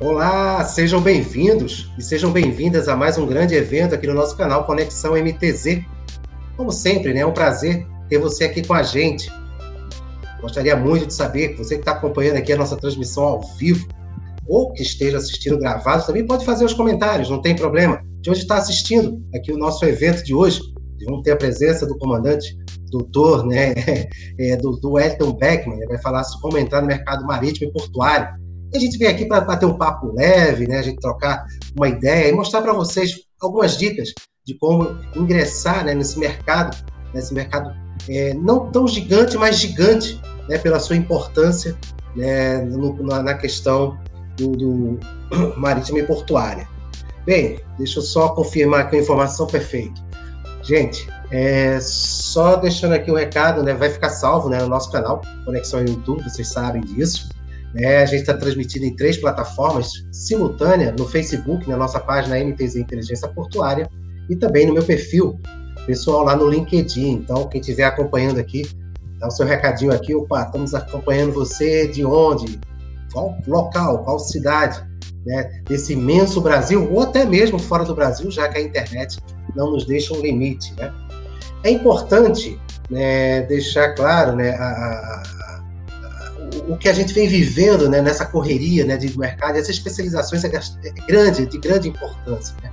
Olá, sejam bem-vindos e sejam bem-vindas a mais um grande evento aqui no nosso canal Conexão MTZ. Como sempre, né, é um prazer ter você aqui com a gente. Gostaria muito de saber, você que está acompanhando aqui a nossa transmissão ao vivo, ou que esteja assistindo gravado, também pode fazer os comentários, não tem problema. De onde está assistindo aqui o nosso evento de hoje. Vamos ter a presença do comandante doutor, né, é, do, do Elton Beckman, ele vai falar sobre como entrar no mercado marítimo e portuário a gente vem aqui para bater um papo leve, né? A gente trocar uma ideia e mostrar para vocês algumas dicas de como ingressar né, nesse mercado, nesse mercado é, não tão gigante, mas gigante, né, pela sua importância né, no, na, na, questão do, do marítimo e portuária. Bem, deixa eu só confirmar aqui a informação perfeita. Gente, é, só deixando aqui o um recado, né, vai ficar salvo né, no nosso canal, Conexão YouTube, vocês sabem disso. Né? A gente está transmitindo em três plataformas simultâneas, no Facebook, na nossa página MTZ Inteligência Portuária, e também no meu perfil pessoal lá no LinkedIn. Então, quem estiver acompanhando aqui, dá o seu recadinho aqui. Opa, estamos acompanhando você de onde? Qual local, qual cidade? Né, desse imenso Brasil, ou até mesmo fora do Brasil, já que a internet não nos deixa um limite. Né? É importante né, deixar claro né, a, a, o que a gente vem vivendo né, nessa correria né, de mercado, essas especializações é, é grande, de grande importância. Né?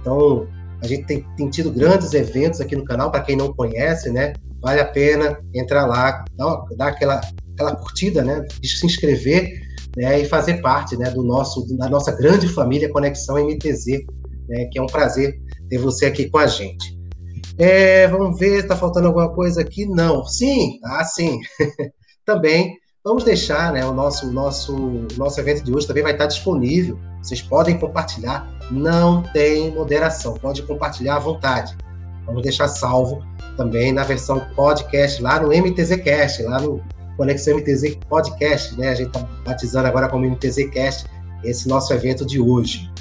Então, a gente tem, tem, tido grandes eventos aqui no canal, para quem não conhece, né? Vale a pena entrar lá, dar, dar aquela, aquela curtida, né? Se inscrever né, e fazer parte né, do nosso, da nossa grande família Conexão MTZ, né, que é um prazer ter você aqui com a gente. É, vamos ver, está faltando alguma coisa aqui? Não. Sim, ah, sim. Também Vamos deixar, né, o nosso, nosso, nosso evento de hoje também vai estar disponível. Vocês podem compartilhar, não tem moderação, pode compartilhar à vontade. Vamos deixar salvo também na versão podcast lá no MTZcast, lá no Conexão MTZ Podcast, né? A gente está batizando agora como MTZcast esse nosso evento de hoje.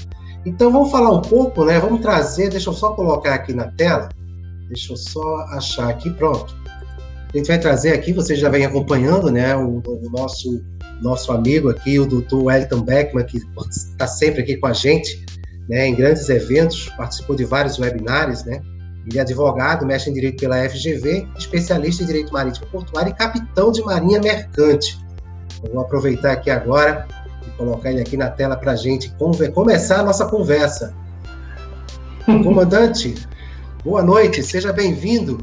Então vamos falar um pouco, né? Vamos trazer, deixa eu só colocar aqui na tela. Deixa eu só achar aqui, pronto. A gente vai trazer aqui, você já vem acompanhando, né, o, o nosso nosso amigo aqui, o doutor Wellington Beckman, que está sempre aqui com a gente, né, em grandes eventos, participou de vários webinários, né, ele é advogado, mestre em Direito pela FGV, especialista em Direito Marítimo Portuário e capitão de Marinha Mercante. Eu vou aproveitar aqui agora e colocar ele aqui na tela para a gente começar a nossa conversa. Comandante, boa noite, seja bem-vindo.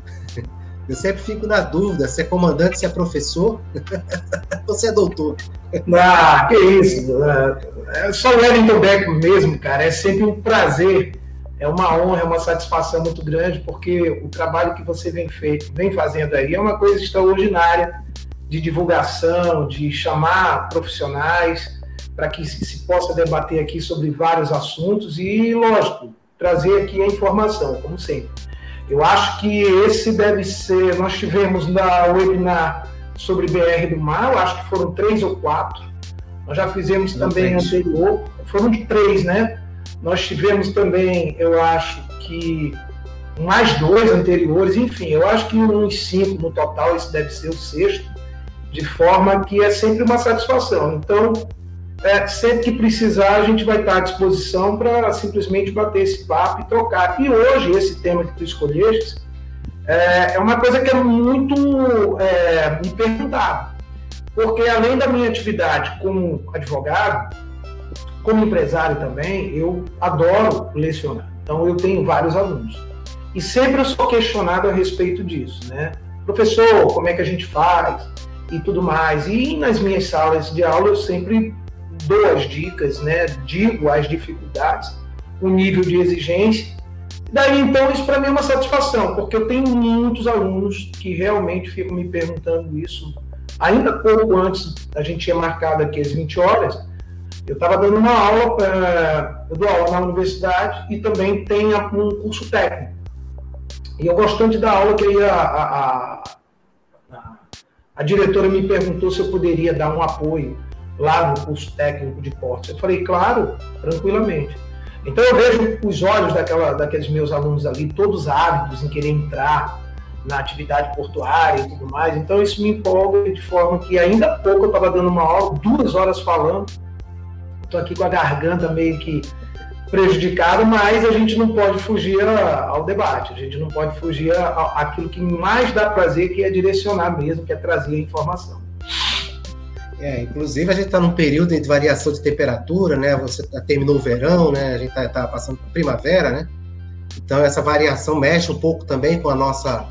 Eu sempre fico na dúvida se é comandante, se é professor, ou se é doutor. Ah, que isso. É só o Wellington Beck mesmo, cara. É sempre um prazer, é uma honra, é uma satisfação muito grande, porque o trabalho que você vem, feito, vem fazendo aí é uma coisa extraordinária de divulgação, de chamar profissionais para que se possa debater aqui sobre vários assuntos e, lógico, trazer aqui a informação, como sempre. Eu acho que esse deve ser. Nós tivemos na webinar sobre BR do Mar, eu acho que foram três ou quatro. Nós já fizemos Não também tem. anterior, foram de três, né? Nós tivemos também, eu acho que mais dois anteriores, enfim, eu acho que uns cinco no total, esse deve ser o sexto, de forma que é sempre uma satisfação. Então, é, sempre que precisar, a gente vai estar à disposição para simplesmente bater esse papo e trocar. E hoje, esse tema que tu escolheste é, é uma coisa que é muito é, me perguntado. Porque além da minha atividade como advogado, como empresário também, eu adoro lecionar. Então, eu tenho vários alunos. E sempre eu sou questionado a respeito disso, né? Professor, como é que a gente faz? E tudo mais. E nas minhas salas de aula eu sempre dou as dicas, né, digo as dificuldades, o nível de exigência. Daí então isso para mim é uma satisfação, porque eu tenho muitos alunos que realmente ficam me perguntando isso. Ainda pouco antes, a gente tinha marcado aqui as 20 horas, eu estava dando uma aula, pra, eu dou aula na universidade e também tenho um curso técnico. E eu gostando de dar aula, que aí a, a, a, a diretora me perguntou se eu poderia dar um apoio lá no curso técnico de portos? Eu falei, claro, tranquilamente. Então eu vejo os olhos daquela, daqueles meus alunos ali, todos ávidos em querer entrar na atividade portuária e tudo mais. Então isso me empolga de forma que ainda há pouco eu estava dando uma aula, duas horas falando, tô aqui com a garganta meio que prejudicada, mas a gente não pode fugir ao debate, a gente não pode fugir àquilo que mais dá prazer, que é direcionar mesmo, que é trazer a informação. É, inclusive a gente está num período de variação de temperatura, né? Você tá, terminou o verão, né? A gente está tá passando por primavera, né? Então essa variação mexe um pouco também com a nossa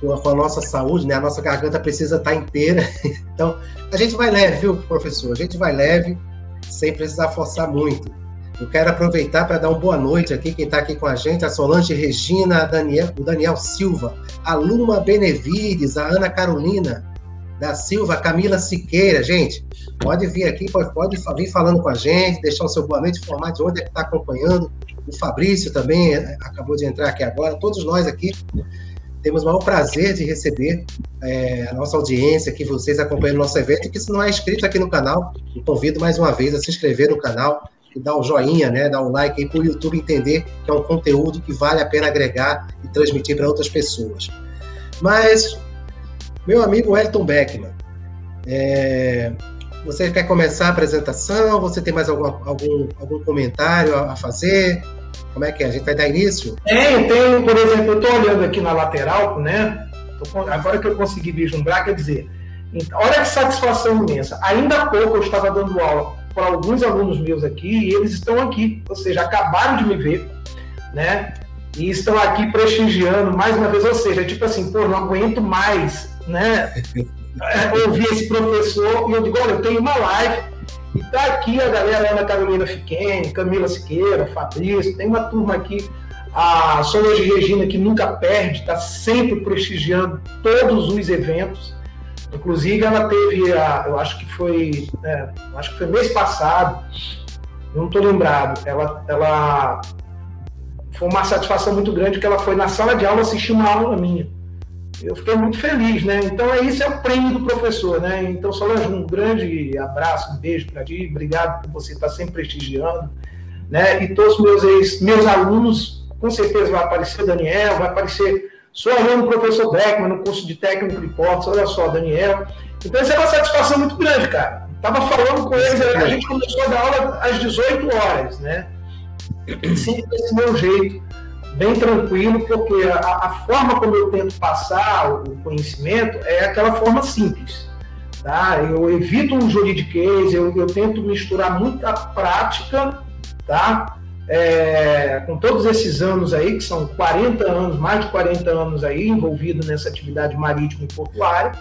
com a nossa saúde, né? A nossa garganta precisa estar tá inteira. Então a gente vai leve, viu, professor? A gente vai leve, sem precisar forçar muito. Eu quero aproveitar para dar uma boa noite aqui, quem está aqui com a gente, a Solange Regina, a Daniel, o Daniel Silva, a Luma Benevides, a Ana Carolina da Silva, Camila Siqueira. Gente, pode vir aqui, pode, pode vir falando com a gente, deixar o seu boa noite, informar de onde é que está acompanhando. O Fabrício também é, acabou de entrar aqui agora. Todos nós aqui temos o maior prazer de receber é, a nossa audiência aqui, vocês acompanhando o nosso evento. E que se não é inscrito aqui no canal, eu convido mais uma vez a se inscrever no canal, e dar um joinha, né, dar um like aí para o YouTube entender que é um conteúdo que vale a pena agregar e transmitir para outras pessoas. Mas, meu amigo Elton Beckman, é, você quer começar a apresentação? Você tem mais algum, algum, algum comentário a fazer? Como é que é? A gente vai dar início? Tem, tem, por exemplo, eu estou olhando aqui na lateral, né? Agora que eu consegui vislumbrar, quer dizer, olha que satisfação imensa. Ainda há pouco eu estava dando aula para alguns alunos meus aqui e eles estão aqui, ou seja, acabaram de me ver, né? E estão aqui prestigiando mais uma vez, ou seja, tipo assim, pô, não aguento mais, né? Ouvir esse professor e eu digo, olha, eu tenho uma live e tá aqui a galera Ana Carolina Fiquene, Camila Siqueira, Fabrício, tem uma turma aqui, a Solange Regina que nunca perde, está sempre prestigiando todos os eventos. Inclusive, ela teve, a, eu acho que foi, é, acho que foi mês passado, não estou lembrado, ela, ela foi uma satisfação muito grande que ela foi na sala de aula assistir uma aula minha. Eu fiquei muito feliz, né? Então, é isso é o prêmio do professor, né? Então, Solange, um grande abraço, um beijo para ti, obrigado por você estar sempre prestigiando, né? E todos os meus, ex, meus alunos, com certeza vai aparecer o Daniel, vai aparecer Sou aluno do professor Beckman no curso de técnico de portos, olha só, Daniel. Então, isso é uma satisfação muito grande, cara. Estava falando com eles, a gente começou a dar aula às 18 horas, né? Sempre desse meu jeito, bem tranquilo, porque a, a, forma como eu tento passar o conhecimento é aquela forma simples. Tá? Eu evito um juridiquês, eu, eu tento misturar muita prática, tá? é, com todos esses anos aí, que são 40 anos, mais de 40 anos aí, envolvido nessa atividade marítima e portuária,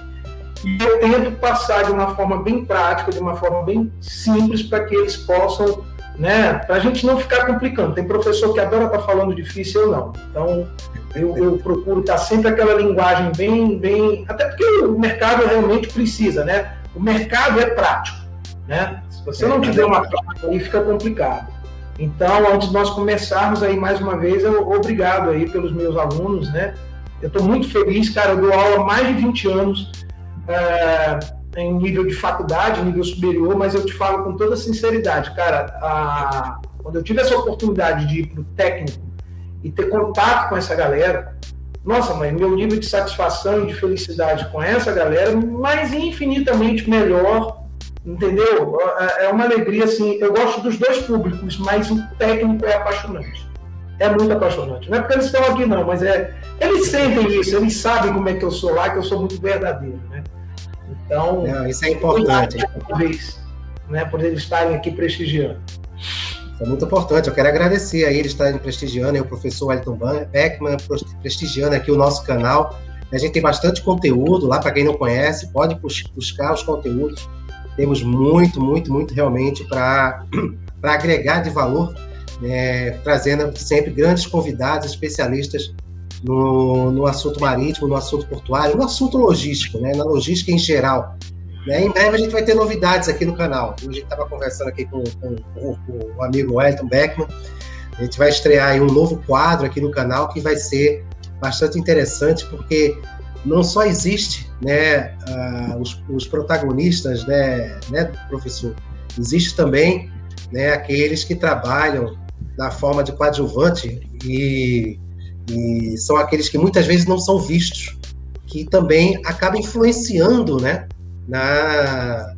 e eu tento passar de uma forma bem prática, de uma forma bem simples, para que eles possam, né, para a gente não ficar complicando. Tem professor que adora estar tá falando difícil, eu não. Então, eu, eu procuro estar tá sempre aquela linguagem bem, bem, até porque o mercado realmente precisa, né? O mercado é prático, né? Se você não tiver uma prática aí, fica complicado. Então, antes de nós começarmos aí mais uma vez, eu obrigado aí pelos meus alunos, né? Eu estou muito feliz, cara, eu dou aula há mais de 20 anos é, em nível de faculdade, nível superior, mas eu te falo com toda sinceridade, cara, a, quando eu tive essa oportunidade de ir para o técnico e ter contato com essa galera, nossa, mãe, meu nível de satisfação e de felicidade com essa galera, mas infinitamente melhor Entendeu? É, é uma alegria, assim. Eu gosto dos dois públicos, mas o técnico é apaixonante. É muito apaixonante. Não é porque eles estão aqui, não, mas é. Eles sentem isso, eles sabem como é que eu sou lá, que eu sou muito verdadeiro? Então. Não, isso é importante. Vez, né, por eles estarem aqui prestigiando. Isso é muito importante. Eu quero agradecer a eles estarem prestigiando, o professor Wellington Beckman, prestigiando aqui o nosso canal. A gente tem bastante conteúdo lá, para quem não conhece, pode buscar os conteúdos temos muito, muito, muito realmente para agregar de valor, né, trazendo sempre grandes convidados, especialistas no, no assunto marítimo, no assunto portuário, no assunto logístico, né, na logística em geral. Né, em breve a gente vai ter novidades aqui no canal. A gente estava conversando aqui com, com, com, o amigo Wellington Beckman. A gente vai estrear um novo quadro aqui no canal que vai ser bastante interessante, porque não só existe né, uh, os, os, protagonistas, né, né, professor, existe também né, aqueles que trabalham na forma de coadjuvante e, e são aqueles que muitas vezes não são vistos, que também acabam influenciando né, na,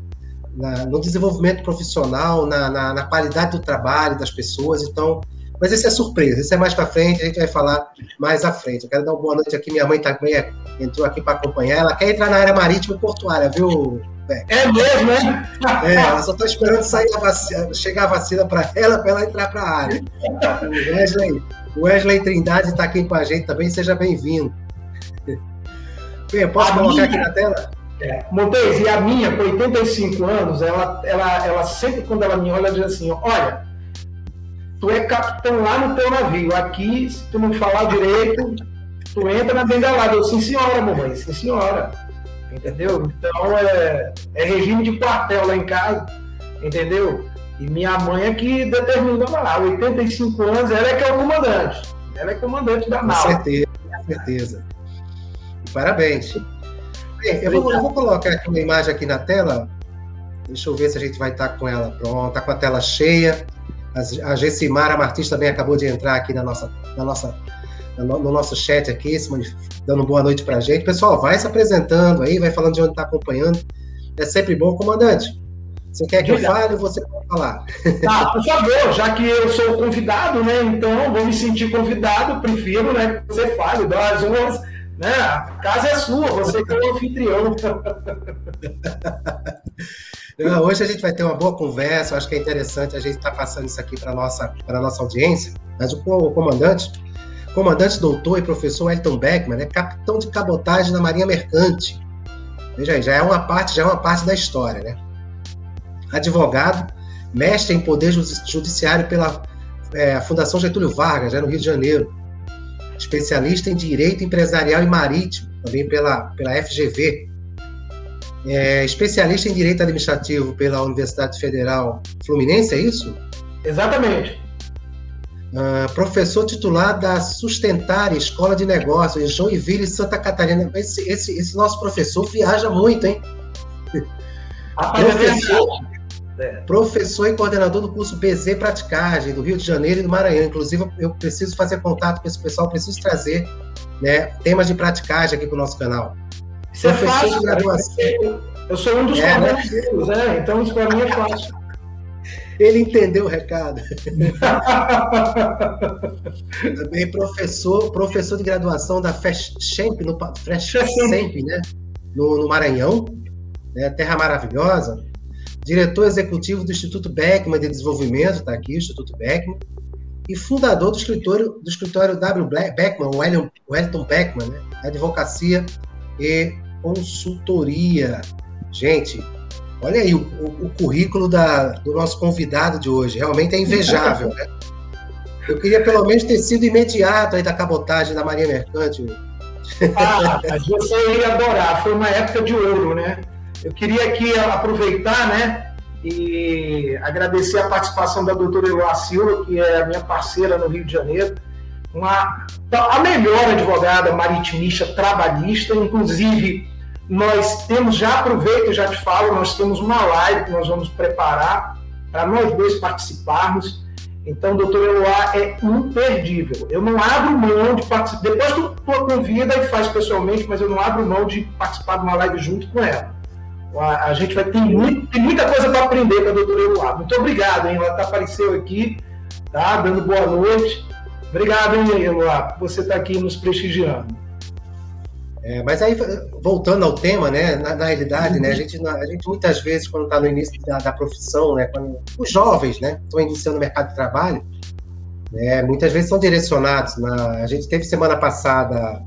na, no desenvolvimento profissional, na, na, na, qualidade do trabalho das pessoas. Então, mas isso é surpresa, isso é mais para frente, a gente vai falar mais à frente. Eu quero dar uma boa noite aqui, minha mãe também tá, entrou aqui para acompanhar. Ela quer entrar na área marítima e portuária, viu? É mesmo, né? É, ela só está esperando sair a vacina, chegar a vacina para ela, para ela entrar para a área. O Wesley, o Wesley Trindade está aqui com a gente também, seja bem-vindo. Bem, posso a colocar minha, aqui na tela? É, Montes, e a minha, com 85 anos, ela, ela, ela sempre, quando ela me olha, diz assim: olha, tu é capitão lá no teu navio, aqui, se tu não falar direito, tu entra na bengalada. Eu, sim, senhora, mamãe, sim, senhora. Entendeu? Então, é, é regime de quartel lá em casa, entendeu? E minha mãe é que determinou lá, 85 anos, ela é que é o comandante. Ela é comandante da nave. Com certeza, com certeza. Parabéns. Bem, eu vou, eu vou, colocar aqui uma imagem aqui na tela. Deixa eu ver se a gente vai estar com ela pronta, tá com a tela cheia. A Gessimara Martins também acabou de entrar aqui na nossa, na nossa, no nosso chat aqui, dando boa noite para a gente. Pessoal, vai se apresentando aí, vai falando de onde está acompanhando. É sempre bom, comandante. Você quer que eu fale, você pode falar. Ah, por favor, já que eu sou convidado, né? Então vou me sentir convidado, prefiro né, que você fale, dá as honras né? A casa é sua, você que é o anfitrião. Hoje a gente vai ter uma boa conversa, acho que é interessante a gente estar tá passando isso aqui para a nossa, nossa audiência. Mas o, o comandante, comandante doutor e professor Elton Beckman, é capitão de cabotagem na Marinha Mercante. Veja aí, já é uma parte, já é uma parte da história, né? Advogado, mestre em poder judiciário pela é, Fundação Getúlio Vargas, já no Rio de Janeiro especialista em Direito Empresarial e Marítimo, também pela, pela FGV, é, especialista em Direito Administrativo pela Universidade Federal Fluminense, é isso? Exatamente. Uh, professor titular da Sustentar Escola de Negócios em Joinville, Santa Catarina. Esse, esse, esse nosso professor viaja muito, hein? Rapaz, é professor, é. Professor e coordenador do curso BZ Praticagem, do Rio de Janeiro e do Maranhão. Inclusive, eu preciso fazer contato com esse pessoal, preciso trazer né, temas de praticagem aqui para o nosso canal. Isso é fácil, Eu sou um dos é, coordenadores, né? né? então isso para mim é fácil. Ele entendeu o recado. Também professor, professor de graduação da FESCHEMP, no, FESCHEMP, né? No, no Maranhão, né? terra maravilhosa diretor executivo do Instituto Beckman de Desenvolvimento, está aqui, Instituto Beckman, e fundador do escritório, do escritório W. Beckman, Wellington Beckman, né? Advocacia e Consultoria. Gente, olha aí o, o, o currículo da, do nosso convidado de hoje, realmente é invejável, né? Eu queria pelo menos ter sido imediato aí da cabotagem da Marinha Mercante. Ah, você ia adorar, foi uma época de ouro, né? Eu queria aqui aproveitar, né, e agradecer a participação da doutora Eloá Silva, que é a minha parceira no Rio de Janeiro, uma, a melhor advogada maritimista trabalhista, inclusive nós temos, já aproveito e já te falo, nós temos uma live que nós vamos preparar para nós dois participarmos. Então, doutor Eloá é imperdível. Eu não abro mão de participar. Depois tu, tu convida e faz pessoalmente, mas eu não abro mão de participar de uma live junto com ela. A, a gente vai ter muito, tem muita coisa para aprender com a doutora Eloá. Muito obrigado, hein? Ela tá, apareceu aqui, tá? Dando boa noite. Obrigado, hein, Eloá, por você estar tá aqui nos prestigiando. É, mas aí, voltando ao tema, né, na, na realidade, né, a gente, a gente muitas vezes, quando está no início da, da, profissão, né, quando, os jovens, né, estão iniciando o mercado de trabalho, né, muitas vezes são direcionados. Na, a gente teve semana passada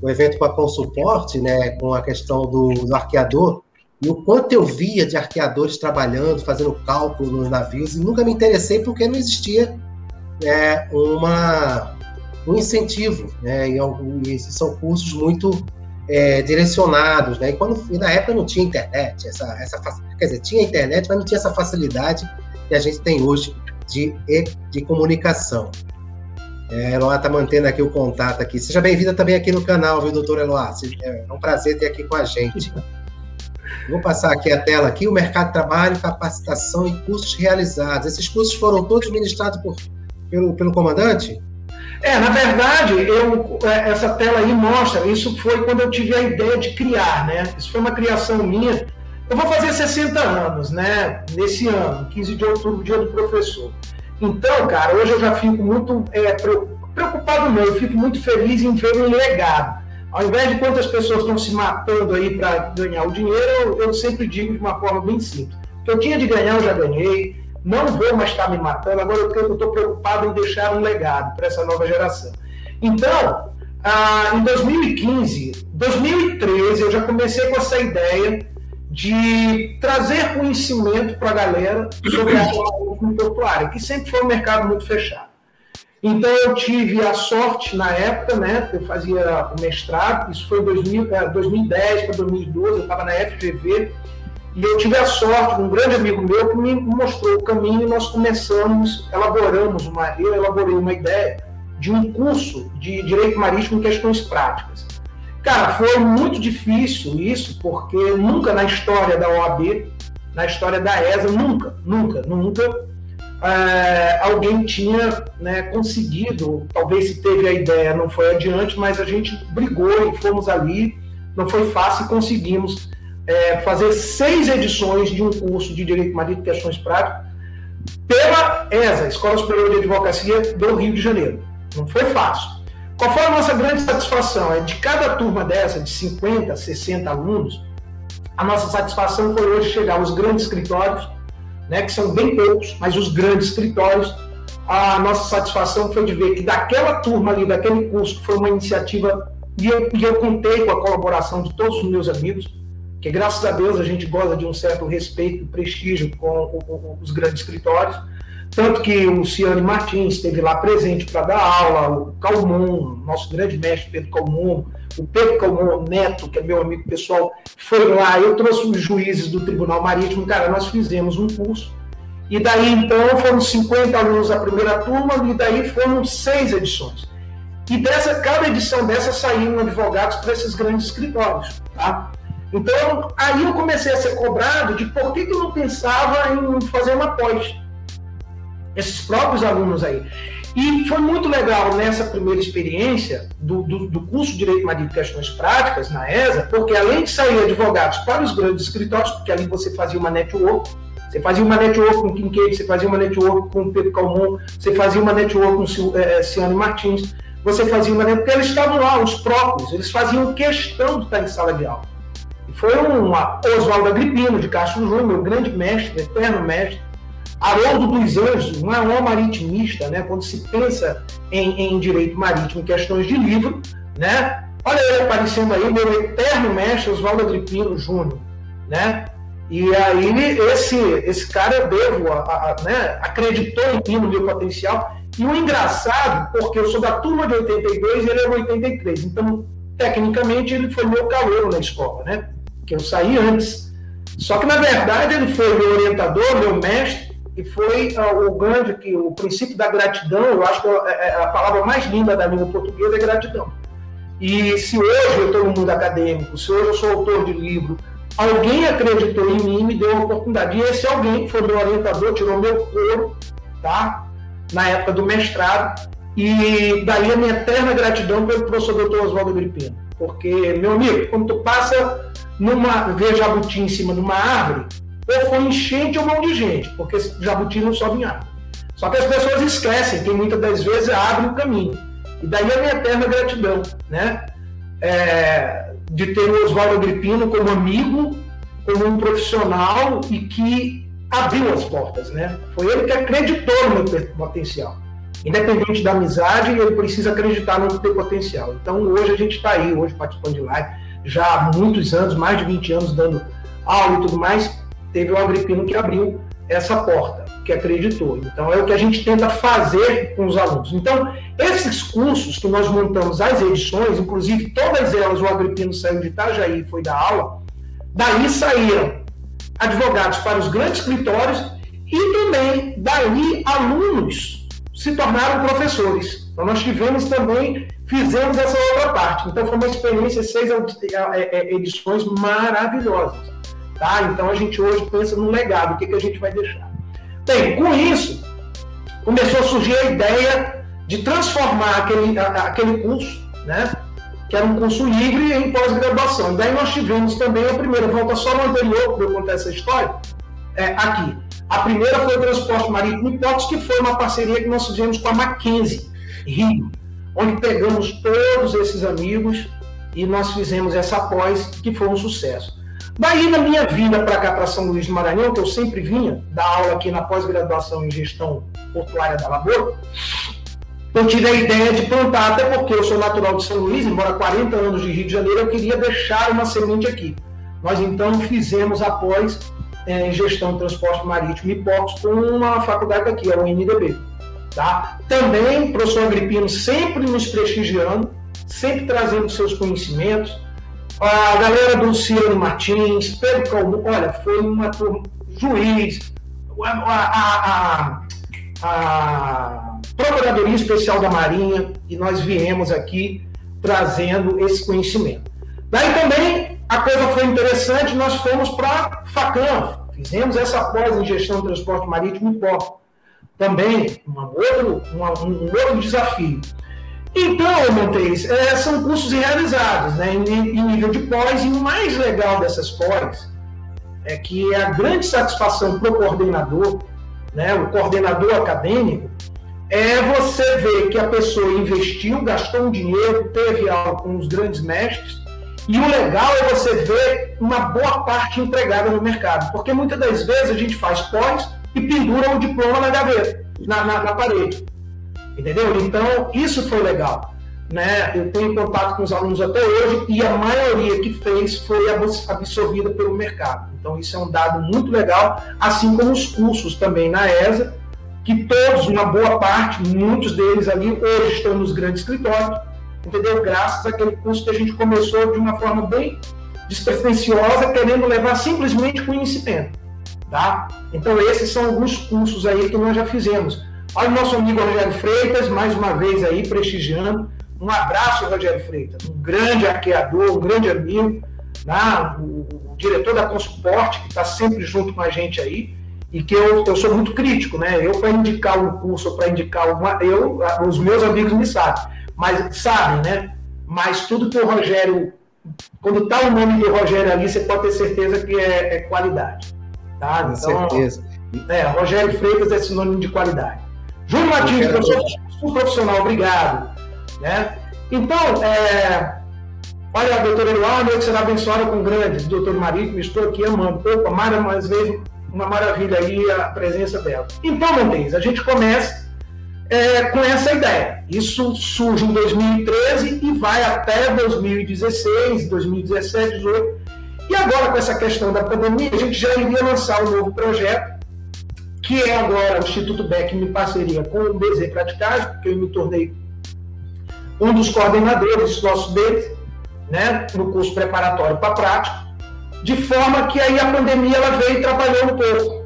o um evento com a Consuporte, né, com a questão do, do arqueador, e o quanto eu via de arqueadores trabalhando, fazendo cálculo nos navios, e nunca me interessei porque não existia é, uma, um incentivo, né? E, e são cursos muito é, direcionados, né? E, quando, e na época não tinha internet, essa, essa, quer dizer, tinha internet, mas não tinha essa facilidade que a gente tem hoje de, de comunicação. É, Eloá está mantendo aqui o contato aqui. Seja bem-vinda também aqui no canal, viu, doutor Eloá? É um prazer ter aqui com a gente. Vou passar aqui a tela aqui, o mercado de trabalho, capacitação e cursos realizados. Esses cursos foram todos ministrados por, pelo, pelo comandante? É, na verdade, eu, é, essa tela aí mostra, isso foi quando eu tive a ideia de criar, né? Isso foi uma criação minha. Eu vou fazer 60 anos, né? Nesse ano, 15 de outubro, dia do professor. Então, cara, hoje eu já fico muito é, preocupado, não, eu fico muito feliz em ver um legado. Ao invés de quantas pessoas estão se matando aí para ganhar o dinheiro, eu, eu, sempre digo de uma forma bem simples. O que eu tinha de ganhar, eu já ganhei. Não vou mais estar me matando. Agora eu estou preocupado em deixar um legado para essa nova geração. Então, ah, em 2015, 2013, eu já comecei com essa ideia de trazer conhecimento para a galera sobre a área portuária, que sempre foi um mercado muito fechado. Então eu tive a sorte na época, né? Eu fazia o mestrado, isso foi em 2000, 2010 para 2012, eu estava na FGV, e eu tive a sorte de um grande amigo meu que me mostrou o caminho e nós começamos, elaboramos uma, eu elaborei uma ideia de um curso de Direito Marítimo em Questões Práticas. Cara, foi muito difícil isso, porque nunca na história da OAB, na história da ESA, nunca, nunca, nunca é, alguém tinha né, conseguido, talvez se teve a ideia, não foi adiante, mas a gente brigou e fomos ali, não foi fácil e conseguimos é, fazer seis edições de um curso de Direito Marítimo e Questões Práticas pela ESA, Escola Superior de Advocacia do Rio de Janeiro. Não foi fácil. Qual foi a nossa grande satisfação? É de cada turma dessa, de 50, 60 alunos, a nossa satisfação foi hoje chegar aos grandes escritórios, né, que são bem poucos, mas os grandes escritórios, a nossa satisfação foi de ver que daquela turma ali, daquele curso, que foi uma iniciativa, e eu, e eu contei com a colaboração de todos os meus amigos, que graças a Deus a gente goza de um certo respeito e prestígio com o, o, os grandes escritórios, tanto que o Luciane Martins esteve lá presente para dar aula, o Calmon, nosso grande mestre Pedro Calmon, o Pedro Calmon Neto, que é meu amigo pessoal, foi lá. Eu trouxe os juízes do Tribunal Marítimo, cara, nós fizemos um curso. E daí então foram 50 alunos a primeira turma, e daí foram seis edições. E dessa, cada edição dessa saíram advogados para esses grandes escritórios. Tá? Então, aí eu comecei a ser cobrado de por que, que eu não pensava em fazer uma pós esses próprios alunos aí. E foi muito legal nessa primeira experiência do, do, do curso de Direito Marítimo e Questões Práticas na ESA, porque além de sair advogados para os grandes escritórios, porque ali você fazia uma network, você fazia uma network com Kincaid, você fazia uma network com Pedro Calmon, você fazia uma network com é, Ciane Martins, você fazia uma network, porque eles estavam lá, os próprios, eles faziam questão de estar em sala de aula. E foi um Oswaldo Agripino, de Castro Júnior, meu grande mestre, eterno mestre, Haroldo dos Anjos, não é um maritimista, né? Quando se pensa em, em direito marítimo, questões de livro, né? Olha ele aparecendo aí, meu eterno mestre Oswaldo Agripino Júnior, né? E aí esse esse cara eu devo, a, a, né? Acreditou em mim no meu potencial. E o engraçado, porque eu sou da turma de 82 e ele é de 83, então tecnicamente ele foi meu calor na escola, né? Que eu saí antes. Só que na verdade ele foi meu orientador, meu mestre e foi uh, o grande, que o princípio da gratidão, eu acho que é, é, é a palavra mais linda da língua portuguesa é gratidão. E se hoje eu estou no mundo acadêmico, se hoje eu sou autor de livro, alguém acreditou em mim e me deu a oportunidade. E esse alguém foi meu orientador, tirou meu couro, tá? Na época do mestrado. E daí a minha eterna gratidão pelo professor doutor Oswaldo Agripino. Porque, meu amigo, quando tu passa numa, jabuti em cima de uma árvore, ou foi enchente ou mão de gente, porque jabuti não sobe em água. Só que as pessoas esquecem que muitas das vezes abre o caminho. E daí a minha eterna gratidão, né? É, de ter o Oswaldo Agripino como amigo, como um profissional e que abriu as portas, né? Foi ele que acreditou no meu potencial. Independente da amizade, ele precisa acreditar no meu potencial. Então hoje a gente está aí, hoje participando de live, já há muitos anos, mais de 20 anos dando aula e tudo mais, teve o Agripino que abriu essa porta, que acreditou. Então, é o que a gente tenta fazer com os alunos. Então, esses cursos que nós montamos, as edições, inclusive todas elas, o Agripino saiu de Itajaí e foi dar aula, daí saíram advogados para os grandes escritórios e também daí alunos se tornaram professores. Então, nós tivemos também, fizemos essa outra parte. Então, foi uma experiência, seis é, é, edições maravilhosas. Tá? Então a gente hoje pensa no legado, o que, que a gente vai deixar. Bem, com isso, começou a surgir a ideia de transformar aquele, aquele curso, né? que era um curso livre em pós-graduação. Daí nós tivemos também a primeira volta, só no anterior, para eu contar essa história, é, aqui. A primeira foi o transporte marítimo portos, que foi uma parceria que nós fizemos com a Mackenzie, Rio, onde pegamos todos esses amigos e nós fizemos essa pós, que foi um sucesso. Daí, na minha vinda para cá, para São Luís do Maranhão, que eu sempre vinha dar aula aqui na pós-graduação em gestão portuária da Lagoa, eu tive a ideia de plantar, até porque eu sou natural de São Luís, embora 40 anos de Rio de Janeiro, eu queria deixar uma semente aqui. Nós então fizemos após é, em gestão de transporte marítimo e portos com uma faculdade aqui, a UNDB. Tá? Também o professor Agripino sempre nos prestigiando, sempre trazendo seus conhecimentos. A galera do Luciano Martins, Pedro Calmo, olha, foi uma turma, juiz, a, a, a, a Procuradoria Especial da Marinha, e nós viemos aqui trazendo esse conhecimento. Daí também a coisa foi interessante, nós fomos para Facam, fizemos essa pós em gestão de transporte marítimo e porto. Também uma outro, um outro desafio. Então, Montes, é, são cursos realizados né, em, em, nível de pós, e o mais legal dessas pós é que a grande satisfação para o coordenador, né, o coordenador acadêmico, é você ver que a pessoa investiu, gastou um dinheiro, teve aula com os grandes mestres, e o legal é você ver uma boa parte empregada no mercado, porque muitas das vezes a gente faz pós e pendura o diploma na gaveta, na, na, na parede. Entendeu? Então, isso foi legal. Né? Eu tenho contato com os alunos até hoje e a maioria que fez foi absorvida pelo mercado. Então, isso é um dado muito legal, assim como os cursos também na ESA, que todos, uma boa parte, muitos deles ali, hoje estão nos grandes escritórios, entendeu? Graças àquele curso que a gente começou de uma forma bem despretensiosa, querendo levar simplesmente conhecimento, tá? Então, esses são alguns cursos aí que nós já fizemos. Olha o nosso amigo Rogério Freitas, mais uma vez aí, prestigiando. Um abraço, Rogério Freitas, um grande arqueador, um grande amigo, né? o, o diretor da Consuporte, que está sempre junto com a gente aí, e que eu, eu sou muito crítico, né? Eu, para indicar um curso, para indicar uma. Eu, os meus amigos me sabem, mas sabem, né? Mas tudo que o Rogério. Quando está o nome de Rogério ali, você pode ter certeza que é, é qualidade. Tá? Com então, certeza. É, Rogério Freitas é sinônimo de qualidade. Júlio Martins, professor um profissional, obrigado. Né? Então, é, olha, doutor Eduardo, que será abençoado com grandes, doutor Marítimo, estou aqui amando. Opa, Mara, mais vezes, uma maravilha aí a presença dela. Então, Montes, a gente começa é, com essa ideia. Isso surge em 2013 e vai até 2016, 2017, 2018. E agora, com essa questão da pandemia, a gente já iria lançar um novo projeto que é agora o Instituto Beck em parceria com o BZ Praticagem, porque eu me tornei um dos coordenadores nossos deles, né, no curso preparatório para prática, de forma que aí a pandemia ela veio trabalhando um pouco,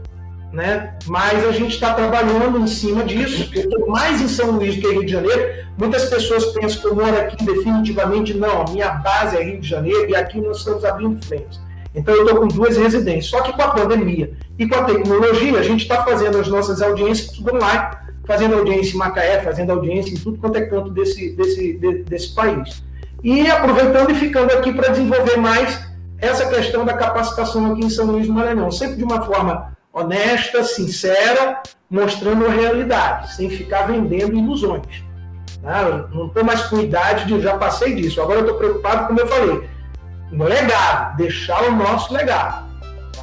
né? Mas a gente está trabalhando em cima disso. Eu estou mais em São Luís do que Rio de Janeiro. Muitas pessoas pensam que eu moro aqui definitivamente. Não, a minha base é Rio de Janeiro e aqui nós estamos abrindo frente. Então eu estou com duas residências. Só que com a pandemia e com a tecnologia, a gente está fazendo as nossas audiências tudo online, fazendo audiência em Macaé, fazendo audiência em tudo quanto é canto desse, desse, de, desse país. E aproveitando e ficando aqui para desenvolver mais essa questão da capacitação aqui em São Luís do Maranhão, sempre de uma forma honesta, sincera, mostrando a realidade, sem ficar vendendo ilusões. Né? Não estou mais com idade de já passei disso. Agora eu estou preocupado, como eu falei, no legado, deixar o nosso legado.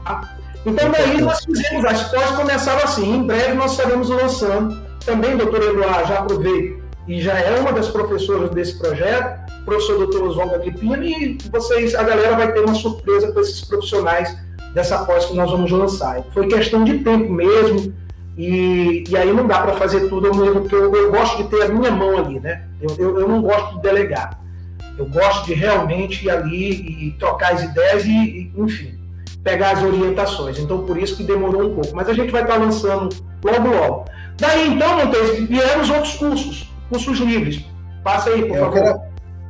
Tá? Então, daí nós fizemos, as pós começaram assim. Em breve nós estaremos lançando. Também, doutor Eduardo, já aproveito, e já é uma das professoras desse projeto, professor doutor Oswaldo Agripino, e vocês, a galera vai ter uma surpresa com esses profissionais dessa pós que nós vamos lançar. Foi questão de tempo mesmo, e, e aí não dá para fazer tudo ao mesmo, porque eu, eu, gosto de ter a minha mão ali, né? Eu, eu, eu não gosto de delegar. Eu gosto de realmente ir ali e trocar as ideias e, e, enfim, pegar as orientações. Então, por isso que demorou um pouco. Mas a gente vai estar lançando logo, logo. Daí, então, Montes, vieram os outros cursos, cursos livres. Passa aí, por é, favor. Eu quero,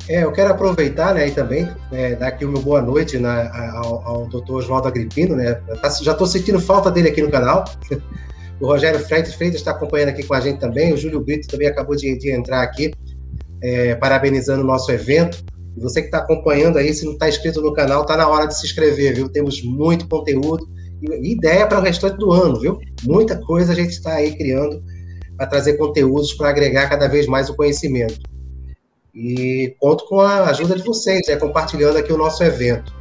é, eu quero aproveitar né, e também é, dar aqui o meu boa noite né, ao, ao doutor Oswaldo Agripino. Né? Tá, já estou sentindo falta dele aqui no canal. O Rogério Freitas, Freitas está acompanhando aqui com a gente também. O Júlio Brito também acabou de, de entrar aqui é, parabenizando o nosso evento. E você que está acompanhando aí, se não está inscrito no canal, está na hora de se inscrever, viu? Temos muito conteúdo e ideia para o restante do ano, viu? Muita coisa a gente está aí criando para trazer conteúdos para agregar cada vez mais o conhecimento. E conto com a ajuda de vocês, né, compartilhando aqui o nosso evento.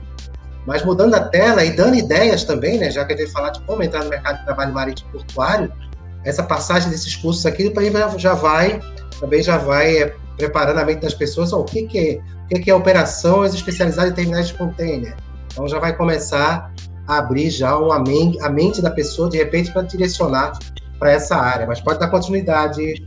Mas mudando a tela e dando ideias também, né, já que a gente falar de como entrar no mercado de trabalho marítimo portuário, essa passagem desses cursos aqui já vai também já vai é, preparando a mente das pessoas o que, que é o que, que é operações especializadas em terminais de container. Então já vai começar a abrir já uma a mente da pessoa de repente para direcionar para essa área. Mas pode dar continuidade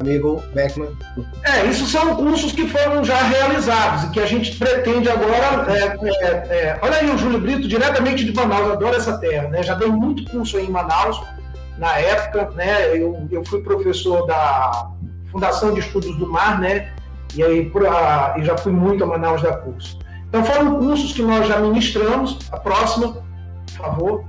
amigo Beckman? É, isso são cursos que foram já realizados e que a gente pretende agora. É, é, é, olha aí o Júlio Brito, diretamente de Manaus, adoro essa terra, né? Já dei muito curso aí em Manaus, na época, né? Eu, eu fui professor da Fundação de Estudos do Mar, né? E aí e já fui muito a Manaus dar curso. Então foram cursos que nós já ministramos. A próxima, por favor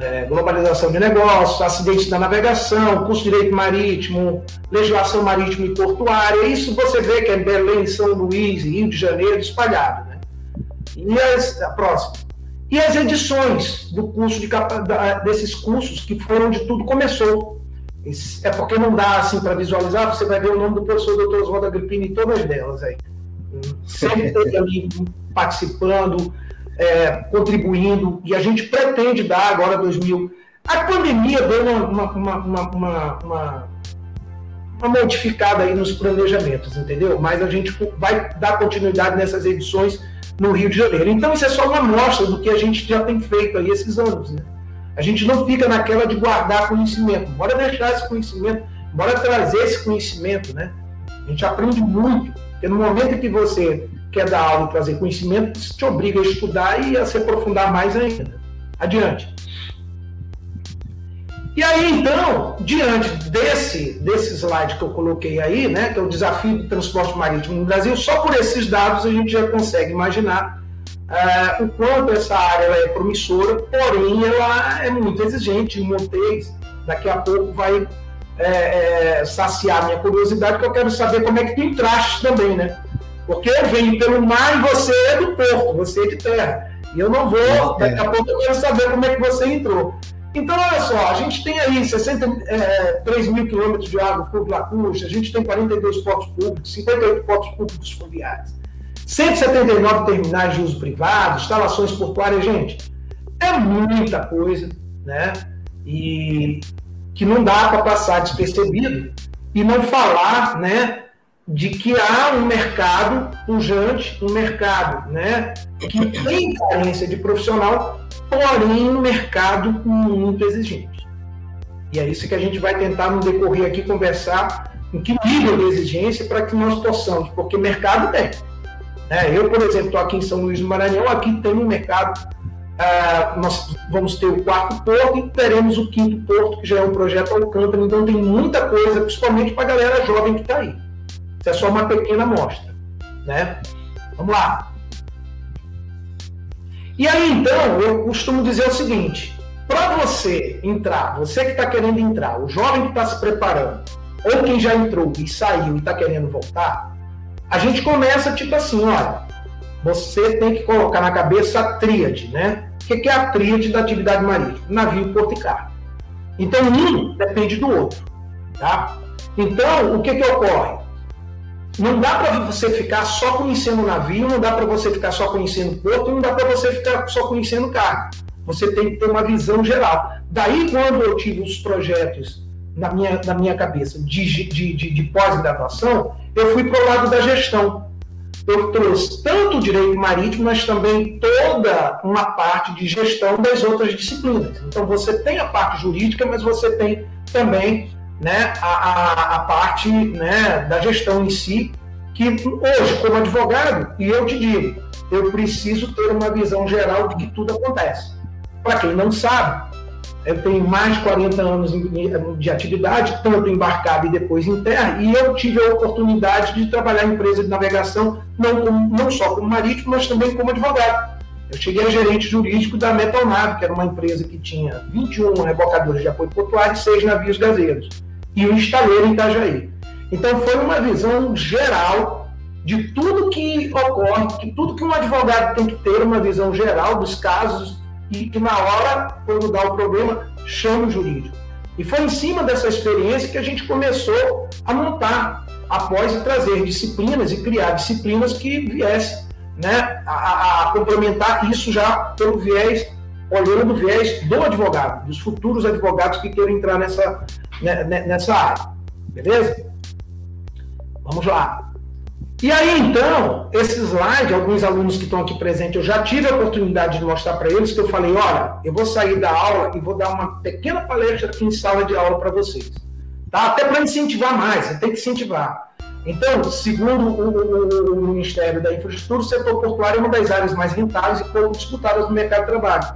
é, globalização de negócios, acidentes da navegação, curso de direito marítimo, legislação marítima e portuária. Isso você vê que é Belém, São Luís, Rio de Janeiro, espalhado. Né? E as, a próxima. E as edições do curso de, da, desses cursos que foram de tudo começou. É porque não dá assim para visualizar, você vai ver o nome do professor Dr. Oswaldo Agrippini em todas delas aí. Sempre ali participando, é, contribuindo, e a gente pretende dar agora 2000. A pandemia deu uma, uma, uma, uma, uma, uma modificada aí nos planejamentos, entendeu? Mas a gente vai dar continuidade nessas edições no Rio de Janeiro. Então, isso é só uma amostra do que a gente já tem feito aí esses anos, né? A gente não fica naquela de guardar conhecimento, bora deixar esse conhecimento, bora trazer esse conhecimento, né? A gente aprende muito, porque no momento que você quer dar aula e trazer conhecimento, isso te obriga a estudar e a se aprofundar mais ainda. Adiante. E aí, então, diante desse, desse slide que eu coloquei aí, né, que é o desafio do transporte marítimo no Brasil, só por esses dados a gente já consegue imaginar uh, o quanto essa área é promissora, porém ela é muito exigente. O Montes, daqui a pouco, vai é, é, saciar minha curiosidade, que eu quero saber como é que tu entraste também, né? Porque eu venho pelo mar e você é do porto, você é de terra. E eu não vou, daqui a pouco eu quero saber como é que você entrou. Então, olha só, a gente tem aí 63 é, mil quilômetros de água fluvial lacustre, a gente tem 42 portos públicos, 58 portos públicos fluviais, 179 terminais de uso privado, instalações portuárias, gente, é muita coisa, né? E que não dá para passar despercebido e não falar, né, de que há um mercado pujante, um mercado né, que tem carência de profissional, porém um mercado muito exigente. E é isso que a gente vai tentar no decorrer aqui conversar em que nível de exigência para que nós possamos, porque mercado tem. Né? Eu, por exemplo, estou aqui em São Luís do Maranhão, aqui tem um mercado, ah, nós vamos ter o quarto porto e teremos o quinto porto, que já é um projeto Alcântara, então tem muita coisa, principalmente para a galera jovem que está aí. Isso é só uma pequena amostra. Né? Vamos lá. E aí, então, eu costumo dizer o seguinte: para você entrar, você que está querendo entrar, o jovem que está se preparando, ou quem já entrou e saiu e está querendo voltar, a gente começa tipo assim: olha, você tem que colocar na cabeça a tríade, né? O que é a tríade da atividade marítima? Navio, porto e carro. Então, um depende do outro, tá? Então, o que, que ocorre? Não dá para você ficar só conhecendo o navio, não dá para você ficar só conhecendo o porto, não dá para você ficar só conhecendo carro. Você tem que ter uma visão geral. Daí, quando eu tive os projetos na minha, na minha cabeça de, de, de, de pós-graduação, eu fui para o lado da gestão. Eu trouxe tanto o direito marítimo, mas também toda uma parte de gestão das outras disciplinas. Então, você tem a parte jurídica, mas você tem também né, a, a, a parte né, da gestão em si, que hoje, como advogado, e eu te digo, eu preciso ter uma visão geral de que tudo acontece. Para quem não sabe, eu tenho mais de 40 anos de atividade, tanto embarcado e depois em terra, e eu tive a oportunidade de trabalhar em empresa de navegação, não, como, não só como marítimo, mas também como advogado. Eu cheguei a gerente jurídico da Metalnave, que era uma empresa que tinha 21 rebocadores de apoio portuário e 6 navios gazeiros e o estaleiro em Itajaí. Então foi uma visão geral de tudo que ocorre, de tudo que um advogado tem que ter uma visão geral dos casos e na hora, quando dá o problema, chama o jurídico. E foi em cima dessa experiência que a gente começou a montar, após trazer disciplinas e criar disciplinas que viessem né, a, a complementar isso já pelo viés, olhando do viés do advogado, dos futuros advogados que queiram entrar nessa, né, né, nessa área. Beleza? Vamos lá. E aí, então, esse slide, alguns alunos que estão aqui presentes, eu já tive a oportunidade de mostrar para eles, que eu falei, olha, eu vou sair da aula e vou dar uma pequena palestra aqui em sala de aula para vocês. Tá? Até para incentivar mais, você tem que incentivar. Então, segundo o, o, o, Ministério da Infraestrutura, o setor portuário é uma das áreas mais rentáveis e pouco disputadas no mercado de trabalho,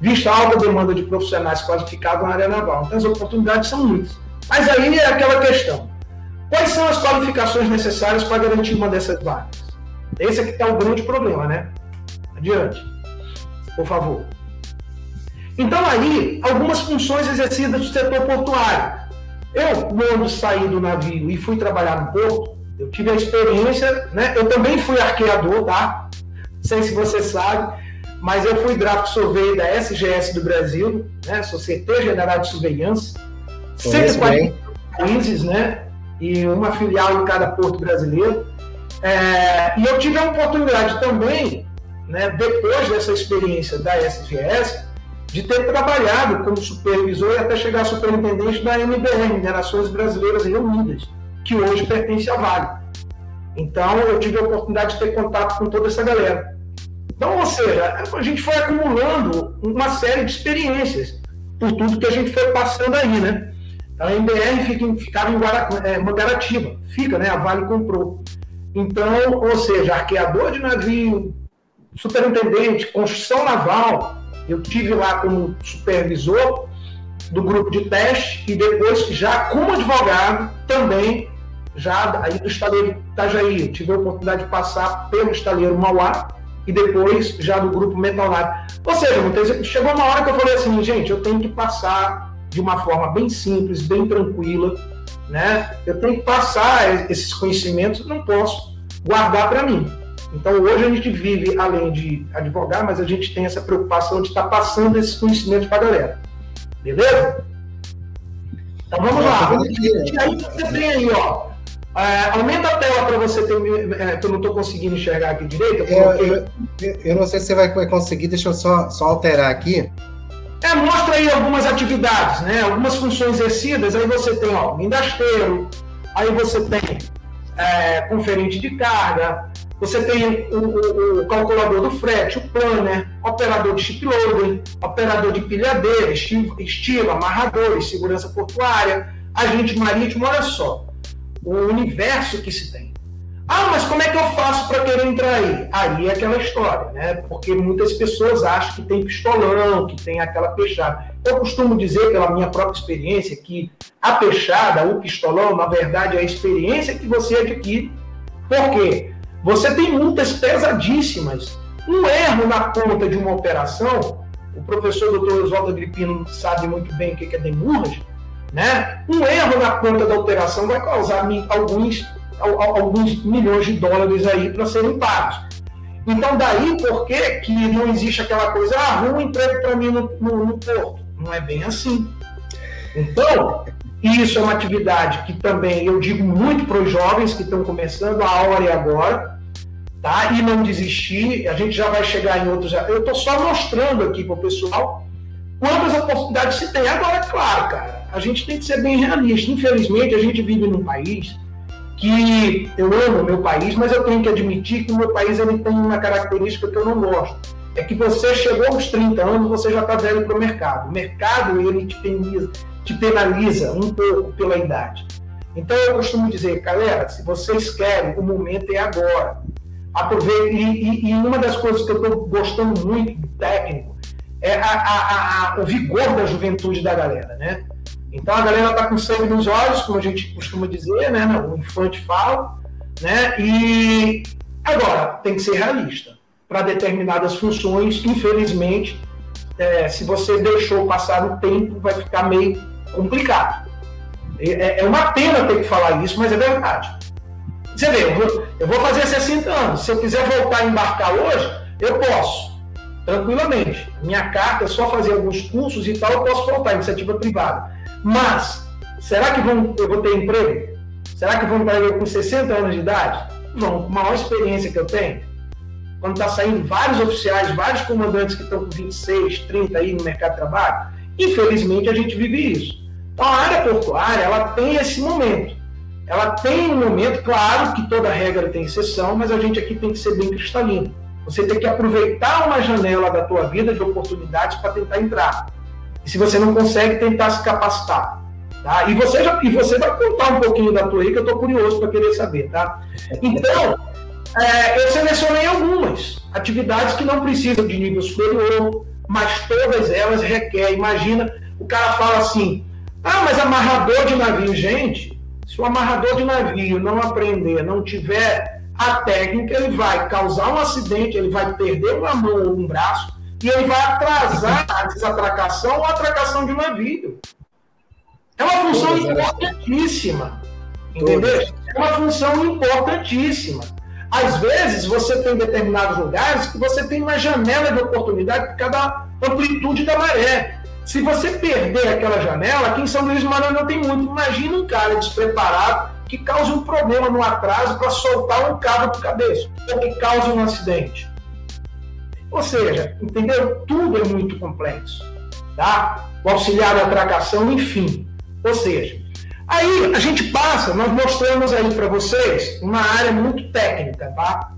vista a alta demanda de profissionais qualificados na área naval. Então, as oportunidades são muitas. Mas aí é aquela questão. Quais são as qualificações necessárias para garantir uma dessas vagas? Esse aqui está o grande problema, né? Adiante, por favor. Então, aí, algumas funções exercidas do setor portuário. Eu, quando saí do navio e fui trabalhar no porto, eu tive a experiência, né? Eu também fui arqueador, tá? Não sei se você sabe, mas eu fui draft survey da SGS do Brasil, né? Société General de Surveillance. 140 países, né? E uma filial em cada porto brasileiro. É, e eu tive a oportunidade também, né, depois dessa experiência da SGS, de ter trabalhado como supervisor e até chegar a superintendente da MBR, Minerações Brasileiras Reunidas, que hoje pertence à Vale. Então, eu tive a oportunidade de ter contato com toda essa galera. Então, ou seja, a gente foi acumulando uma série de experiências por tudo que a gente foi passando aí, né? A MBR fica, ficava em Guara, é, fica, né? A Vale comprou. Então, ou seja, arqueador de navio, superintendente, construção naval, eu tive lá como supervisor do grupo de teste e depois já como advogado também já aí do estaleiro Itajaí, eu tive a oportunidade de passar pelo estaleiro Mauá e depois já do grupo Metalar. Ou seja, chegou uma hora que eu falei assim, gente, eu tenho que passar de uma forma bem simples, bem tranquila, né? Eu tenho que passar esses conhecimentos, não posso guardar para mim. Então hoje a gente vive, além de advogar, mas a gente tem essa preocupação de estar tá passando esses conhecimentos para a galera. Beleza? Então vamos lá. E aí você tem aí, ó. É, aumenta a tela para você ter. É, que eu não estou conseguindo enxergar aqui direito. Eu, eu, eu, não sei se você vai conseguir, deixa eu só, só alterar aqui. É, mostra aí algumas atividades, né? Algumas funções exercidas. Aí você tem, ó, guindasteiro, aí você tem é, conferente de carga, você tem o, o, o, calculador do frete, o planner, operador de shiploading, operador de pilhadeira, estilo amarradores, segurança portuária, agente marítimo. Olha só, o universo que se tem. Ah, mas como é que eu faço para querer entrar aí? Aí é aquela história, né? Porque muitas pessoas acham que tem pistolão, que tem aquela peixada. Eu costumo dizer, pela minha própria experiência, que a peixada, o pistolão, na verdade, é a experiência que você adquire. Por quê? Você tem multas pesadíssimas. Um erro na conta de uma operação, o professor Dr. Oswaldo Agripino sabe muito bem o que é demurragem, né? Um erro na conta da operação vai causar alguns alguns milhões de dólares aí para serem pagos. Então, daí por que, não existe aquela coisa, ah, arruma um emprego para mim no, no, no porto? Não é bem assim. Então, isso é uma atividade que também eu digo muito para os jovens que estão começando, a hora e agora, tá? E não desistir, a gente já vai chegar em outros. Eu estou só mostrando aqui para o pessoal quantas oportunidades se tem. Agora, é claro, cara, a gente tem que ser bem realista. Infelizmente, a gente vive num país que eu amo meu país, mas eu tenho que admitir que o meu país ele tem uma característica que eu não gosto. É que você chegou aos 30 anos, você já está velho para o mercado. O mercado ele te penaliza, te penaliza um pouco pela idade. Então eu costumo dizer, galera, se vocês querem, o momento é agora. Aproveite. E, e, e uma das coisas que eu estou gostando muito do técnico é a, a, a, o vigor da juventude da galera, né? Então a galera está com sangue nos olhos, como a gente costuma dizer, né? O infante fala, né? E agora tem que ser realista. Para determinadas funções, infelizmente, é, se você deixou passar o tempo, vai ficar meio complicado. É, é uma pena ter que falar isso, mas é verdade. Você vê, eu vou, eu vou fazer 60 anos. Se eu quiser voltar a embarcar hoje, eu posso, tranquilamente. Minha carta é só fazer alguns cursos e tal, eu posso voltar, iniciativa privada. Mas, será que vão, eu vou ter emprego? Será que vão para eu com 60 anos de idade? Vão, com a maior experiência que eu tenho. Quando está saindo vários oficiais, vários comandantes que estão com 26, 30 aí no mercado de trabalho, infelizmente a gente vive isso. Então a área portuária, ela tem esse momento ela tem um momento, claro que toda regra tem exceção, mas a gente aqui tem que ser bem cristalino. Você tem que aproveitar uma janela da tua vida de oportunidades para tentar entrar. Se você não consegue, tentar se capacitar. Tá? E, você já, e você vai contar um pouquinho da tua aí, que eu estou curioso para querer saber. Tá? Então, é, eu selecionei algumas atividades que não precisam de nível superior, mas todas elas requerem. Imagina, o cara fala assim: ah, mas amarrador de navio, gente, se o amarrador de navio não aprender, não tiver a técnica, ele vai causar um acidente, ele vai perder uma mão ou um braço, e ele vai atrasar a desatracação ou a atracação de um navio. É uma função importantíssima. Entendeu? É uma função importantíssima. Às vezes, você tem determinados lugares que você tem uma janela de oportunidade por cada amplitude da maré. Se você perder aquela janela, aqui em São Luís do Maranhão tem muito. Imagina um cara despreparado que cause um problema no atraso para soltar um cabo por cabeça, ou que cause um acidente. Ou seja, entendeu? Tudo é muito complexo. Tá? O auxiliar de atracação, enfim. Ou seja, aí a gente passa, nós mostramos aí para vocês uma área muito técnica, tá?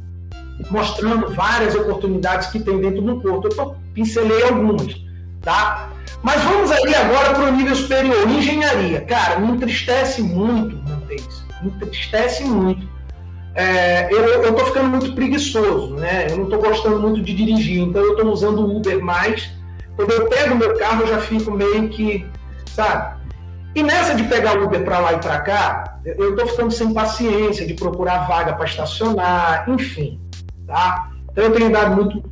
Mostrando várias oportunidades que tem dentro do porto. Eu pincelei algumas, tá? Mas vamos aí agora para o nível superior, engenharia. Cara, me entristece muito, Montes, me entristece muito. É, eu estou ficando muito preguiçoso, né? Eu não estou gostando muito de dirigir, então eu estou usando o Uber mais. Quando eu pego meu carro, eu já fico meio que, sabe? E nessa de pegar o Uber para lá e para cá, eu estou ficando sem paciência de procurar vaga para estacionar, enfim, tá? Então eu tenho dado muito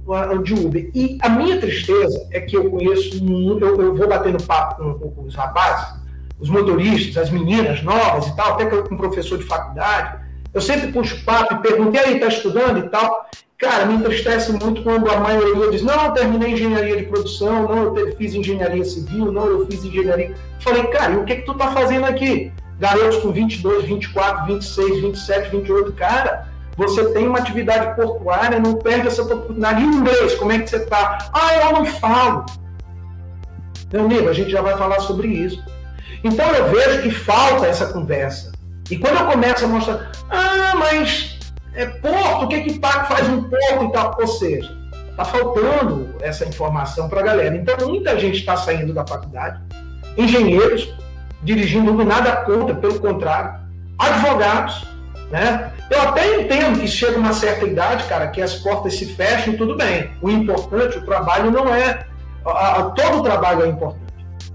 de Uber. E a minha tristeza é que eu conheço, eu, eu vou batendo papo com, com, os rapazes, os motoristas, as meninas novas e tal, até que eu com um professor de faculdade, eu sempre puxo papo e pergunto, e aí, está estudando e tal? Cara, me entristece muito quando a maioria diz, não, eu terminei engenharia de produção, não, eu fiz engenharia civil, não, eu fiz engenharia... Falei, cara, e o que que tu tá fazendo aqui? Garotos com 22, 24, 26, 27, 28, cara você tem uma atividade portuária, não perde essa oportunidade. E inglês, como é que você está? Ah, eu não falo. Meu amigo, a gente já vai falar sobre isso. Então eu vejo que falta essa conversa. E quando eu começo a mostrar, ah, mas é porto, o que que faz um porto e tal? Ou seja, está faltando essa informação para a galera. Então muita gente está saindo da faculdade, engenheiros dirigindo nada contra, pelo contrário, advogados, né? Eu até entendo que chega uma certa idade, cara, que as portas se fecham tudo bem. O importante, o trabalho não é. A, a, todo o trabalho é importante.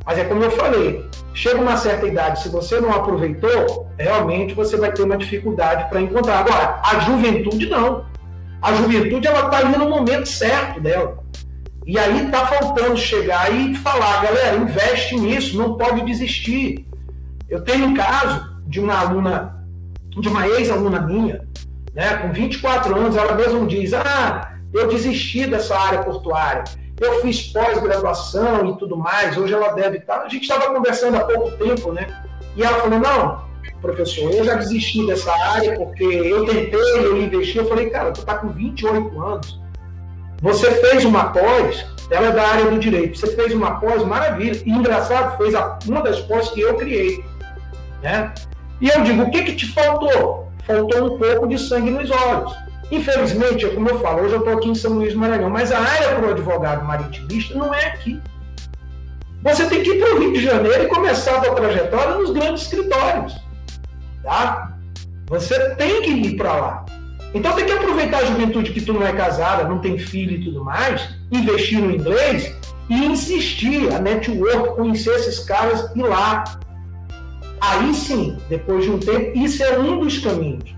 Mas é como eu falei, chega uma certa idade, se você não aproveitou, realmente você vai ter uma dificuldade para encontrar. Agora, a juventude não. A juventude ela está ali no momento certo dela. E aí está faltando chegar e falar, galera, investe nisso, não pode desistir. Eu tenho um caso de uma aluna de uma ex-aluna minha, né, com 24 anos, ela mesma diz: Ah, eu desisti dessa área portuária, eu fiz pós-graduação e tudo mais, hoje ela deve estar. A gente estava conversando há pouco tempo, né? E ela falou: Não, professor, eu já desisti dessa área porque eu tentei, eu investi. Eu falei: Cara, tu está com 28 anos, você fez uma pós, ela é da área do direito, você fez uma pós, maravilha. E engraçado, fez uma das pós que eu criei. Né? E eu digo, o que, que te faltou? Faltou um pouco de sangue nos olhos. Infelizmente, é como eu falo, hoje eu estou aqui em São Luís do Maranhão, mas a área para o advogado maritimista não é aqui. Você tem que ir para o Rio de Janeiro e começar a sua trajetória nos grandes escritórios. Tá? Você tem que ir para lá. Então tem que aproveitar a juventude que tu não é casada, não tem filho e tudo mais, investir no inglês e insistir, a network, conhecer esses caras e lá. Aí sim, depois de um tempo, isso é um dos caminhos.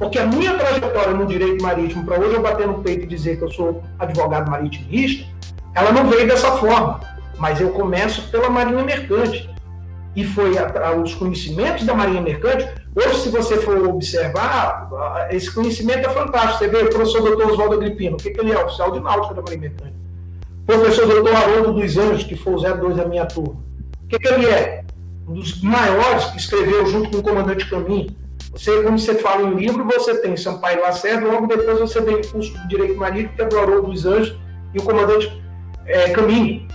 Porque a minha trajetória no direito marítimo, para hoje eu bater no peito e dizer que eu sou advogado maritimista, ela não veio dessa forma. Mas eu começo pela Marinha Mercante. E foi os conhecimentos da Marinha Mercante Hoje, se você for observar, esse conhecimento é fantástico. Você vê o professor doutor Oswaldo Agripino, o que, que ele é? Oficial de náutica da Marinha Mecânica. O professor doutor Haroldo dos Anjos, que foi o 02 da minha turma. O que, que ele é? Um dos maiores que escreveu junto com o comandante Caminho. Você, como você fala em livro, você tem Sampaio Lacerda, logo depois você tem o curso de Direito Marítimo, que é do Haroldo dos Anjos, e o comandante é, Caminho.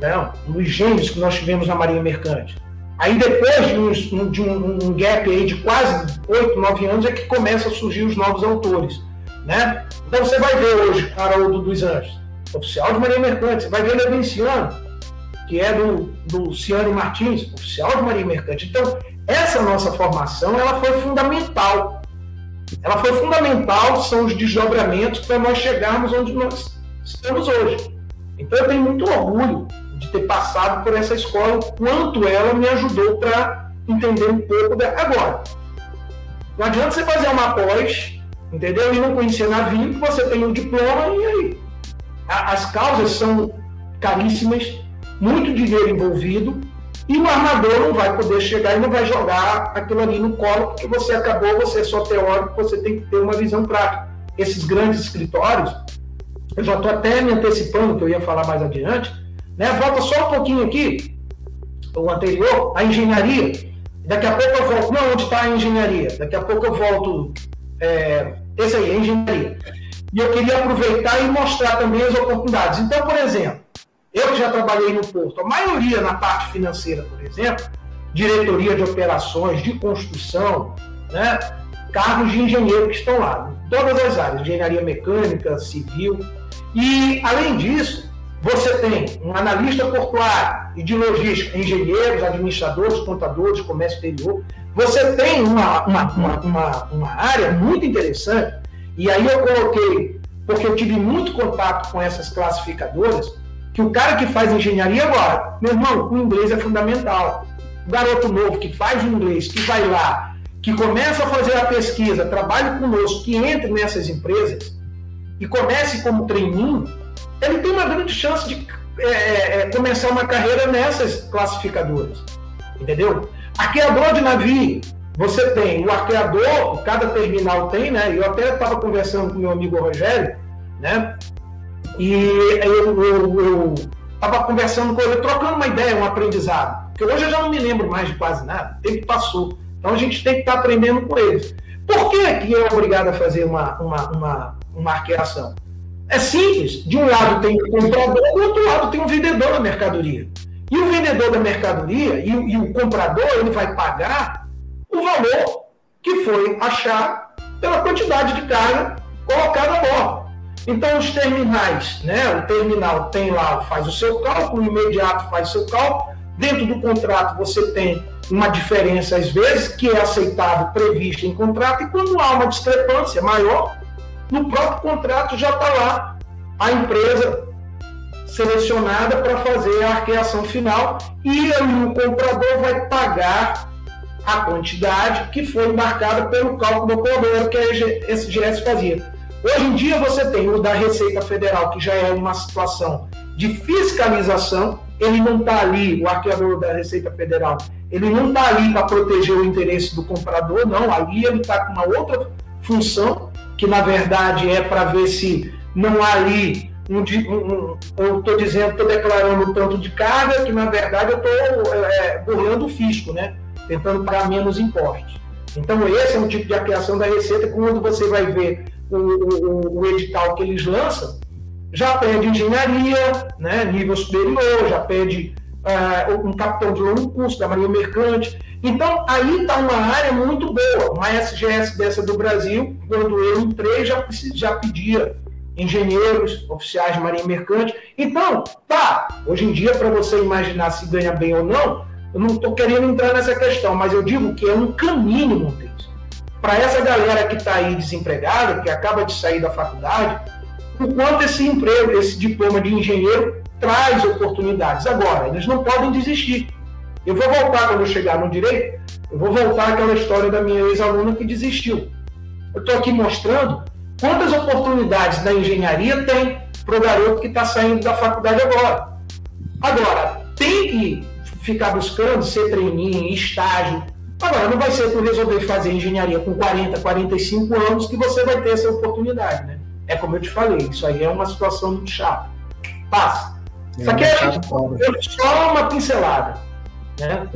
Né? Um dos gênios que nós tivemos na Marinha Mercante. Aí depois de, uns, de um, um, gap aí de quase 8, 9 anos é que começa a surgir os novos autores. Né? Então você vai ver hoje Haroldo dos Anjos, oficial de Marinha Mercante, você vai ver Levenciano, que é do, do Ciano Martins, oficial de Marinha Mercante. Então, essa nossa formação ela foi fundamental. Ela foi fundamental, são os desdobramentos para nós chegarmos onde nós estamos hoje. Então eu tenho muito orgulho de ter passado por essa escola, o quanto ela me ajudou para entender um pouco da. Agora, não adianta você fazer uma pós, entendeu? E não conhecer navio, que você tem um diploma e aí. As causas são caríssimas, muito dinheiro envolvido, e o armador não vai poder chegar e não vai jogar aquilo ali no colo, porque você acabou, você é só teórico, você tem que ter uma visão prática. Esses grandes escritórios, eu já estou até me antecipando, que eu ia falar mais adiante, né? Volta só um pouquinho aqui, o anterior, a engenharia. Daqui a pouco eu volto. Não, onde está a engenharia? Daqui a pouco eu volto. É, esse aí, a engenharia. E eu queria aproveitar e mostrar também as oportunidades. Então, por exemplo, eu que já trabalhei no Porto, a maioria na parte financeira, por exemplo, diretoria de operações, de construção, né? cargos de engenheiro que estão lá, todas as áreas, engenharia mecânica, civil. E, além disso, você tem um analista portuário e de logística, engenheiros, administradores, contadores, comércio exterior. Você tem uma, uma, uma, uma, uma área muito interessante, e aí eu coloquei, porque eu tive muito contato com essas classificadoras, que o cara que faz engenharia agora, meu irmão, o inglês é fundamental. O garoto novo que faz inglês, que vai lá, que começa a fazer a pesquisa, trabalhe conosco, que entre nessas empresas e comece como treininho, ele tem uma grande chance de é, é, é, começar uma carreira nessas classificadoras. Entendeu? Arqueador de navio, você tem o arqueador, cada terminal tem, né? Eu até estava conversando com meu amigo Rogério, né? E eu estava conversando com ele, trocando uma ideia, um aprendizado. Porque hoje eu já não me lembro mais de quase nada, o tempo passou. Então a gente tem que estar tá aprendendo com eles. Por que, que é obrigado a fazer uma, uma, uma, uma arqueação? É simples. De um lado tem o comprador, do outro lado tem o vendedor da mercadoria. E o vendedor da mercadoria e e o comprador ele vai pagar o valor que foi achar pela quantidade de carga colocada a bordo. Então, os terminais, né? O terminal tem lá, faz o seu cálculo, o imediato faz o seu cálculo. Dentro do contrato, você tem uma diferença, às vezes, que é aceitável, prevista em contrato, e quando há uma discrepância maior, no próprio contrato já está lá a empresa selecionada para fazer a arqueação final e o comprador vai pagar a quantidade que foi embarcada pelo cálculo do operador que a SGS fazia. Hoje em dia você tem o da Receita Federal, que já é uma situação de fiscalização, ele não está ali, o arqueador da Receita Federal, ele não está ali para proteger o interesse do comprador, não, ali ele está com uma outra função, que na verdade é para ver se não há ali um, um, eu estou dizendo, estou declarando tanto de carga que na verdade eu estou é, burlando o fisco, né? Tentando pagar menos impostos. Então esse é um tipo de aplicação da receita quando você vai ver o, o, o edital que eles lançam, já pede engenharia, né, nível superior, já pede uh, um capitão de longo curso da Marinha Mercante. Então, aí está uma área muito boa. Uma SGS dessa do Brasil, quando eu entrei, já, já pedia engenheiros, oficiais de Marinha Mercante. Então, tá, hoje em dia, para você imaginar se ganha bem ou não, eu não estou querendo entrar nessa questão, mas eu digo que é um caminho, Montes. Para essa galera que está aí desempregada, que acaba de sair da faculdade, o quanto esse emprego, esse diploma de engenheiro traz oportunidades. Agora, eles não podem desistir. Eu vou voltar quando eu chegar no direito, eu vou voltar àquela história da minha ex-aluna que desistiu. Eu estou aqui mostrando quantas oportunidades da engenharia tem para o garoto que está saindo da faculdade agora. Agora, tem que ficar buscando ser treininho, estágio, Agora, não vai ser por resolver fazer engenharia com 40, 45 anos que você vai ter essa oportunidade, né? É como eu te falei, isso aí é uma situação muito chata. Passa. É aqui é só uma pincelada. Né?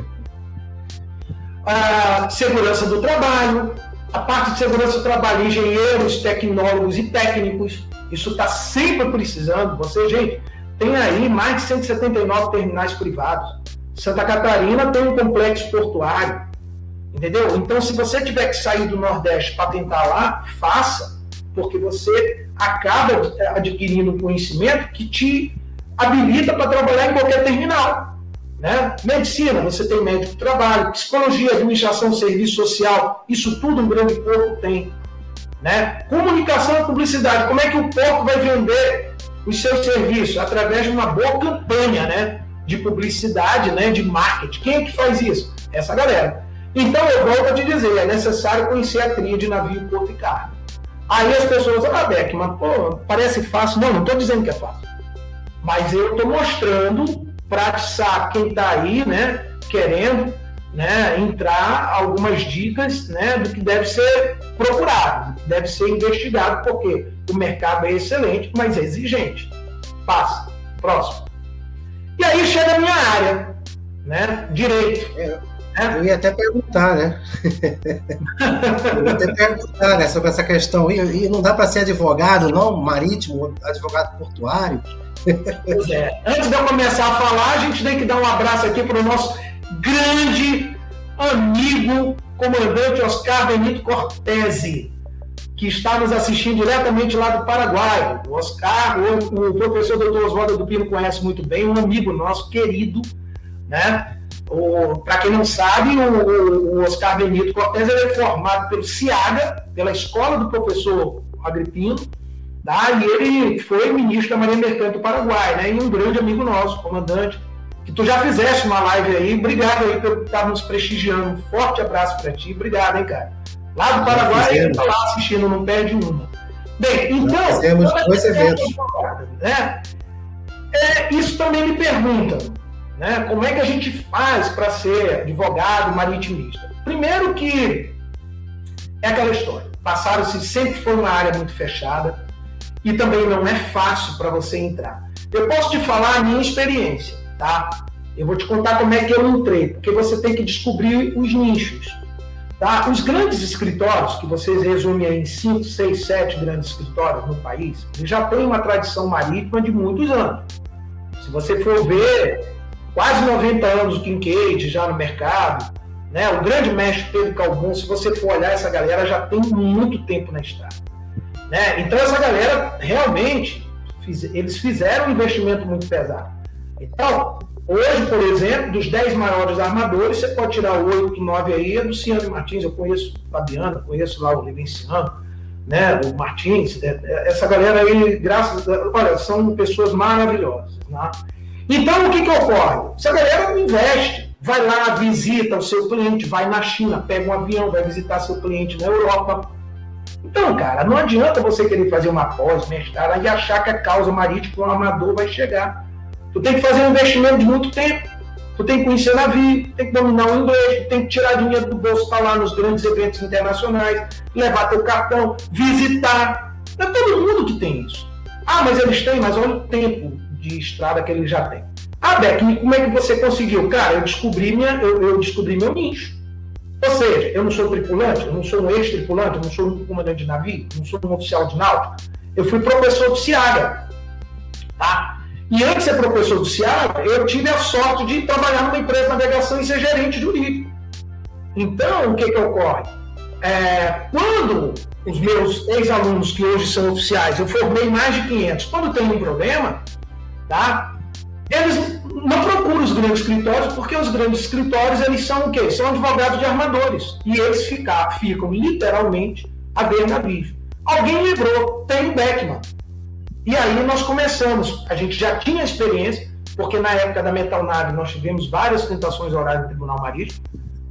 A segurança do trabalho, a parte de segurança do trabalho, engenheiros, tecnólogos e técnicos, isso está sempre precisando. Você, gente, tem aí mais de 179 terminais privados. Santa Catarina tem um complexo portuário. Entendeu? Então, se você tiver que sair do Nordeste para tentar lá, faça, porque você acaba adquirindo conhecimento que te habilita para trabalhar em qualquer terminal. Né? Medicina, você tem médico trabalho, psicologia, administração, serviço social, isso tudo um grande porto tem. Né? Comunicação e publicidade, como é que o porto vai vender os seus serviços? Através de uma boa campanha né? de publicidade, né? de marketing. Quem é que faz isso? Essa galera. Então eu volto a te dizer, é necessário conhecer a trilha de navio, porto e carga. Aí as pessoas, ah, Beckman, pô, parece fácil. Não, não estou dizendo que é fácil. Mas eu estou mostrando para quem está aí, né, querendo né, entrar algumas dicas né, do que deve ser procurado, deve ser investigado, porque o mercado é excelente, mas é exigente. Passa. Próximo. E aí chega a minha área, né? Direito. É, né? Eu ia até perguntar, né? eu ia até perguntar né, sobre essa questão. E, e não dá para ser advogado, não? Marítimo, advogado portuário? Pois é. Antes de eu começar a falar, a gente tem que dar um abraço aqui para o nosso grande amigo, comandante Oscar Benito Cortese, que está nos assistindo diretamente lá do Paraguai. O Oscar, o, o professor doutor Oswaldo do Pino conhece muito bem, um amigo nosso querido, né? Para quem não sabe, o, o Oscar Benito Cortese é formado pelo CIAGA, pela Escola do Professor Agripino, Tá? E ele foi ministro da Marinha Mercante do Paraguai, né? E um grande amigo nosso, comandante, que tu já fizeste uma live aí. Obrigado aí por estar nos prestigiando. Um forte abraço para ti. Obrigado, hein, cara. Lá do Paraguai, ele tá lá assistindo, não perde uma. Bem, então. Temos dois eventos. Né? É, isso também me pergunta, né? Como é que a gente faz para ser advogado maritimista? Primeiro que é aquela história. Passaram-se, sempre foi uma área muito fechada e também não é fácil para você entrar. Eu posso te falar a minha experiência, tá? Eu vou te contar como é que eu entrei, porque você tem que descobrir os nichos. Tá? Os grandes escritórios, que vocês resumem em 5, 6, 7 grandes escritórios no país, já têm uma tradição marítima de muitos anos. Se você for ver, quase 90 anos do Kincaid já no mercado, né? o grande mestre Pedro Calvon, se você for olhar, essa galera já tem muito tempo na estrada. Né? Então, essa galera realmente fiz, eles fizeram um investimento muito pesado. Então, hoje, por exemplo, dos 10 maiores armadores, você pode tirar 8, 9 aí, é do Ciano Martins. Eu conheço o Fabiano, conheço lá o Livenciano, né? o Martins. É, é, essa galera aí, graças a, olha, são pessoas maravilhosas. Né? Então, o que, que ocorre? Essa galera investe, vai lá, visita o seu cliente, vai na China, pega um avião, vai visitar seu cliente na Europa então, cara, não adianta você querer fazer uma pós, mestrado, e achar que a causa marítima o amador vai chegar. Tu tem que fazer um investimento de muito tempo. Tu tem que conhecer navio, tem que dominar o inglês, tem que tirar dinheiro do bolso para lá nos grandes eventos internacionais, levar teu cartão, visitar. Não é todo mundo que tem isso. Ah, mas eles têm, mas olha o tempo de estrada que eles já têm. Ah, Beck, como é que você conseguiu? Cara, eu descobri, minha, eu, eu descobri meu nicho. Ou seja, eu não sou tripulante, eu não sou um ex-tripulante, eu não sou um comandante de navio, não sou um oficial de náutica. Eu fui professor do CIAGA. Tá? E antes de ser professor do CIAGA, eu tive a sorte de trabalhar numa empresa de navegação e ser gerente jurídico. Então, o que, que ocorre? É, quando os meus ex-alunos, que hoje são oficiais, eu formei mais de 500, quando tem um problema, tá? eles não procuram os grandes escritórios, porque os grandes escritórios eles são o quê? São advogados de armadores. E eles ficam literalmente a ver navios. Alguém lembrou, tem o Beckman. E aí nós começamos. A gente já tinha experiência, porque na época da Metal Nave nós tivemos várias tentações orais no Tribunal Marítimo.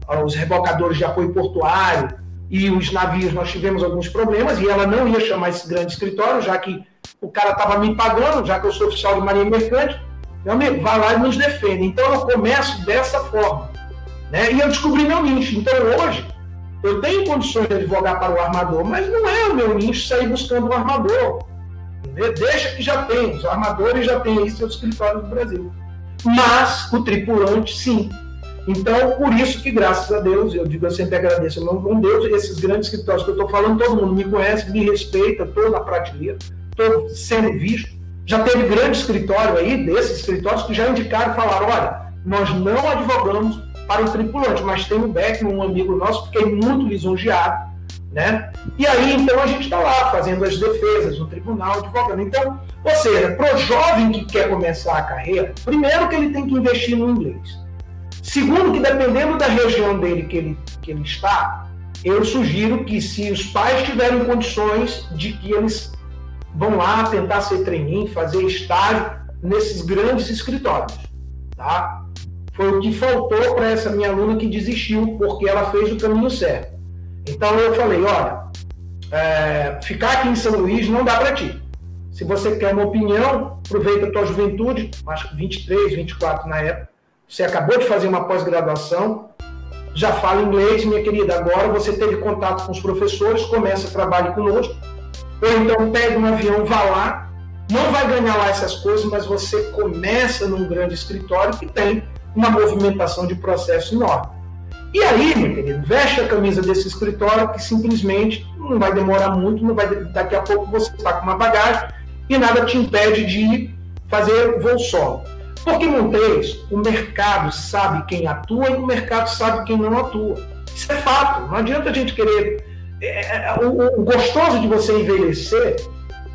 Ah, os rebocadores de apoio portuário e os navios nós tivemos alguns problemas e ela não ia chamar esse grande escritório, já que o cara estava me pagando, já que eu sou oficial de Marinha Mercante meu amigo, vai lá e nos defende. Então eu começo dessa forma. Né? E eu descobri meu nicho. Então hoje, eu tenho condições de advogar para o armador, mas não é o meu nicho sair buscando um armador. Deixa que já tem, os armadores já têm aí seus escritórios no Brasil. Mas o tripulante, sim. Então, por isso que, graças a Deus, eu digo, eu sempre agradeço meu bom Deus, esses grandes escritórios que eu estou falando, todo mundo me conhece, me respeita, estou na prateleira, estou sendo visto. Já teve grande escritório aí, desses escritórios, que já indicaram falaram: olha, nós não advogamos para o tripulante, mas tem o Beckman, um amigo nosso, fiquei muito lisonjeado, né? E aí, então, a gente está lá fazendo as defesas no tribunal, advogando. Então, ou seja, para o jovem que quer começar a carreira, primeiro que ele tem que investir no inglês. Segundo, que dependendo da região dele que ele, que ele está, eu sugiro que se os pais tiverem condições de que eles vão lá tentar ser treininho, fazer estágio nesses grandes escritórios, tá? Foi o que faltou para essa minha aluna que desistiu, porque ela fez o caminho certo. Então eu falei, olha, é, ficar aqui em São Luís não dá para ti. Se você quer uma opinião, aproveita a tua juventude, acho que 23, 24 na época, você acabou de fazer uma pós-graduação, já fala inglês, minha querida. Agora você teve contato com os professores, começa a trabalhar conosco. Ou então pega um avião, vá lá. Não vai ganhar lá essas coisas, mas você começa num grande escritório que tem uma movimentação de processo enorme. E aí, meu querido, veste a camisa desse escritório que simplesmente não vai demorar muito, não vai daqui a pouco você está com uma bagagem e nada te impede de fazer voo solo. Porque, Montes, o mercado sabe quem atua e o mercado sabe quem não atua. Isso é fato. Não adianta a gente querer. É, é, o, o, gostoso de você envelhecer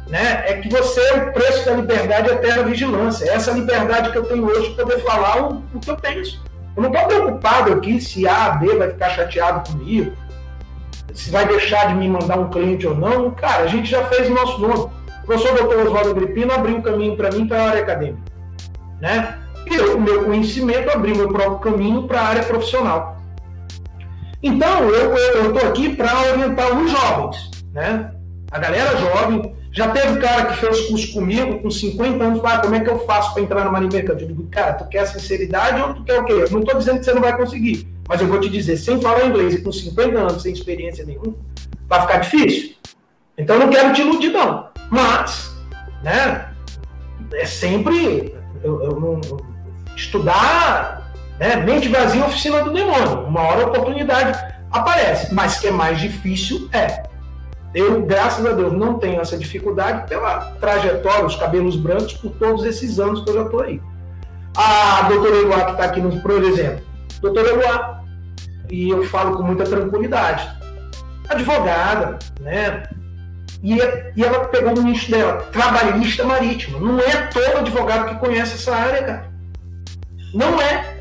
né, é que você, o preço da liberdade é a vigilância. É essa liberdade que eu tenho hoje de poder falar o, o que eu penso. Eu não estou preocupado aqui se A, B vai ficar chateado comigo, se vai deixar de me mandar um cliente ou não. Cara, a gente já fez o nosso nome. O professor Dr. Oswaldo Agripino abriu o caminho para mim para a área acadêmica né? E eu, o meu conhecimento abriu meu próprio caminho para a área profissional. Então, eu estou aqui para orientar os jovens, né? A galera jovem, já teve cara que fez curso comigo com 50 anos, ah, como é que eu faço para entrar no Marinha Mercante? Eu digo, cara, tu quer sinceridade ou tu quer o quê? Eu não estou dizendo que você não vai conseguir, mas eu vou te dizer, sem falar inglês e com 50 anos, sem experiência nenhuma, vai ficar difícil. Então, eu não quero te iludir, não. Mas, né, é sempre eu, eu não, estudar, né, mente vazia, oficina do demônio. Uma hora a oportunidade aparece, mas que é mais difícil é. Eu, graças a Deus, não tenho essa dificuldade pela trajetória, os cabelos brancos, por todos esses anos que eu já estou aí. A doutora Eloá, que está aqui, no, por exemplo, doutora Eloá, e eu falo com muita tranquilidade, advogada, né? E, e ela pegou o nicho dela, trabalhista marítimo. Não é todo advogado que conhece essa área, cara. Não é.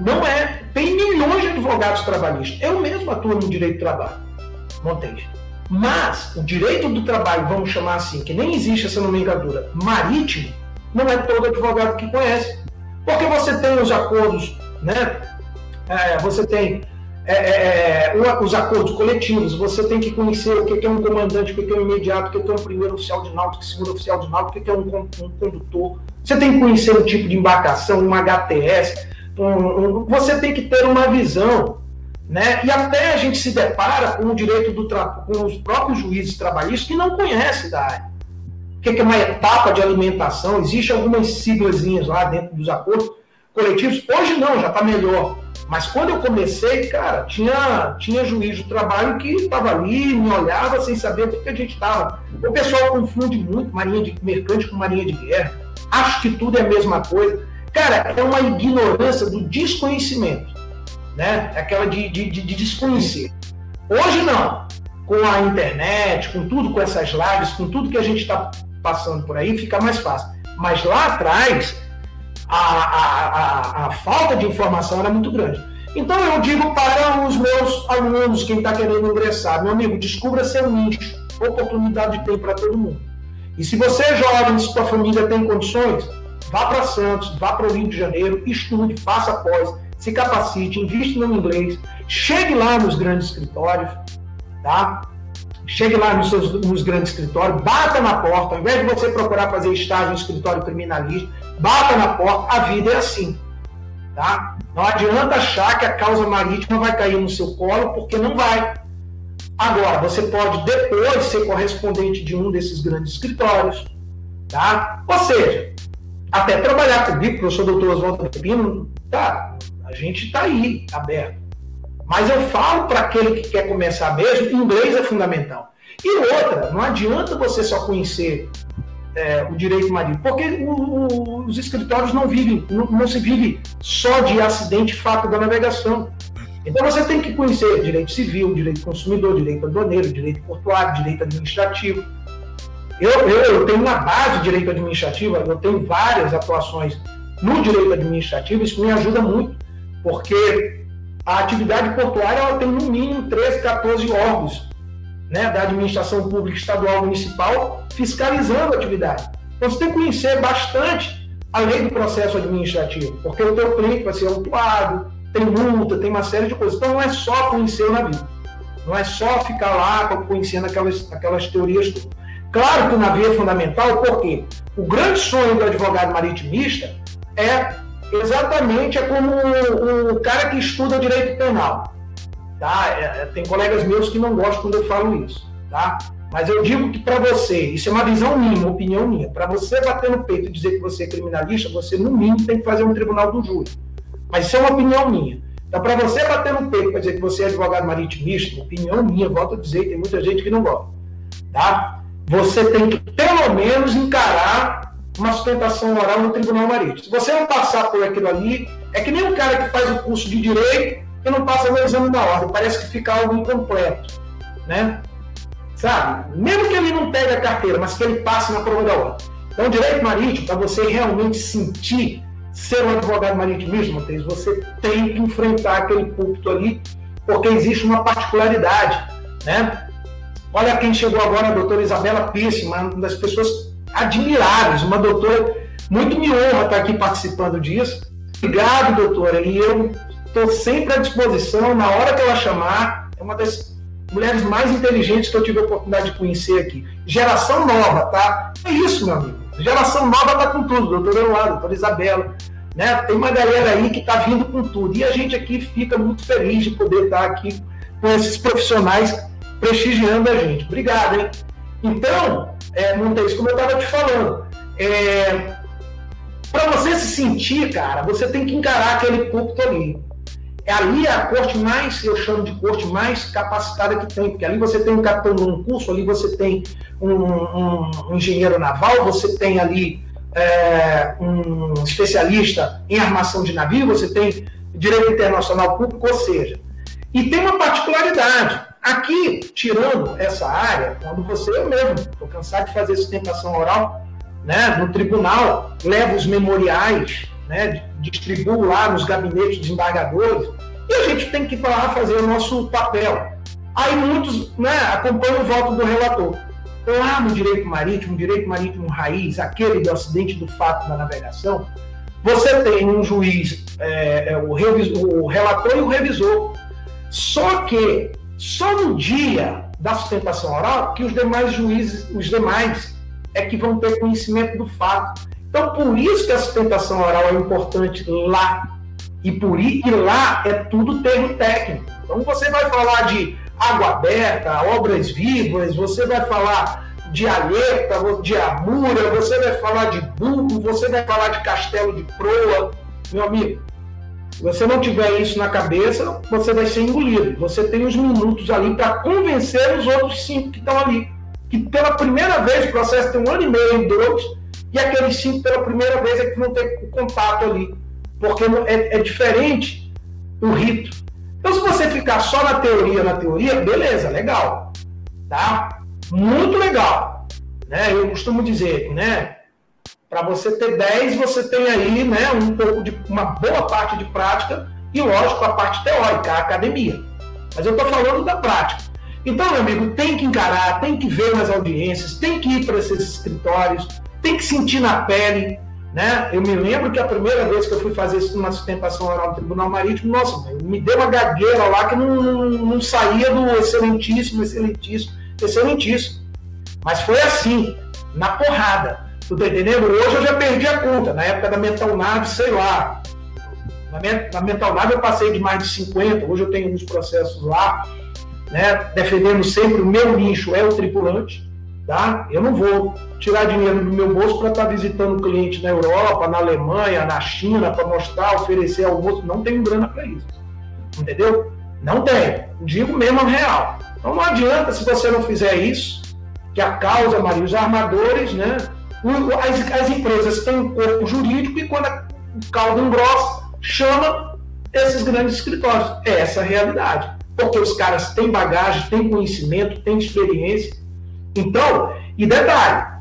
Não é. Tem milhões de advogados trabalhistas. Eu mesmo atuo no direito do trabalho. Montes. Mas o direito do trabalho, vamos chamar assim, que nem existe essa nomenclatura, marítimo, não é todo advogado que conhece. Porque você tem os acordos, né? É, você tem é, é, é os acordos coletivos, você tem que conhecer o que é um comandante, o que é um imediato, o que é um primeiro oficial de náutico, segundo oficial de náutico, o que é um, um condutor. Você tem que conhecer o tipo de embarcação, uma HTS, um, um, você tem que ter uma visão. Né? E até a gente se depara com o direito do com os próprios juízes trabalhistas que não conhecem da área. O que é uma etapa de alimentação? Existem algumas siglazinhas lá dentro dos acordos coletivos. Hoje não, já está melhor. Mas quando eu comecei, cara, tinha, tinha juiz de trabalho que estava ali, me olhava sem saber o que, a gente estava. O pessoal confunde muito marinha de mercante com marinha de guerra. Acho que tudo é a mesma coisa. Cara, é uma ignorância do desconhecimento. Né? Aquela de, de, de desconhecer. Hoje não. Com a internet, com tudo, com essas lives, com tudo que a gente está passando por aí, fica mais fácil. Mas lá atrás, a, a, a, a falta de informação era muito grande. Então eu digo para os meus alunos, quem está querendo ingressar, meu amigo, descubra seu nicho, oportunidade tem para todo mundo. E se você é jovem, se sua família tem condições, vá para Santos, vá para o Rio de Janeiro, estude, faça pós, se capacite, investe no inglês, chegue lá nos grandes escritórios, tá? Chegue lá nos, seus, nos grandes escritórios, bata na porta, ao invés de você procurar fazer estágio no escritório criminalista, bata na porta, a vida é assim. Tá? Não adianta achar que a causa marítima vai cair no seu colo, porque não vai. Agora, você pode depois ser correspondente de um desses grandes escritórios, tá? Ou seja, até trabalhar comigo, professor doutor Oswaldo Pepino, tá, a gente está aí, aberto. Mas eu falo para aquele que quer começar mesmo, inglês é fundamental. E outra, não adianta você só conhecer é, o direito marítimo, porque o, o, os escritórios não vivem, não, não, se vive só de acidente fato da navegação. Então você tem que conhecer direito civil, direito consumidor, direito aduaneiro, direito portuário, direito administrativo. Eu, eu, eu tenho uma base de direito administrativo, eu tenho várias atuações no direito administrativo, isso me ajuda muito, porque a atividade portuária ela tem no mínimo 13, 14 órgãos né, da administração pública estadual municipal fiscalizando a atividade. Então você tem que conhecer bastante a lei do processo administrativo, porque o teu cliente vai ser autuado, tem multa, tem uma série de coisas. Então não é só conhecer o navio, não é só ficar lá conhecendo aquelas, aquelas teorias. Claro que o navio é fundamental, porque o grande sonho do advogado maritimista é exatamente é como o cara que estuda direito penal. Tá? É, é, tem colegas meus que não gostam quando eu falo isso. Tá? Mas eu digo que para você, isso é uma visão minha, uma opinião minha, para você bater no peito e dizer que você é criminalista, você no mínimo tem que fazer um tribunal do júri. Mas isso é uma opinião minha. Então, para você bater no peito para dizer que você é advogado maritimista, opinião minha, volto a dizer, tem muita gente que não gosta. Tá? Você tem que, pelo menos, encarar uma sustentação oral no tribunal marítimo. Se você não passar por aquilo ali, é que nem um cara que faz o curso de direito e não passa no exame da ordem, parece que fica algo incompleto. Né? Sabe? Mesmo que ele não pegue a carteira, mas que ele passe na prova da ordem. Então, direito marítimo, para você realmente sentir ser um advogado maritimista, Matheus, você tem que enfrentar aquele púlpito ali, porque existe uma particularidade, né? Olha quem chegou agora, a doutora Isabela Pisse, uma das pessoas admiráveis, uma doutora, muito me honra estar aqui participando disso. Obrigado, doutora, e eu estou sempre à disposição, na hora que ela chamar, é uma das mulheres mais inteligentes que eu tive a oportunidade de conhecer aqui. Geração nova, tá? É isso, meu amigo. Geração nova tá com tudo, doutor Eduardo, doutora Isabela. Né? Tem uma galera aí que está vindo com tudo. E a gente aqui fica muito feliz de poder estar aqui com esses profissionais prestigiando a gente. Obrigado, hein? Então, é, Montes, como eu estava te falando, é, para você se sentir, cara, você tem que encarar aquele púlpito ali. É ali a corte mais, eu chamo de corte mais capacitada que tem, porque ali você tem um capitão num curso, ali você tem um, um, um engenheiro naval, você tem ali é, um especialista em armação de navio, você tem direito internacional público, ou seja, e tem uma particularidade. Aqui, tirando essa área, quando você, eu mesmo, estou cansado de fazer sustentação oral, né, no tribunal, levo os memoriais né, distribuo lá nos gabinetes de embargadores, e a gente tem que ir lá fazer o nosso papel. Aí muitos né, acompanham o voto do relator. Lá no direito marítimo, direito marítimo raiz, aquele do acidente do fato da navegação, você tem um juiz, é, é, o, revisor, o relator e o revisor. Só que só no dia da sustentação oral que os demais juízes, os demais, é que vão ter conhecimento do fato. Então, por isso que a sustentação oral é importante lá. E por e lá é tudo termo técnico. Então, você vai falar de água aberta, obras vivas, você vai falar de aleta, de amura, você vai falar de burro, você vai falar de castelo de proa. Meu amigo, se você não tiver isso na cabeça, você vai ser engolido. Você tem os minutos ali para convencer os outros cinco que estão ali. Que pela primeira vez o processo tem um ano e meio, dois, e aqueles cinco pela primeira vez é que vão ter o contato ali, porque é, é diferente o rito. Então, se você ficar só na teoria, na teoria, beleza, legal, tá? Muito legal, né? Eu costumo dizer, né? Para você ter 10, você tem aí, né, um pouco de uma boa parte de prática e, lógico, a parte teórica, a academia. Mas eu estou falando da prática. Então, meu amigo, tem que encarar, tem que ver nas audiências, tem que ir para esses escritórios, tem que sentir na pele. Né? Eu me lembro que a primeira vez que eu fui fazer uma sustentação oral no Tribunal Marítimo, nossa, me deu uma gagueira lá que não, não, não saía do excelentíssimo, excelentíssimo, excelentíssimo. Mas foi assim, na porrada. Tu tá entendendo? Hoje eu já perdi a conta. Na época da Metal Nave, sei lá, Na, Mental Lab eu passei de mais de 50, hoje eu tenho uns processos lá, né, defendendo sempre o meu nicho é o tripulante. Tá? Eu não vou tirar dinheiro do meu bolso para estar tá visitando cliente na Europa, na Alemanha, na China, para mostrar, oferecer almoço. Não tenho grana para isso. Entendeu? Não tenho. Digo mesmo real. Então não adianta se você não fizer isso, que a causa, Maria, os armadores, né? As, as empresas têm um corpo jurídico e quando o caldo engrossa, chama esses grandes escritórios. É essa a realidade. Porque os caras têm bagagem, têm conhecimento, têm experiência então, e detalhe,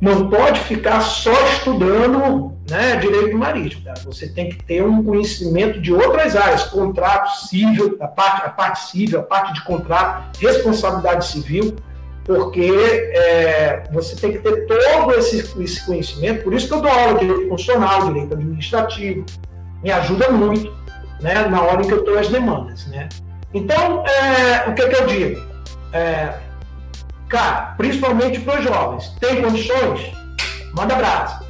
não pode ficar só estudando né, direito marítimo. Tá? Você tem que ter um conhecimento de outras áreas, contrato civil, a parte, a parte civil, a parte de contrato, responsabilidade civil, porque é, você tem que ter todo esse, esse, conhecimento. Por isso que eu dou aula de direito constitucional, direito administrativo, me ajuda muito né, na hora em que eu estou as demandas. Né? Então, é, o que, que eu digo? É, Cara, principalmente para os jovens, tem condições? Manda brasa.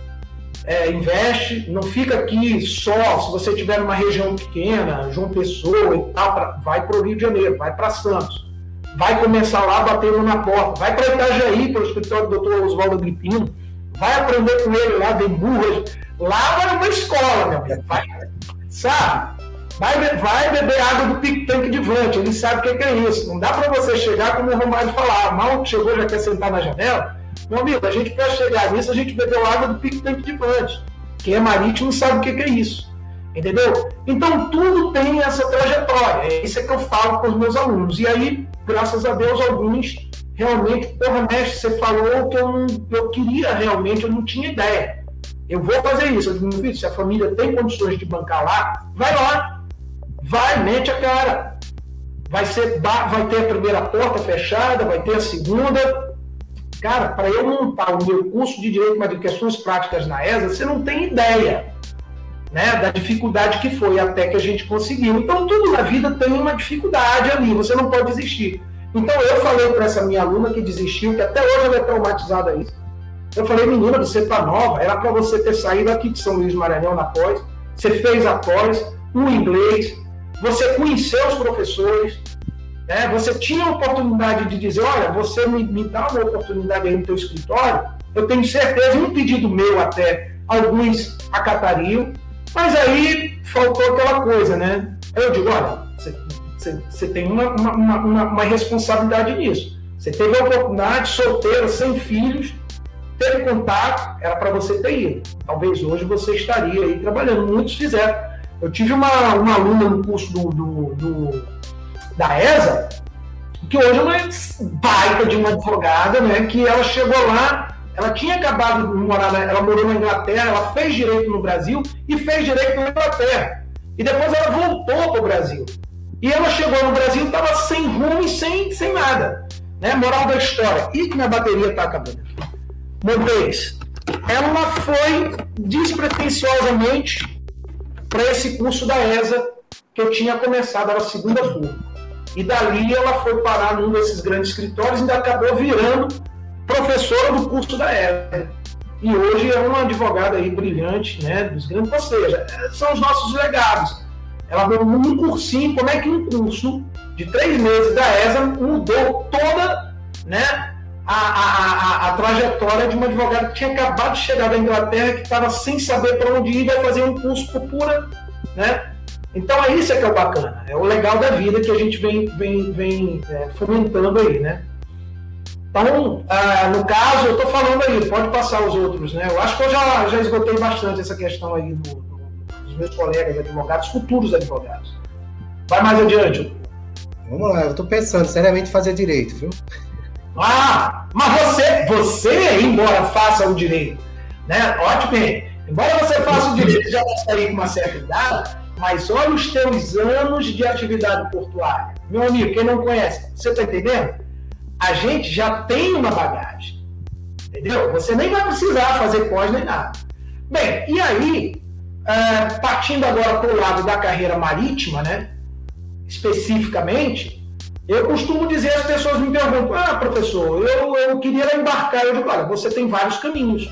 É, investe, não fica aqui só, se você tiver numa região pequena, João Pessoa e tal, vai para o Rio de Janeiro, vai para Santos. Vai começar lá batendo na porta, vai para Itajaí, para o escritório do Dr. Oswaldo Agripino, vai aprender com ele lá, de burras. Lá vai uma escola, meu amigo. Vai, sabe? Vai, vai beber água do pique tanque de vante, ele sabe o que, é isso. Não dá para você chegar como o Romário falar, mal chegou, já quer sentar na janela. Meu amigo, a gente quer chegar nisso, a gente bebeu água do pique tanque de vante. Quem é marítimo sabe o que, é isso. Entendeu? Então tudo tem essa trajetória. É isso que eu falo com os meus alunos. E aí, graças a Deus, alguns realmente, porra, mestre, você falou que eu, não, eu queria realmente, eu não tinha ideia. Eu vou fazer isso. Se a família tem condições de bancar lá, vai lá. Vai, mete a cara. Vai, ser, vai ter a primeira porta fechada, vai ter a segunda. Cara, para eu montar o meu curso de Direito de Questões Práticas na ESA, você não tem ideia né, da dificuldade que foi até que a gente conseguiu. Então, tudo na vida tem uma dificuldade ali, você não pode desistir. Então, eu falei para essa minha aluna que desistiu, que até hoje ela é traumatizada isso. Eu falei, menina, você tá nova, era para você ter saído aqui de São Luís Maranhão na pós, você fez a pós, o inglês, você conheceu os professores, né? você tinha a oportunidade de dizer, olha, você me, me dá uma oportunidade aí no teu escritório, eu tenho certeza, um pedido meu até, alguns acatariam, mas aí faltou aquela coisa, né? Eu digo, olha, você tem uma, uma, uma, uma, responsabilidade nisso. Você teve a oportunidade, solteiro, sem filhos, teve contato, era para você ter ido. Talvez hoje você estaria aí trabalhando. Muitos fizeram. Eu tive uma, uma aluna no curso do, do, do, da ESA, que hoje é uma baita de uma advogada, né? Que ela chegou lá, ela tinha acabado de morar, ela morou na Inglaterra, ela fez direito no Brasil e fez direito na Inglaterra. E depois ela voltou para o Brasil. E ela chegou no Brasil e estava sem rumo e sem, sem nada. Né? Moral da história. E que minha bateria está acabando. Montes, ela foi despretensiosamente para esse curso da ESA que eu tinha começado, era segunda turma. E dali ela foi parar num desses grandes escritórios e ainda acabou virando professora do curso da ESA. E hoje é uma advogada aí brilhante, né, dos grandes, ou seja, são os nossos legados. Ela deu um cursinho, como é que um curso de três meses da ESA mudou toda, né, a, a, a, trajetória de uma advogada que tinha acabado de chegar da Inglaterra, que estava sem saber para onde ir, vai fazer um curso por pura, né? Então é isso que é o bacana, é o legal da vida que a gente vem, vem, vem é, fomentando aí, né? Então, ah, no caso, eu estou falando aí, pode passar os outros, né? Eu acho que eu já, já esgotei bastante essa questão aí do, do, dos meus colegas advogados, futuros advogados. Vai mais adiante. Vamos lá, eu estou pensando seriamente fazer direito, viu? Ah, mas você, você, embora faça o direito, né? Ótimo, embora você faça o direito, já está aí com uma certa idade, mas olha os teus anos de atividade portuária. Meu amigo, quem não conhece, você está entendendo? A gente já tem uma bagagem. Entendeu? Você nem vai precisar fazer pós nem nada. Bem, e aí, uh, partindo agora para o lado da carreira marítima, né? Especificamente, eu costumo dizer, as pessoas me perguntam, ah, professor, eu, eu queria embarcar. Eu digo, olha, você tem vários caminhos.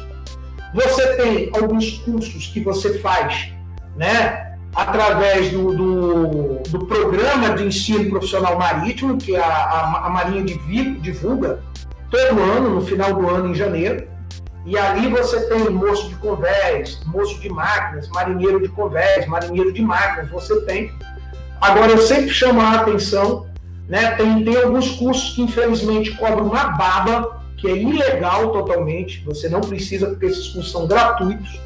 Você tem alguns cursos que você faz, né? através do, do, do, programa de ensino profissional marítimo, que a, a, a Marinha divulga todo ano, no final do ano, em janeiro. E ali você tem moço de convés, moço de máquinas, marinheiro de convés, marinheiro de máquinas, você tem. Agora, eu sempre chamo a atenção, né? Tem, tem alguns cursos que infelizmente cobram uma baba, que é ilegal totalmente, você não precisa, porque esses cursos são gratuitos,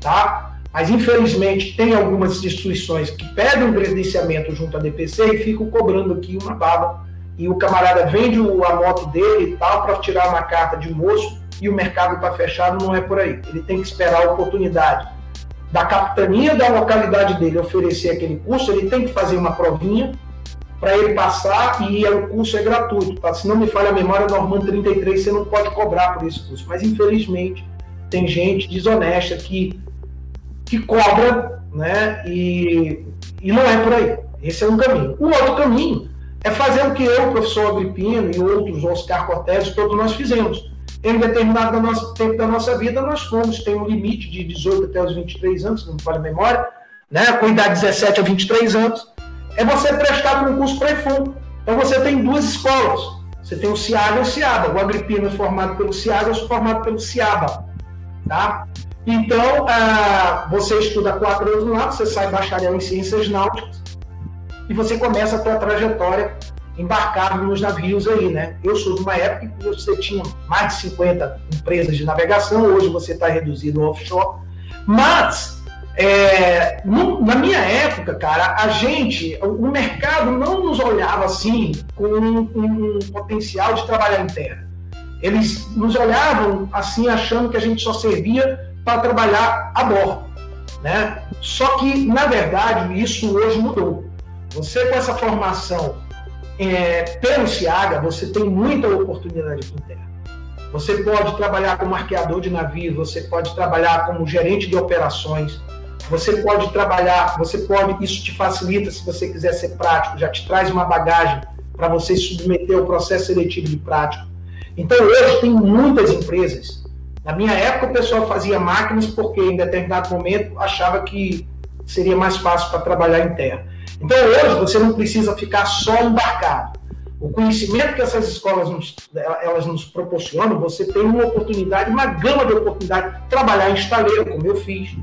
tá? Mas, infelizmente, tem algumas instituições que pedem um credenciamento junto à DPC e ficam cobrando aqui uma baba. E o camarada vende a moto dele e tal para tirar uma carta de moço e o mercado está fechado, não é por aí. Ele tem que esperar a oportunidade da capitania da localidade dele oferecer aquele curso, ele tem que fazer uma provinha para ele passar e o curso é gratuito. Tá? Se não me falha a memória, Normando 33 você não pode cobrar por esse curso. Mas infelizmente tem gente desonesta que que cobra, né? E, e não é por aí. Esse é um caminho. O outro caminho é fazer o que eu, o professor Agripino e outros, Oscar Cortés, todos nós fizemos. Em determinado tempo da nossa vida, nós fomos, tem um limite de 18 até os 23 anos, não me falha a memória, né? com idade de 17 a 23 anos, é você prestar concurso para EFUM. Então você tem duas escolas. Você tem o CIAGA e o CIABA. O Agripino é formado pelo CIAGA, eu sou formado pelo CIABA. Tá? Então, ah, você estuda quatro anos lá, você sai bacharel em ciências náuticas e você começa a sua trajetória embarcado nos navios aí, né? Eu sou de uma época que você tinha mais de 50 empresas de navegação, hoje você está reduzido ao offshore, mas é, no, na minha época, cara, a gente, o mercado não nos olhava assim com um, um potencial de trabalhar em terra. Eles nos olhavam assim achando que a gente só servia para trabalhar a bordo. Né? Só que, na verdade, isso hoje mudou. Você, com essa formação é, pelo CIAGA, você tem muita oportunidade em terra. Você pode trabalhar como arqueador de navios, você pode trabalhar como gerente de operações, você pode trabalhar, você pode, isso te facilita se você quiser ser prático, já te traz uma bagagem para você submeter ao processo seletivo de prático. Então hoje tem muitas empresas na minha época, o pessoal fazia máquinas porque, em determinado momento, achava que seria mais fácil para trabalhar em terra. Então, hoje, você não precisa ficar só embarcado. O conhecimento que essas escolas nos, elas nos proporcionam, você tem uma oportunidade, uma gama de oportunidades. Trabalhar em estaleiro, como eu fiz.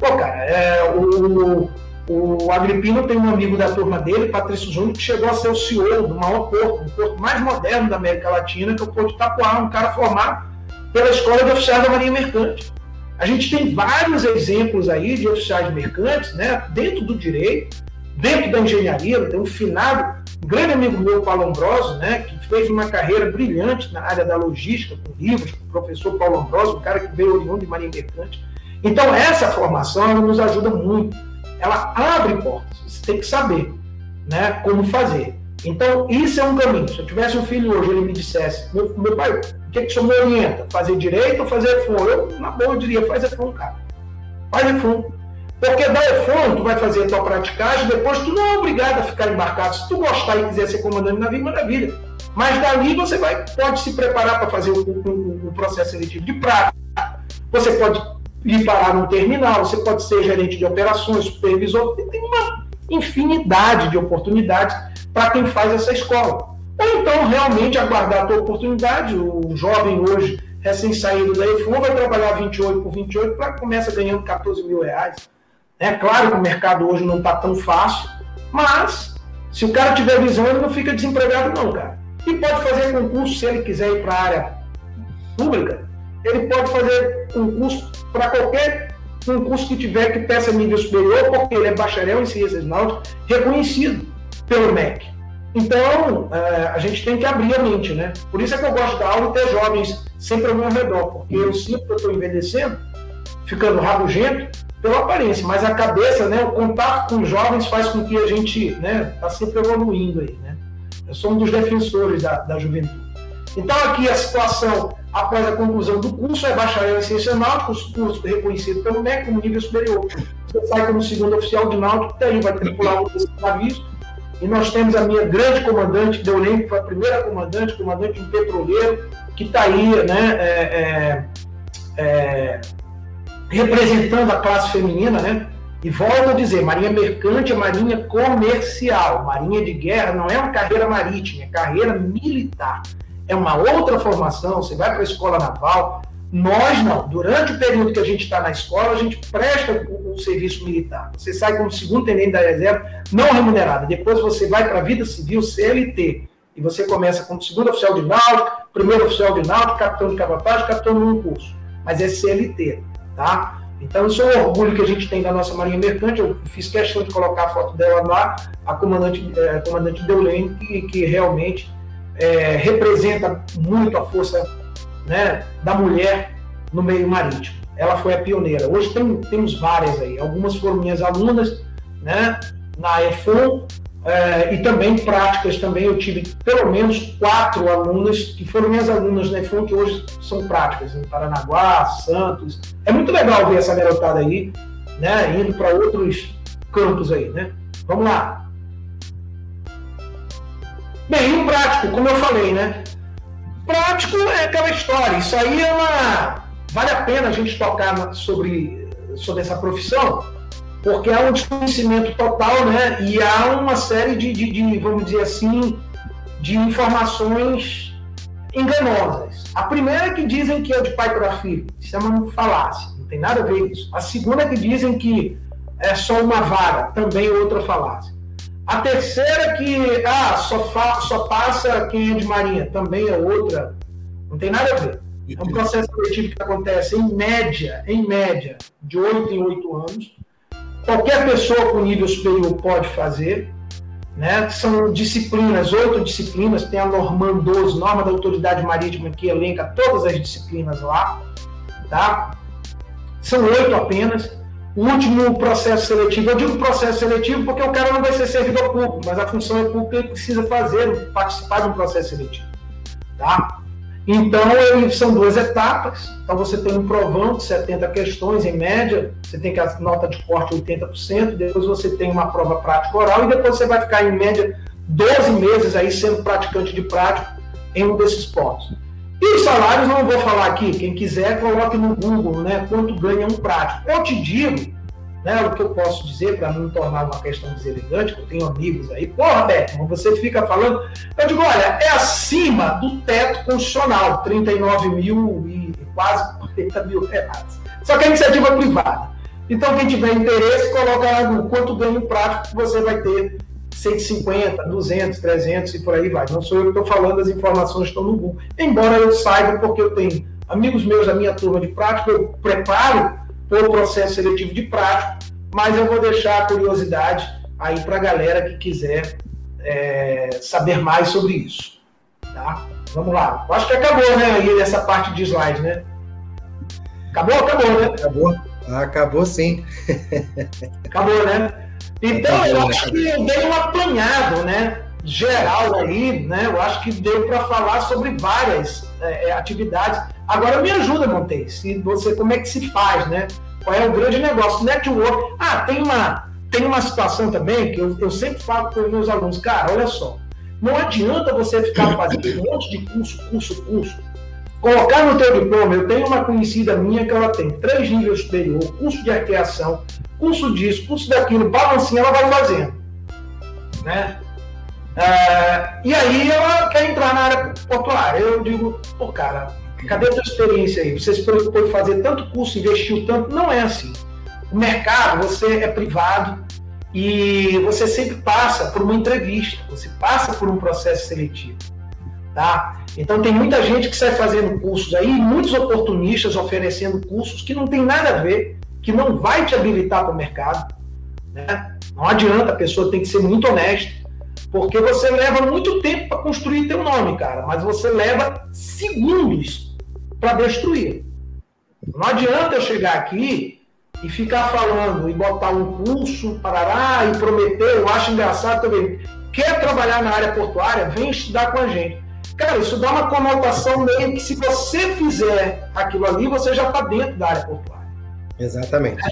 Pô, cara, é, o, o Agripino tem um amigo da turma dele, Patrício Júnior, que chegou a ser o CEO do maior porto, o porto mais moderno da América Latina, que é o Porto de Itapuá, um cara formado pela Escola de Oficiais da Marinha Mercante. A gente tem vários exemplos aí de oficiais mercantes, né, dentro do direito, dentro da engenharia, tem um finado, um grande amigo meu, Paulo Ambrosio, né, que fez uma carreira brilhante na área da logística, com livros, com o professor Paulo Ambrosio, um cara que veio oriundo de Marinha Mercante. Então, essa formação nos ajuda muito. Ela abre portas, você tem que saber né, como fazer. Então, isso é um caminho. Se eu tivesse um filho hoje, ele me dissesse, meu, meu pai, o que, que o senhor me orienta? Fazer direito ou fazer EFON? Eu, na boa, eu diria, faz EFON, cara. Faz EFON. Porque da EFON, tu vai fazer a tua praticagem, depois tu não é obrigado a ficar embarcado. Se tu gostar e quiser ser comandante de navio, maravilha. Mas dali você vai, pode se preparar para fazer o, processo seletivo de prática. Você pode ir parar num terminal, você pode ser gerente de operações, supervisor. Tem uma infinidade de oportunidades para quem faz essa escola. Ou então, realmente, aguardar a tua oportunidade. O jovem hoje, recém-saído da EFON, vai trabalhar 28 por 28 para começa ganhando 14 mil reais. É claro que o mercado hoje não está tão fácil, mas se o cara tiver visão, ele não fica desempregado, não, cara. E pode fazer concurso se ele quiser ir para a área pública. Ele pode fazer concurso para qualquer concurso que tiver que peça nível superior, porque ele é bacharel em ciências náuticas, reconhecido pelo MEC. Então, é, a gente tem que abrir a mente, né? Por isso é que eu gosto da aula e ter jovens sempre ao meu redor, porque eu sinto que eu estou envelhecendo, ficando rabugento pela aparência, mas a cabeça, né, o contato com os jovens faz com que a gente né, está sempre evoluindo aí, né? Eu sou um dos defensores da, da juventude. Então, aqui a situação após a conclusão do curso é bacharel em ciência náutica, curso reconhecido pelo MEC como nível superior. Você sai como segundo oficial de náutico, daí vai tripular desses navios, e nós temos a minha grande comandante, Deolene, que foi a primeira comandante, comandante de um petroleiro, que está aí né, é, é, é, representando a classe feminina, né? E volto a dizer, marinha mercante é marinha comercial. Marinha de guerra não é uma carreira marítima, é carreira militar. É uma outra formação, você vai para a escola naval. Nós não. Durante o período que a gente está na escola, a gente presta o, o, serviço militar. Você sai como segundo tenente da reserva, não remunerado. Depois você vai para a vida civil CLT. E você começa como segundo oficial de náutico, primeiro oficial de náutico, capitão de cabotagem, capitão no curso. Mas é CLT, tá? Então, isso é um orgulho que a gente tem da nossa Marinha Mercante. Eu fiz questão de colocar a foto dela lá, a comandante, é, a comandante Deulene, que, que realmente é, representa muito a força né, da mulher no meio marítimo. Ela foi a pioneira. Hoje tem, temos várias aí. Algumas foram minhas alunas né, na EFON, é, e também práticas também eu tive pelo menos quatro alunas que foram minhas alunas na EFON que hoje são práticas em Paranaguá, Santos. É muito legal ver essa garotada aí, né, indo para outros campos aí, né? Vamos lá. Bem, o prático, como eu falei, né? Prático é aquela história. Isso aí é uma vale a pena a gente tocar sobre sobre essa profissão porque há um desconhecimento total, né? E há uma série de, de, de, vamos dizer assim, de informações enganosas. A primeira é que dizem que é de pai para filho. Isso é uma falácia, não tem nada a ver isso. A segunda é que dizem que é só uma vara, também outra falácia. A terceira que ah, só, fa, só passa quem é de marinha, também é outra, não tem nada a ver. É um processo seletivo que acontece em média, em média, de oito em oito anos qualquer pessoa com nível superior pode fazer. Né? São disciplinas, oito disciplinas, tem a Norman 12, norma da autoridade marítima, que elenca todas as disciplinas lá. Tá? São oito apenas. O último processo seletivo, eu digo processo seletivo porque o cara não vai ser servidor público, mas a função é pública ele precisa fazer, participar de um processo seletivo. Tá? Então, são duas etapas. Então, você tem um provão de 70 questões, em média, você tem que a nota de corte 80%, depois você tem uma prova prática oral, e depois você vai ficar, em média, 12 meses aí sendo praticante de prática em um desses pontos. E os salários, não vou falar aqui, quem quiser, coloque no Google, né, quanto ganha um prático. Eu te digo né, o que eu posso dizer para não tornar uma questão deselegante, que eu tenho amigos aí, porra, Beto, você fica falando. Eu digo, olha, é acima do teto constitucional, 39 mil e quase 40 mil reais. Só que é iniciativa privada. Então, quem tiver interesse, coloca no quanto ganho prático que você vai ter 150, 200, 300 e por aí vai. Não sou eu que estou falando, as informações estão no Google. Embora eu saiba, porque eu tenho amigos meus da minha turma de prática, eu preparo pelo processo seletivo de prático, mas eu vou deixar a curiosidade aí para a galera que quiser é, saber mais sobre isso. Tá? Vamos lá. Eu acho que acabou, né? Aí essa parte de slide, né? Acabou? Acabou, né? Acabou. Acabou sim. Acabou, né? Então, eu acho que eu dei um apanhado, né? Geral aí, né? Eu acho que deu para falar sobre várias é, é, atividades. Agora me ajuda, Montei, se você como é que se faz, né? Qual é o grande negócio? Network. Ah, tem uma, tem uma situação também que eu, eu sempre falo para os meus alunos, cara, olha só, não adianta você ficar fazendo um monte de curso, curso, curso. Colocar no teu diploma, eu tenho uma conhecida minha que ela tem três níveis superior, curso de arqueação, curso disso, curso daquilo, balancinha, ela vai fazendo. Né? É, e aí ela quer entrar na área portuária. Eu digo, pô, cara, cadê a tua experiência aí? Você se preocupou em fazer tanto curso, investiu tanto? Não é assim. O mercado, você é privado e você sempre passa por uma entrevista, você passa por um processo seletivo. Tá? Então tem muita gente que sai fazendo cursos aí, muitos oportunistas oferecendo cursos que não tem nada a ver, que não vai te habilitar para o mercado. Né? Não adianta, a pessoa tem que ser muito honesta porque você leva muito tempo para construir teu nome, cara, mas você leva segundos para destruir. Não adianta eu chegar aqui e ficar falando e botar um curso, parará, e prometer, eu acho engraçado também. Quer trabalhar na área portuária? Vem estudar com a gente. Cara, isso dá uma conotação meio que se você fizer aquilo ali, você já está dentro da área portuária. Exatamente.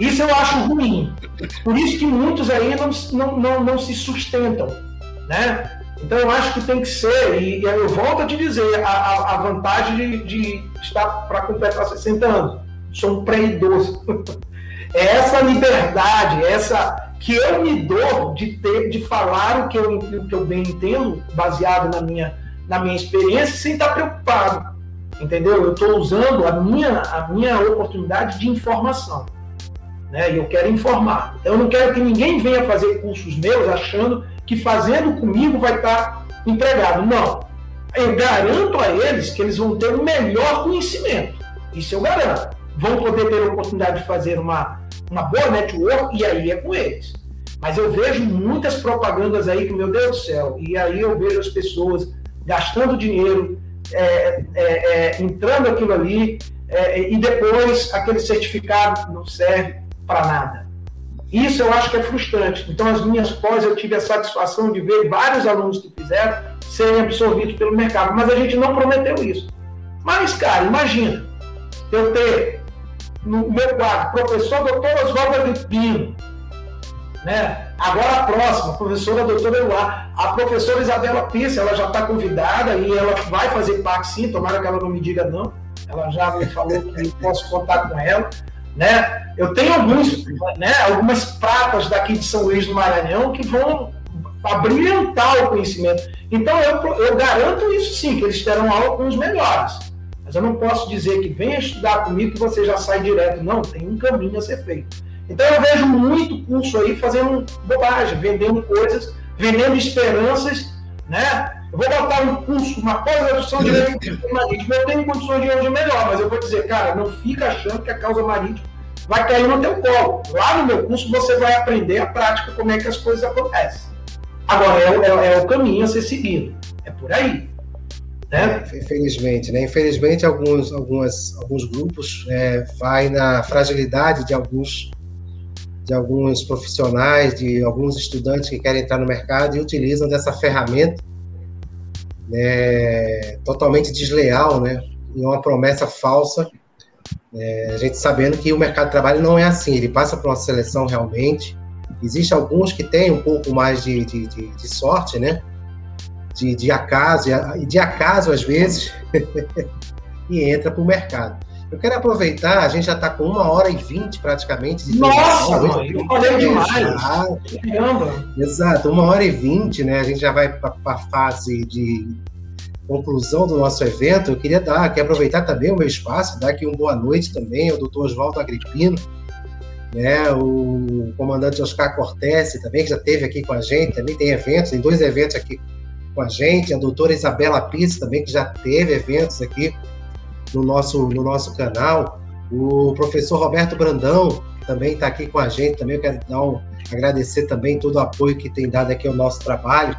Isso eu acho ruim. Por isso que muitos aí não, não, não, não se sustentam. Né? Então eu acho que tem que ser, e, eu volto a te dizer, a, a vantagem de, de estar para completar 60 anos. Sou um pré-idoso. É essa liberdade, essa que eu me dou de ter, de falar o que eu, o que eu bem entendo, baseado na minha, na minha experiência, sem estar preocupado. Entendeu? Eu estou usando a minha, a minha oportunidade de informação. Né? E eu quero informar. Então, eu não quero que ninguém venha fazer cursos meus achando que fazendo comigo vai estar empregado. Não. Eu garanto a eles que eles vão ter o melhor conhecimento. Isso eu garanto. Vão poder ter a oportunidade de fazer uma, uma boa network e aí é com eles. Mas eu vejo muitas propagandas aí que, meu Deus do céu, e aí eu vejo as pessoas gastando dinheiro, é, é, é, entrando aquilo ali, é, e depois aquele certificado não serve para nada. Isso eu acho que é frustrante. Então, as minhas pós, eu tive a satisfação de ver vários alunos que fizeram serem absorvidos pelo mercado, mas a gente não prometeu isso. Mas, cara, imagina, eu ter no meu quadro, professor doutor Oswaldo Agripino, né? Agora a próxima, a professora doutora Eloá, a professora Isabela Pisse, ela já está convidada e ela vai fazer parte sim, tomara que ela não me diga não, ela já me falou que posso contar com ela. Né? Eu tenho alguns, né, algumas pratas daqui de São Luís do Maranhão que vão abrilhantar o conhecimento. Então eu, eu garanto isso sim, que eles terão aula com os melhores. Mas eu não posso dizer que venha estudar comigo que você já sai direto. Não, tem um caminho a ser feito. Então eu vejo muito curso aí fazendo bobagem, vendendo coisas, vendendo esperanças, né? Eu vou botar um curso, uma pós-graduação de marítima, eu tenho condições de hoje melhor, mas eu vou dizer, cara, não fica achando que a causa marítima vai cair no teu colo. Lá no meu curso você vai aprender a prática, como é que as coisas acontecem. Agora, é, é, é o caminho a ser seguido. É por aí. Né? Infelizmente, né? Infelizmente, alguns, algumas, alguns grupos é, vai na fragilidade de alguns de alguns profissionais, de alguns estudantes que querem entrar no mercado e utilizam dessa ferramenta né, totalmente desleal, né, e uma promessa falsa, é, a gente sabendo que o mercado de trabalho não é assim, ele passa por uma seleção realmente. Existem alguns que têm um pouco mais de, de, de, de sorte, né, de, de acaso, e de acaso às vezes, e entra para o mercado. Eu quero aproveitar, a gente já está com uma hora e vinte praticamente. De Nossa, mãe, eu falei demais. Caramba. Exato, uma hora e vinte, né? A gente já vai para a fase de conclusão do nosso evento. Eu queria dar, aqui aproveitar também o meu espaço, dar aqui uma boa noite também ao doutor Oswaldo Agripino, né? O comandante Oscar Cortese também, que já esteve aqui com a gente, também tem eventos, tem dois eventos aqui com a gente, a doutora Isabela Pisse também, que já teve eventos aqui no nosso, no nosso canal. O professor Roberto Brandão também está aqui com a gente. Também eu quero dar um, agradecer também todo o apoio que tem dado aqui ao nosso trabalho.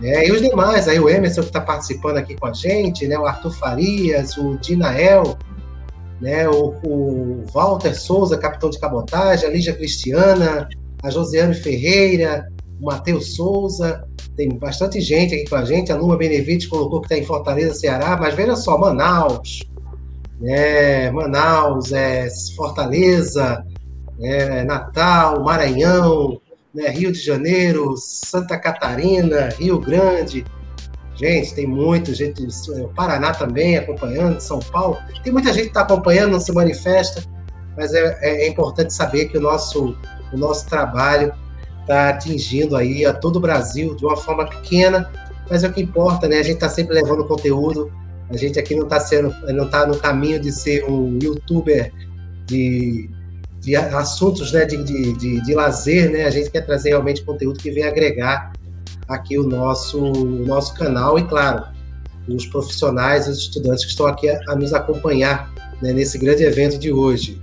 Né? E os demais, aí o Emerson que está participando aqui com a gente, né? o Arthur Farias, o Dinael, né? o, o Walter Souza, capitão de cabotagem, a Lígia Cristiana, a Josiane Ferreira, o Matheus Souza, tem bastante gente aqui com a gente. A Luma Benevides colocou que está em Fortaleza, Ceará, mas veja só, Manaus, né, Manaus, é, Fortaleza, é, Natal, Maranhão, né, Rio de Janeiro, Santa Catarina, Rio Grande. Gente, tem muito gente, o Paraná também acompanhando, São Paulo. Tem muita gente que está acompanhando, não se manifesta, mas é, é, é importante saber que o nosso, o nosso trabalho está atingindo aí a todo o Brasil de uma forma pequena, mas é o que importa, né? A gente está sempre levando conteúdo a gente aqui não está sendo, não está no caminho de ser um youtuber de, de assuntos né, de, de, de, de, lazer, né? A gente quer trazer realmente conteúdo que venha agregar aqui o nosso, o nosso canal e, claro, os profissionais, os estudantes que estão aqui a, a nos acompanhar né, nesse grande evento de hoje.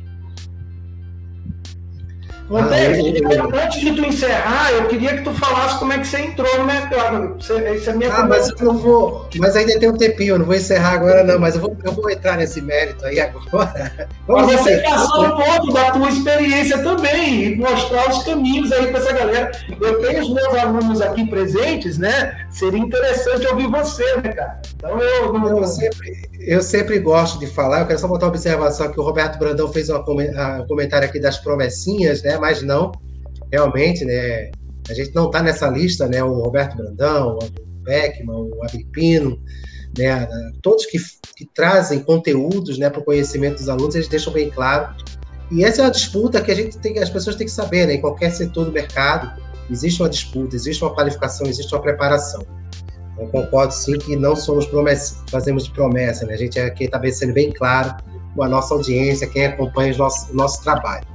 Ah, antes de tu encerrar, eu queria que tu falasse como é que você entrou no mercado. Isso é minha ah, mas eu não vou. Mas ainda tem um tempinho, eu não vou encerrar agora, não, mas eu vou, eu vou entrar nesse mérito aí agora. Vamos mas você passar um pouco da tua experiência também e mostrar os caminhos aí para essa galera. Eu tenho os meus alunos aqui presentes, né? Seria interessante ouvir você, né, cara? Então eu. Eu, sempre, eu sempre gosto de falar, eu quero só botar uma observação que o Roberto Brandão fez um comentário aqui das promessinhas, né? Mas não, realmente, né? A gente não está nessa lista, né? O Roberto Brandão, o Beckman, o Agripino, né? Todos que, que trazem conteúdos né, para o conhecimento dos alunos, eles deixam bem claro E essa é uma disputa que a gente tem, as pessoas têm que saber, né? Em qualquer setor do mercado existe uma disputa, existe uma qualificação, existe uma preparação. Eu concordo sim que não somos promessa, fazemos de promessa, né? A gente aqui está sendo bem claro com a nossa audiência, quem acompanha o nosso, o nosso trabalho.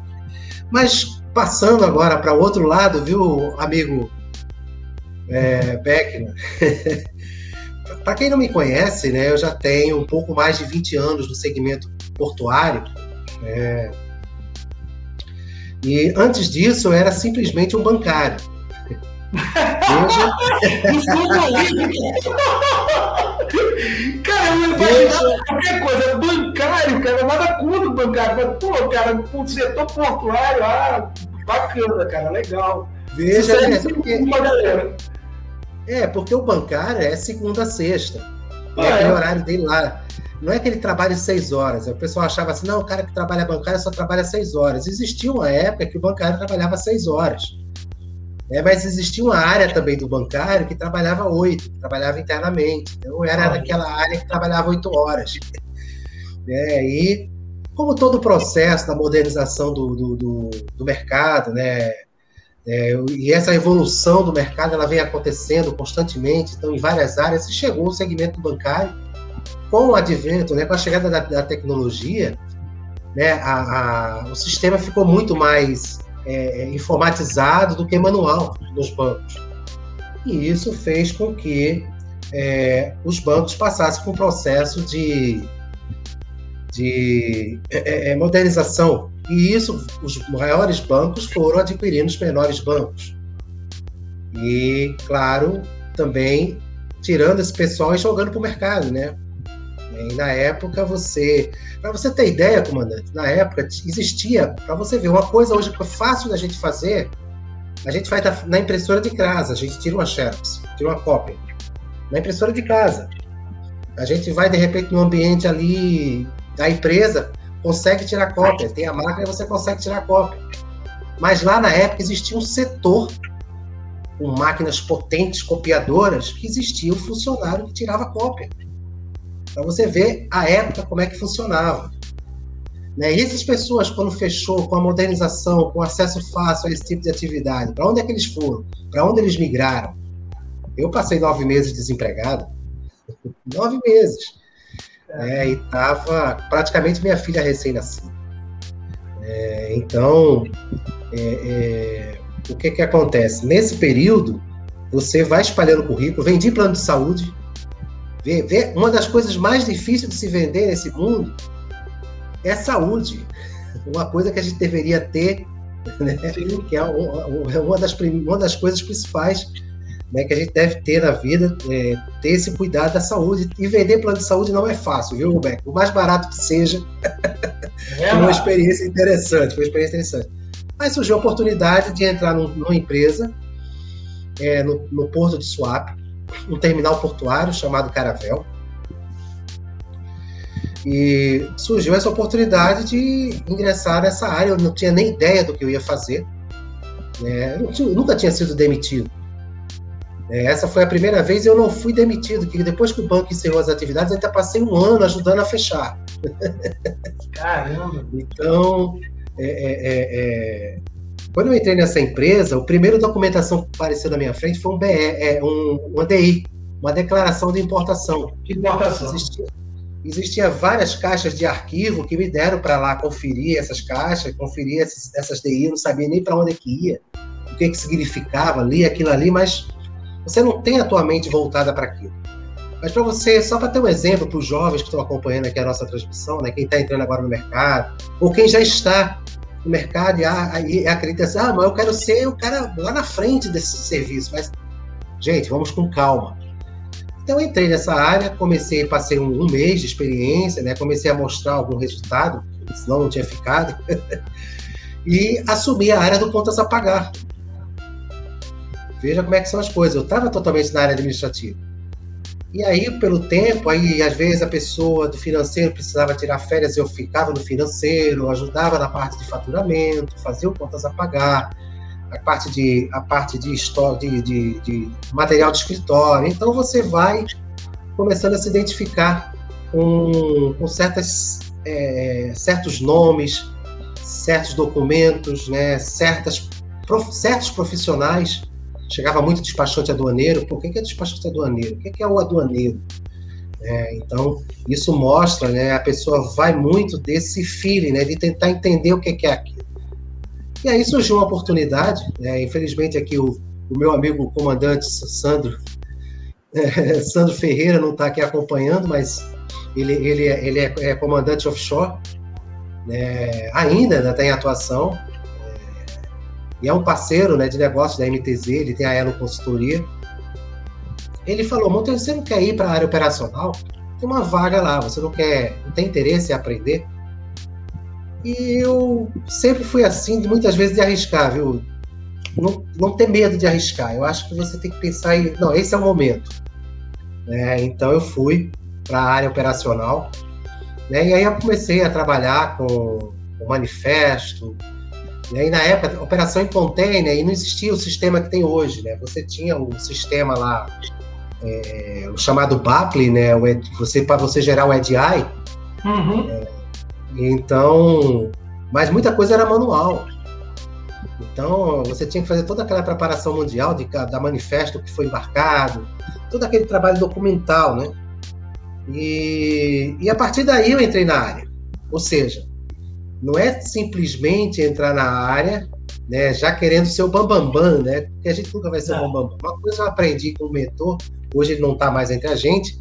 Mas passando agora para o outro lado, viu, amigo é, Beckman? para quem não me conhece, né, eu já tenho um pouco mais de 20 anos no segmento portuário. É, e antes disso, eu era simplesmente um bancário. Cara, eu imaginava qualquer coisa, bancário, cara, nada contra o bancário, mas, pô, cara, o setor portuário, ah, bacana, cara, legal. Veja, é, porque, uma galera. é, porque o bancário é segunda a sexta. Ah, é aquele horário dele lá. Não é que ele trabalhe seis horas. O pessoal achava assim, não, o cara que trabalha bancário só trabalha seis horas. Existia uma época que o bancário trabalhava seis horas. É, mas existia uma área também do bancário que trabalhava oito, trabalhava internamente. Então era ah, naquela área que trabalhava oito horas. É, e como todo o processo da modernização do, do, do, do mercado, né, é, e essa evolução do mercado ela vem acontecendo constantemente, então em várias áreas, e chegou o segmento bancário com o advento, né, com a chegada da, da tecnologia, né, a, a, o sistema ficou muito mais é, informatizado do que manual nos bancos. E isso fez com que é, os bancos passassem por um processo de, de é, é, modernização. E isso, os maiores bancos foram adquirindo os menores bancos. E, claro, também tirando esse pessoal e jogando para o mercado, né? E na época você, para você ter ideia, comandante, na época existia, para você ver, uma coisa hoje que é fácil da gente fazer, a gente faz na impressora de casa, a gente tira uma xerox, tira uma cópia. Na impressora de casa. A gente vai de repente no ambiente ali da empresa, consegue tirar cópia, tem a máquina e você consegue tirar cópia. Mas lá na época existia um setor com máquinas potentes, copiadoras, que existia um funcionário que tirava cópia. Para você ver a época como é que funcionava. Né? E essas pessoas, quando fechou com a modernização, com acesso fácil a esse tipo de atividade, para onde é que eles foram? Para onde eles migraram? Eu passei nove meses desempregado. nove meses. É, e estava praticamente minha filha recém-nascida. É, então, é, é, o que, que acontece? Nesse período, você vai espalhando currículo, vendi plano de saúde, Vê, uma das coisas mais difíceis de se vender nesse mundo é saúde. Uma coisa que a gente deveria ter, né? que é uma das, uma das coisas principais né, que a gente deve ter na vida, é, ter esse cuidado da saúde. E vender plano de saúde não é fácil, viu, Roberto? O mais barato que seja, é uma experiência interessante, foi uma experiência interessante. Mas surgiu a oportunidade de entrar num, numa empresa é, no, no Porto de Suape, um terminal portuário chamado Caravel. E surgiu essa oportunidade de ingressar nessa área. Eu não tinha nem ideia do que eu ia fazer. Né? Eu nunca tinha sido demitido. É, essa foi a primeira vez e eu não fui demitido, que depois que o banco encerrou as atividades, eu ainda passei um ano ajudando a fechar. Caramba! então, é, é, é quando eu entrei nessa empresa, a primeira documentação que apareceu na minha frente foi um BE, é, um, uma DI, uma declaração de importação. De importação. Existia, existia várias caixas de arquivo que me deram para lá conferir essas caixas, conferir essas, essas DI, eu não sabia nem para onde é que ia, o que, que significava, li aquilo ali, mas você não tem a tua mente voltada para aquilo. Mas para você, só para ter um exemplo para os jovens que estão acompanhando aqui a nossa transmissão, né, quem está entrando agora no mercado, ou quem já está no mercado e, a, e acredita assim, ah, mas eu quero ser o cara lá na frente desse serviço. Mas, gente, vamos com calma. Então, entrei nessa área, comecei, passei um, um mês de experiência, né? comecei a mostrar algum resultado, senão não tinha ficado, e assumi a área do contas a pagar. Veja como é que são as coisas. Eu estava totalmente na área administrativa. E aí, pelo tempo, aí às vezes a pessoa do financeiro precisava tirar férias, eu ficava no financeiro, ajudava na parte de faturamento, fazia contas a pagar, a parte de, a parte de, de, de, de material de escritório. Então você vai começando a se identificar com, com certas, é, certos nomes, certos documentos, né, certas, prof, certos profissionais. Chegava muito despachante aduaneiro. Por que, é despachante aduaneiro? O que, é o aduaneiro? É, então, isso mostra, né, a pessoa vai muito desse feeling, né, de tentar entender o que, é aquilo. E aí surgiu uma oportunidade, né, infelizmente aqui o, o meu amigo comandante Sandro, é, Sandro Ferreira não está aqui acompanhando, mas ele, ele, é, ele é, é comandante offshore, né, ainda está né, em atuação, e é um parceiro né, de negócio da MTZ, ele tem a Elo Consultoria. Ele falou, Monteiro, você não quer ir para a área operacional? Tem uma vaga lá, você não quer, não tem interesse em aprender? E eu sempre fui assim, muitas vezes de arriscar, viu? Não, não ter medo de arriscar. Eu acho que você tem que pensar em, não, esse é o momento. É, então eu fui para a área operacional. Né? E aí eu comecei a trabalhar com o manifesto. E na época, operação em container, e não existia o sistema que tem hoje. Né? Você tinha um sistema lá, é, o chamado BAPLI, né? você, para você gerar o EDI. Uhum. É, então, mas muita coisa era manual. Então, você tinha que fazer toda aquela preparação mundial de, da manifesto que foi embarcado, todo aquele trabalho documental, né? E, e a partir daí eu entrei na área. Ou seja, não é simplesmente entrar na área, né, já querendo ser o bambambam, bam, bam, né? Porque a gente nunca vai ser o é. bambambam. Bam, Uma coisa eu aprendi com o mentor, hoje ele não está mais entre a gente,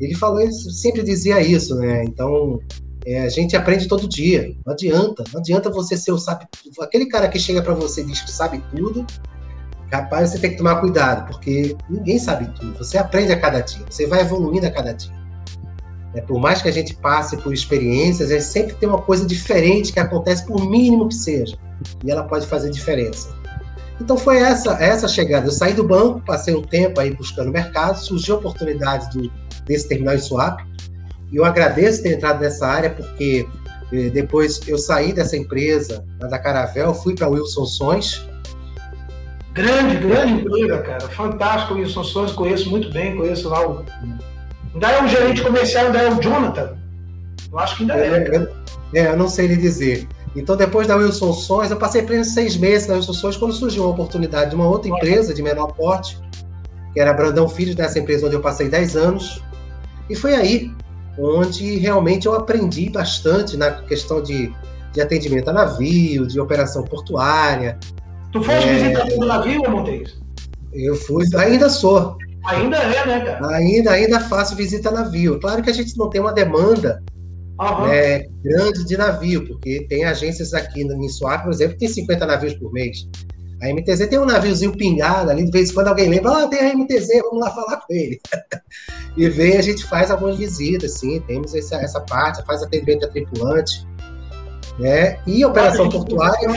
ele falou, ele sempre dizia isso, né? Então, é, a gente aprende todo dia. Não adianta, não adianta você ser o sabe aquele cara que chega para você e diz que sabe tudo. Rapaz, você tem que tomar cuidado, porque ninguém sabe tudo. Você aprende a cada dia, você vai evoluindo a cada dia. É, por mais que a gente passe por experiências, é sempre tem uma coisa diferente que acontece, por mínimo que seja, e ela pode fazer diferença. Então foi essa essa chegada. Eu saí do banco, passei um tempo aí buscando mercado, surgiu a oportunidade do, desse terminal em swap. E eu agradeço ter entrado nessa área, porque eh, depois eu saí dessa empresa, da Caravel, fui para Wilson Sons. Grande, grande empresa, cara. Fantástico, Wilson Sons, conheço muito bem, conheço lá o Ainda é um gerente comercial, ainda é o Jonathan. Eu acho que ainda é. É, é eu não sei lhe dizer. Então, depois da Wilson Sons, eu passei apenas seis meses na Wilson Sons, quando surgiu uma oportunidade de uma outra empresa de menor porte, que era Brandão Filhos, nessa empresa onde eu passei dez anos. E foi aí onde realmente eu aprendi bastante na questão de, de atendimento a navio, de operação portuária. Tu foste é... visitador do navio, Montes? Eu fui, ainda sou. Ainda é, né, cara? Ainda, ainda faço visita a navio. Claro que a gente não tem uma demanda uhum. né, grande de navio, porque tem agências aqui no Suape, por exemplo, que tem 50 navios por mês. A MTZ tem um naviozinho pingado ali, de vez em quando alguém lembra, ah, tem a MTZ, vamos lá falar com ele. e vem, a gente faz algumas visitas, sim, temos essa, essa parte, faz atendimento a tripulante. Né? E operação portuária.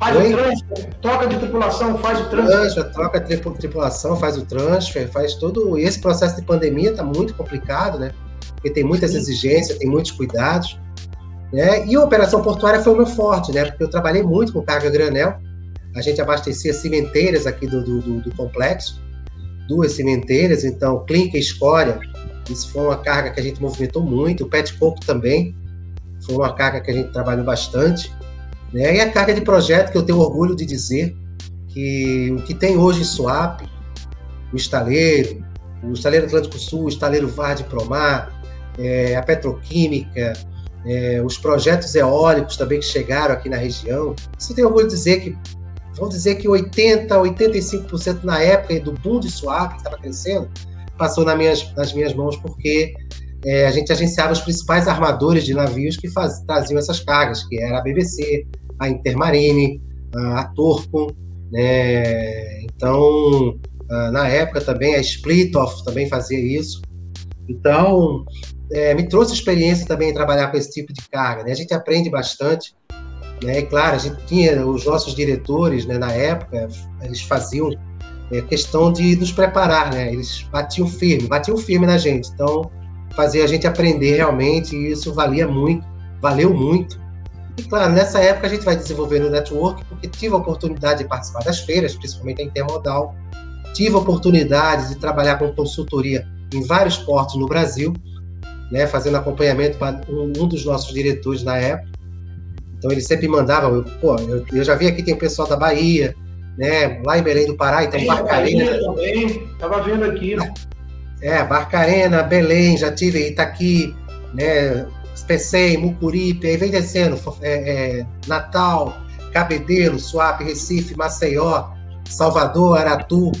Faz Oi? o transfer, troca de tripulação, faz o transfer. transfer troca de tripulação, faz o transfer, faz todo. E esse processo de pandemia está muito complicado, né? Porque tem muitas Sim. exigências, tem muitos cuidados. Né? E a operação portuária foi o meu forte, né? Porque eu trabalhei muito com carga granel. A gente abastecia cimenteiras aqui do, do, do, do complexo, duas cimenteiras, então clínica e escória. Isso foi uma carga que a gente movimentou muito. O pet coco também foi uma carga que a gente trabalhou bastante. Né? E a carga de projeto que eu tenho orgulho de dizer que o que tem hoje em Suape, o estaleiro, o estaleiro Atlântico Sul, o estaleiro VAR de Promar, é, a petroquímica, é, os projetos eólicos também que chegaram aqui na região. Isso tenho orgulho de dizer que, vamos dizer que 80%, 85% na época do boom de Suape, que estava crescendo, passou nas minhas, nas minhas mãos, porque é, a gente agenciava os principais armadores de navios que faz, traziam essas cargas, que era a BBC, a Intermarine, a Torcon, né? Então, na época também a Splitoff também fazia isso. Então, é, me trouxe experiência também em trabalhar com esse tipo de carga. Né? A gente aprende bastante. Né? E, claro, a gente tinha os nossos diretores, né, na época, eles faziam é, questão de nos preparar, né? Eles batiam firme, batiam firme na gente. Então, fazia a gente aprender realmente, e isso valia muito, valeu muito. E claro, nessa época a gente vai desenvolvendo o network, porque tive a oportunidade de participar das feiras, principalmente a Intermodal, tive a oportunidade de trabalhar com consultoria em vários portos no Brasil, né, fazendo acompanhamento para um, dos nossos diretores na época. Então ele sempre mandava, eu, pô, eu, eu, já vi aqui tem o pessoal da Bahia, né? Lá em Belém do Pará, então Barcarena. também, tava vendo aqui. É, Barcarena, Belém, já tive Itaqui, né? Especei, Mucuripe, aí vem descendo, é, é, Natal, Cabedelo, Suape, Recife, Maceió, Salvador, Aratu,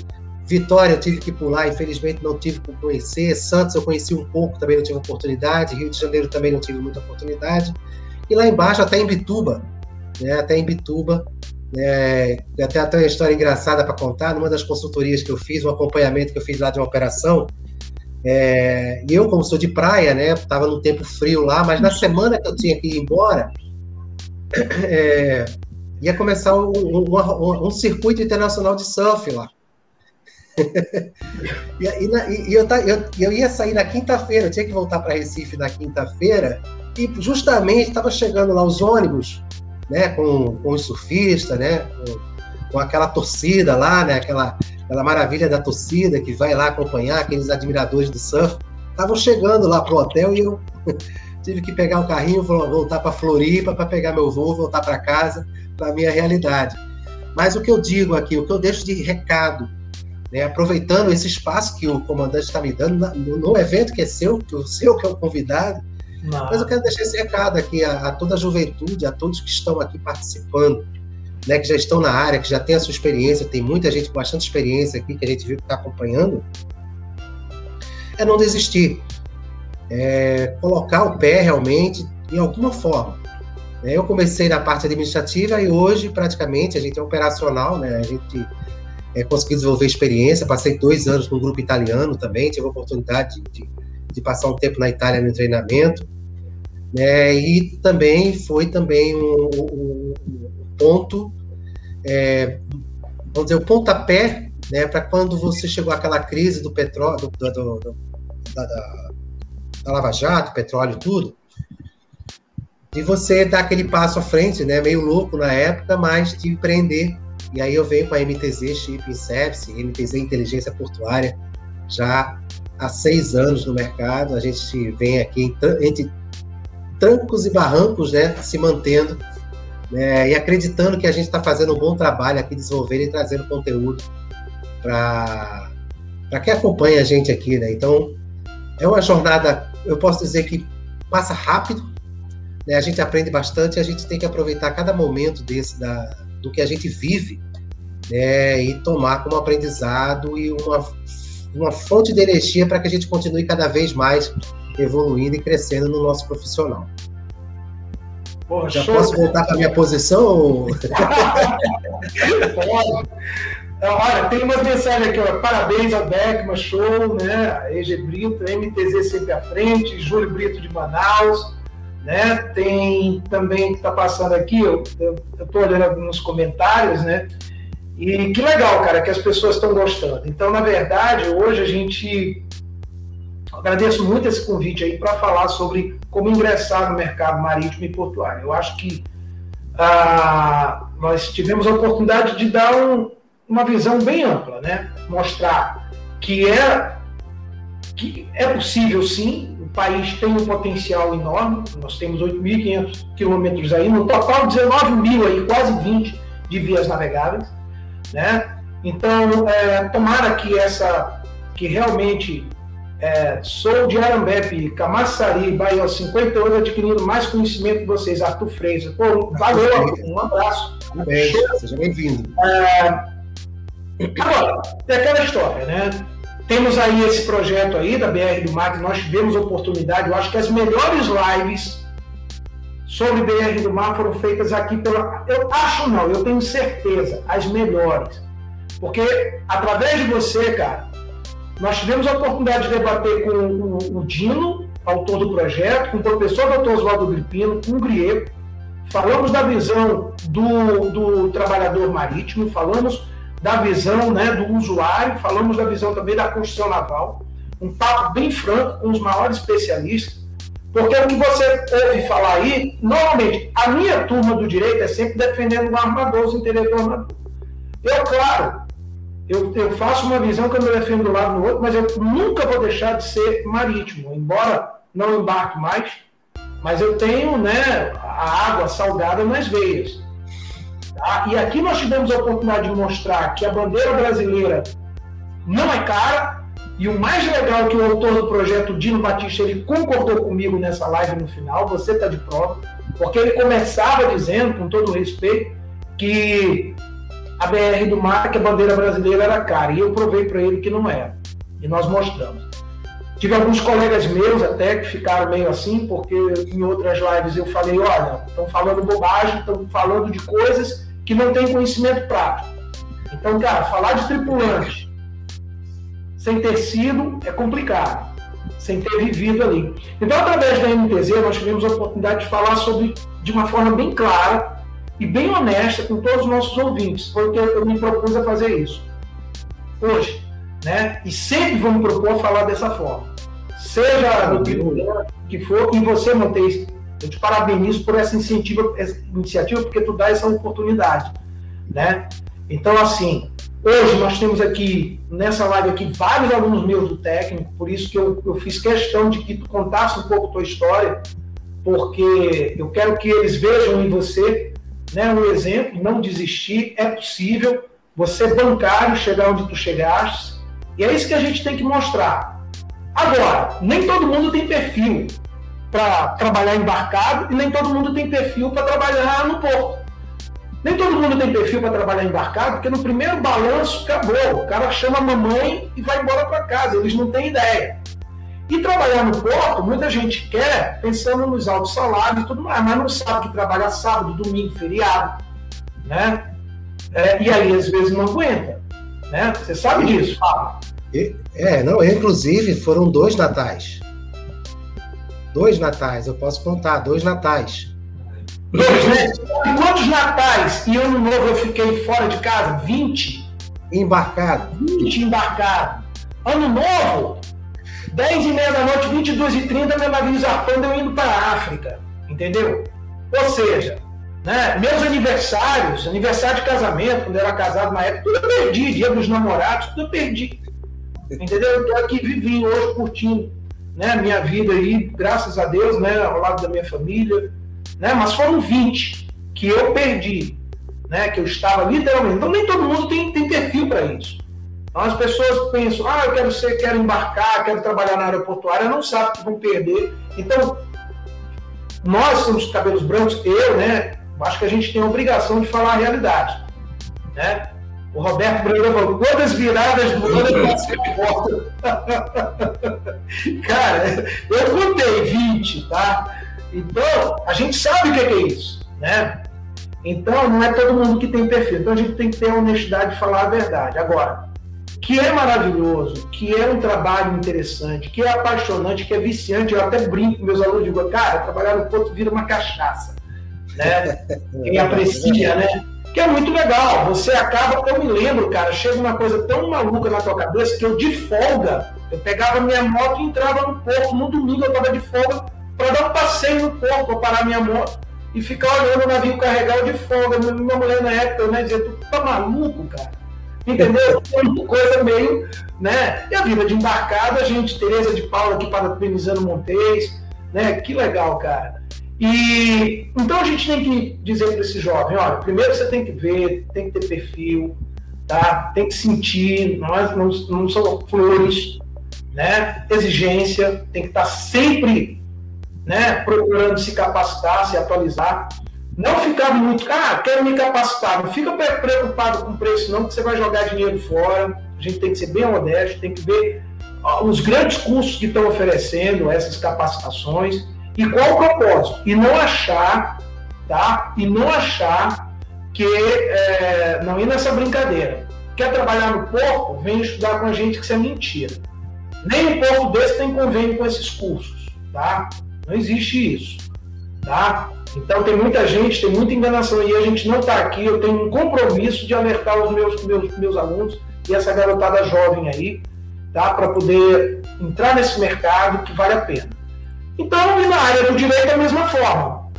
Vitória eu tive que pular, infelizmente não tive que conhecer. Santos eu conheci um pouco, também não tive oportunidade. Rio de Janeiro também não tive muita oportunidade. E lá embaixo, até em Bituba, né, até em Bituba, é, até até uma história engraçada para contar. Numa das consultorias que eu fiz, um acompanhamento que eu fiz lá de uma operação, é, e eu, como sou de praia, né, estava no tempo frio lá, mas na semana que eu tinha que ir embora, é, ia começar um, um, um, circuito internacional de surf lá. e, e, e eu, eu, eu, ia sair na quinta-feira, tinha que voltar para Recife na quinta-feira, e justamente estava chegando lá os ônibus, né, com, com os surfistas, né, com, com, aquela torcida lá, né, aquela, aquela maravilha da torcida que vai lá acompanhar aqueles admiradores do surf, estavam chegando lá pro hotel e eu tive que pegar o carrinho, voltar para Floripa para pegar meu voo, voltar para casa, para minha realidade. Mas o que eu digo aqui, o que eu deixo de recado né, aproveitando esse espaço que o comandante está me dando no, no, evento que é seu, que o seu que é o convidado. Não. Mas eu quero deixar esse recado aqui a, a, toda a juventude, a todos que estão aqui participando, né, que já estão na área, que já tem a sua experiência, tem muita gente com bastante experiência aqui que a gente viu que está acompanhando, é não desistir, é colocar o pé realmente em alguma forma. Né. Eu comecei na parte administrativa e hoje praticamente a gente é operacional, né? A gente é, consegui desenvolver experiência, passei dois anos no grupo italiano também, tive a oportunidade de, de passar um tempo na Itália no treinamento, né, e também foi também um, um, um ponto, é, vamos dizer, o pontapé, né, para quando você chegou àquela crise do petróleo, do, do, do, da, da, da Lava Jato, petróleo tudo, de você dar aquele passo à frente, né, meio louco na época, mas de empreender e aí eu venho com a MTZ Shipping Service, MTZ Inteligência Portuária, já há seis anos no mercado. A gente vem aqui entre trancos e barrancos, né, se mantendo né, e acreditando que a gente está fazendo um bom trabalho aqui, desenvolvendo e trazendo conteúdo para quem acompanha a gente aqui, né? Então, é uma jornada, eu posso dizer que passa rápido, né? A gente aprende bastante, e a gente tem que aproveitar cada momento desse da, do que a gente vive né, e tomar como aprendizado e uma, uma fonte de energia para que a gente continue cada vez mais evoluindo e crescendo no nosso profissional. Porra, Já show. posso voltar para a minha posição? Pode. Olha, tem umas mensagens aqui, ó. Parabéns ao Beckman, show, né? EG Brito, MTZ sempre à frente, Júlio Brito de Manaus né? Tem também que está passando aqui, eu estou olhando nos comentários, né? E que legal, cara, que as pessoas estão gostando. Então, na verdade, hoje a gente agradeço muito esse convite aí para falar sobre como ingressar no mercado marítimo e portuário. Eu acho que ah, nós tivemos a oportunidade de dar um, uma visão bem ampla, né? Mostrar que é que é possível sim o país tem um potencial enorme, nós temos 8.500 quilômetros aí, no total 19 mil aí, quase 20 de vias navegáveis, né? Então, é, tomara que essa, que realmente é, sou de Arambep, Camaçari, Bahia, 58, adquirindo mais conhecimento de vocês, Arthur Freitas. Pô, valeu, Arthur, um abraço. Bem, seja bem-vindo. É, agora, é aquela história, né? Temos aí esse projeto aí da BR do Mar, que nós tivemos oportunidade, eu acho que as melhores lives sobre BR do Mar foram feitas aqui pela. Eu acho não, eu tenho certeza, as melhores. Porque através de você, cara, nós tivemos a oportunidade de debater com o, Dino, autor do projeto, com o professor Dr. Oswaldo Gripino, com o Grieco, falamos da visão do, do trabalhador marítimo, falamos da visão né, do usuário, falamos da visão também da construção naval, um papo bem franco com os maiores especialistas, porque o que você ouve falar aí, normalmente, a minha turma do direito é sempre defendendo o armador, os interesses do armador. Eu, claro, eu, eu faço uma visão que eu me defendo do lado do outro, mas eu nunca vou deixar de ser marítimo, embora não embarque mais, mas eu tenho né, a água salgada nas veias. Tá? E aqui nós tivemos a oportunidade de mostrar que a bandeira brasileira não é cara, e o mais legal é que o autor do projeto, Dino Batista, ele concordou comigo nessa live no final, você está de prova, porque ele começava dizendo, com todo respeito, que a BR do Mar, que a bandeira brasileira era cara, e eu provei para ele que não era. E nós mostramos. Tive alguns colegas meus até que ficaram meio assim, porque em outras lives eu falei, olha, estão falando bobagem, estão falando de coisas que não têm conhecimento prático. Então, cara, falar de tripulante sem ter sido é complicado, sem ter vivido ali. Então, através da MTZ, nós tivemos a oportunidade de falar sobre, de uma forma bem clara e bem honesta com todos os nossos ouvintes. Foi o que eu me propus a fazer isso. Hoje, né? E sempre vou me propor a falar dessa forma. Seja no que for, e você, Montes, eu te parabenizo por essa essa iniciativa, porque tu dá essa oportunidade, né? Então, assim, hoje nós temos aqui, nessa live aqui, vários alunos meus do técnico, por isso que eu, eu fiz questão de que tu contasse um pouco tua história, porque eu quero que eles vejam em você né, um exemplo, não desistir, é possível, você bancário, chegar onde tu chegaste, e é isso que a gente tem que mostrar. Agora, nem todo mundo tem perfil para trabalhar embarcado e nem todo mundo tem perfil para trabalhar no porto. Nem todo mundo tem perfil para trabalhar embarcado, porque no primeiro balanço acabou. O cara chama a mamãe e vai embora para casa. Eles não têm ideia. E trabalhar no porto, muita gente quer, pensando nos altos salários e tudo mais, mas não sabe que trabalha sábado, domingo, feriado. Né? É, e aí, às vezes, não aguenta. Né? Você sabe disso, Fábio? É, não, inclusive foram dois natais. Dois natais, eu posso contar, dois natais. Dois, né? E quantos natais e ano novo eu fiquei fora de casa? 20? Embarcado. 20 embarcado. Ano novo, 10 e meia da noite, 22 e 30, meu navio zarpando eu indo para a África. Entendeu? Ou seja, né, meus aniversários, aniversário de casamento, quando eu era casado na época, tudo eu perdi. Dia dos namorados, tudo eu perdi. Entendeu? Eu estou aqui vivinho hoje, curtindo né, minha vida aí, graças a Deus, né, ao lado da minha família. Né, mas foram 20 que eu perdi, né, que eu estava literalmente. Então nem todo mundo tem, tem perfil para isso. Então as pessoas pensam, ah, eu quero ser, quero embarcar, quero trabalhar na área portuária, não sabem que vão perder. Então, nós somos cabelos brancos, eu, né, acho que a gente tem a obrigação de falar a realidade. Né? O Roberto Branco falou, quantas viradas do ano você porta? Cara, eu contei 20, tá? Então, a gente sabe o que é isso, né? Então, não é todo mundo que tem perfil. Então, a gente tem que ter a honestidade de falar a verdade. Agora, que é maravilhoso, que é um trabalho interessante, que é apaixonante, que é viciante. Eu até brinco com meus alunos, digo, cara, trabalhar no ponto vira uma cachaça, né? Quem aprecia, né? que é muito legal. Você acaba, eu me lembro, cara, chega uma coisa tão maluca na tua cabeça que eu de folga, eu pegava minha moto e entrava no porto. No domingo eu tava de folga para dar um passeio no porto, para parar minha moto e ficar olhando o navio carregar de folga. Minha mulher na época, né, dizia, tu tá maluco, cara? Entendeu? uma coisa meio, né? E a vida de embarcada, a gente, Tereza de Paula aqui parabenizando Montes, né? Que legal, cara. E então a gente tem que dizer para esse jovem, olha, primeiro você tem que ver, tem que ter perfil, tá? Tem que sentir, nós não, não somos flores, né? Exigência, tem que estar tá sempre, né? Procurando se capacitar, se atualizar. Não ficar muito, ah, quero me capacitar. Não fica preocupado com o preço, não, que você vai jogar dinheiro fora. A gente tem que ser bem honesto, tem que ver os grandes cursos que estão oferecendo essas capacitações e qual o propósito? E não achar, tá? E não achar que é, não ir nessa brincadeira. Quer trabalhar no porto? Vem estudar com a gente que isso é mentira. Nem um porto desse tem convênio com esses cursos, tá? Não existe isso, tá? Então tem muita gente, tem muita enganação e a gente não está aqui. Eu tenho um compromisso de alertar os meus, meus, meus alunos e essa garotada jovem aí, tá? Para poder entrar nesse mercado que vale a pena. Então, e na área do direito é a mesma forma.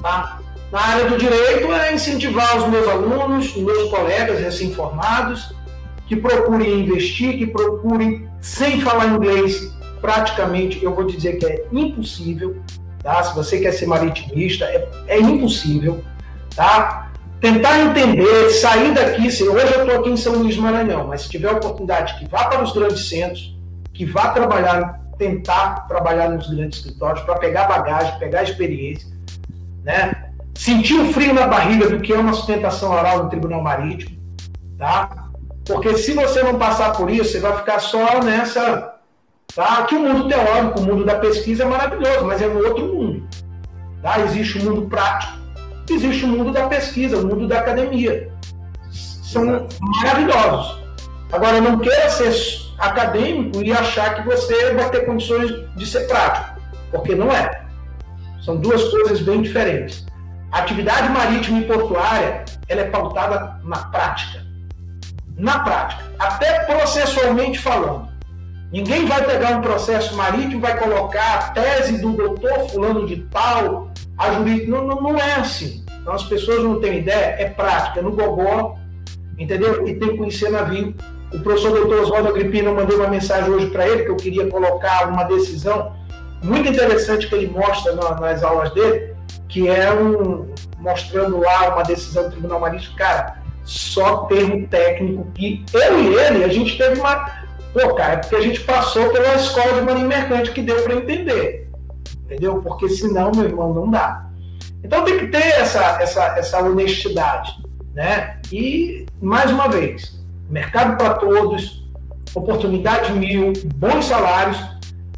Tá? Na área do direito é incentivar os meus alunos, os meus colegas recém-formados, que procurem investir, que procurem, sem falar inglês, praticamente, eu vou dizer que é impossível, tá? Se você quer ser maritimista, é, é impossível, tá? Tentar entender, sair daqui, se hoje eu estou aqui em São Luís Maranhão, mas se tiver oportunidade que vá para os grandes centros, que vá trabalhar, tentar trabalhar nos grandes escritórios para pegar bagagem, pegar experiência, né? Sentir o frio na barriga do que é uma sustentação oral no Tribunal Marítimo, tá? Porque se você não passar por isso, você vai ficar só nessa. Tá? Que o mundo teórico, o mundo da pesquisa é maravilhoso, mas é no outro mundo. Tá? Existe o mundo prático, existe o mundo da pesquisa, o mundo da academia. São maravilhosos. Agora, não queira ser acadêmico e achar que você vai ter condições de ser prático, porque não é. São duas coisas bem diferentes. A atividade marítima e portuária ela é pautada na prática na prática, até processualmente falando. Ninguém vai pegar um processo marítimo vai colocar a tese do doutor fulano de tal, a jurídica. Não, não, não é assim. Então as pessoas não têm ideia, é prática, é no gogó, entendeu? E tem que conhecer navio. O professor doutor Oswaldo Agripino, eu mandei uma mensagem hoje para ele, que eu queria colocar uma decisão muito interessante que ele mostra nas aulas dele, que é um, mostrando lá uma decisão do Tribunal Marítimo. Cara, só termo técnico que eu e ele, a gente teve uma. Pô, cara, é porque a gente passou pela escola de marinha mercante que deu para entender. Entendeu? Porque senão, meu irmão, não dá. Então tem que ter essa, essa, essa honestidade. Né? E, mais uma vez, mercado para todos, oportunidade mil, bons salários,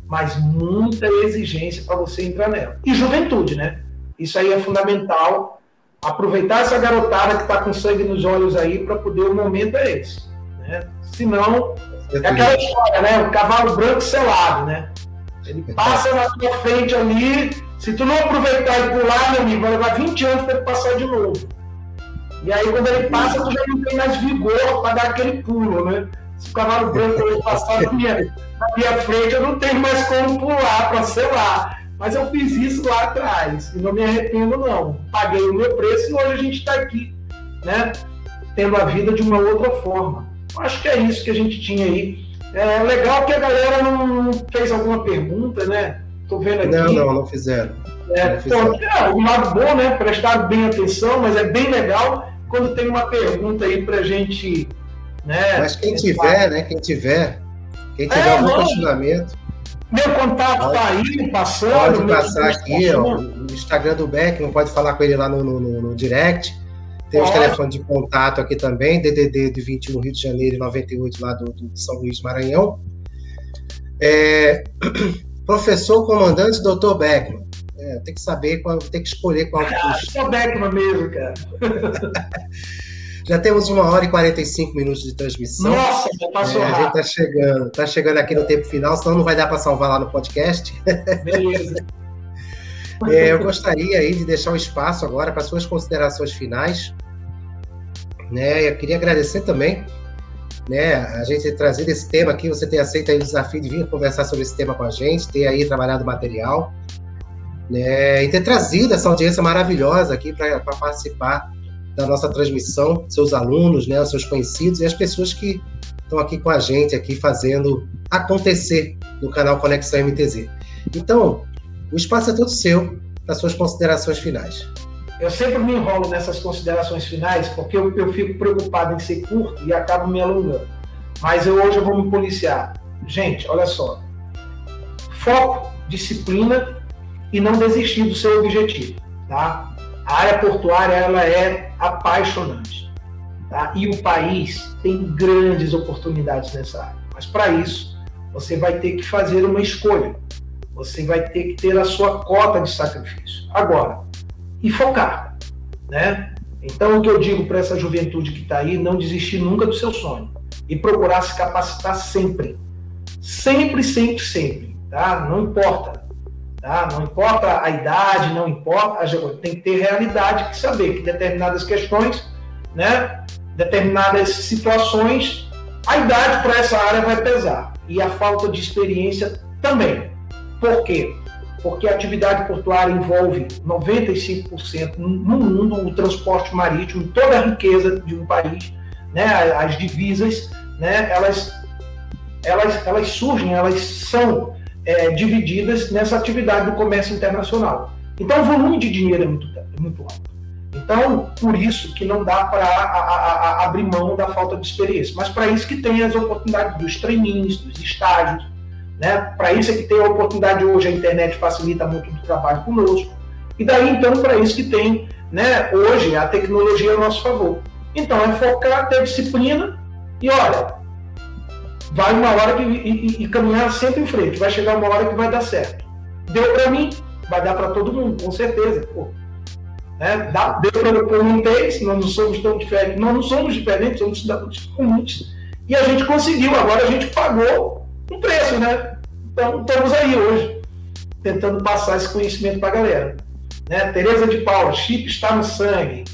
mas muita exigência para você entrar nela. E juventude, né? Isso aí é fundamental aproveitar essa garotada que está com sangue nos olhos aí para poder o momento é esse. Né? Senão, é aquela história, né? O cavalo branco selado, né? Ele passa na tua frente ali, se tu não aproveitar e pular, meu amigo, vai levar 20 anos para ele passar de novo. E aí, quando ele passa, tu já não tem mais vigor para dar aquele pulo, né? Se o cavalo branco ele passar na minha, na minha frente, eu não tenho mais como pular para selar. Mas eu fiz isso lá atrás e não me arrependo, não. Paguei o meu preço e hoje a gente está aqui, né? Tendo a vida de uma outra forma. Acho que é isso que a gente tinha aí. É legal que a galera não fez alguma pergunta, né? Tô vendo aqui. Não, não, não fizeram. É, não fizeram. é, o lado bom, né? Prestaram bem atenção, mas é bem legal quando tem uma pergunta aí pra gente. Né, mas quem tiver, né? Quem tiver, quem tiver é, algum não, questionamento. Meu contato está aí, passando. Pode passar aqui, ó, o Instagram do Beckman, pode falar com ele lá no, no, no direct. Tem os telefones de contato aqui também, DDD de 21 Rio de Janeiro e 98 lá do, do São Luís Maranhão. É, professor comandante Dr. Beckman. É, tem que saber, qual, tem que escolher qual. Ah, sou Beckman mesmo, cara. Já temos uma hora e 45 minutos de transmissão. Nossa, já passou é, A gente está chegando, tá chegando aqui no tempo final, senão não vai dar para salvar lá no podcast. Beleza. é, eu gostaria aí de deixar um espaço agora para suas considerações finais. Né? Eu queria agradecer também né, a gente ter trazido esse tema aqui, você ter aceito o desafio de vir conversar sobre esse tema com a gente, ter aí trabalhado material, né, e ter trazido essa audiência maravilhosa aqui para participar da nossa transmissão, seus alunos, né, seus conhecidos e as pessoas que estão aqui com a gente, aqui fazendo acontecer no canal Conexão MTZ. Então, o espaço é todo seu para suas considerações finais. Eu sempre me enrolo nessas considerações finais porque eu, eu fico preocupado em ser curto e acabo me alongando. Mas eu, hoje eu vou me policiar. Gente, olha só. Foco, disciplina e não desistir do seu objetivo, tá? A área portuária ela é apaixonante. Tá? E o país tem grandes oportunidades nessa área. Mas para isso, você vai ter que fazer uma escolha. Você vai ter que ter a sua cota de sacrifício. Agora, e focar. Né? Então, o que eu digo para essa juventude que está aí, não desistir nunca do seu sonho. E procurar se capacitar sempre. Sempre, sempre, sempre. Tá? Não importa Tá? Não importa a idade, não importa, tem que ter realidade que saber que determinadas questões, né, determinadas situações, a idade para essa área vai pesar e a falta de experiência também. Por quê? Porque a atividade portuária envolve 95% no mundo, o transporte marítimo, toda a riqueza de um país, né, as divisas, né, elas, elas, elas surgem, elas são é, divididas nessa atividade do comércio internacional. Então, o volume de dinheiro é muito, é muito alto. Então, por isso que não dá para abrir mão da falta de experiência. Mas para isso que tem as oportunidades dos trainings, dos estágios. Né? Para isso é que tem a oportunidade hoje, a internet facilita muito o trabalho conosco. E daí, então, para isso que tem né, hoje a tecnologia a nosso favor. Então, é focar, ter disciplina e, olha, vai uma hora que, e, e, caminhar sempre em frente. Vai chegar uma hora que vai dar certo. Deu para mim, vai dar para todo mundo, com certeza. Pô. É, dá, deu para o nós não somos tão diferentes, nós não somos diferentes, somos cidadãos comuns. E a gente conseguiu, agora a gente pagou um preço, né? Então estamos aí hoje, tentando passar esse conhecimento para a galera. Né? Tereza de Paula, chip está no sangue.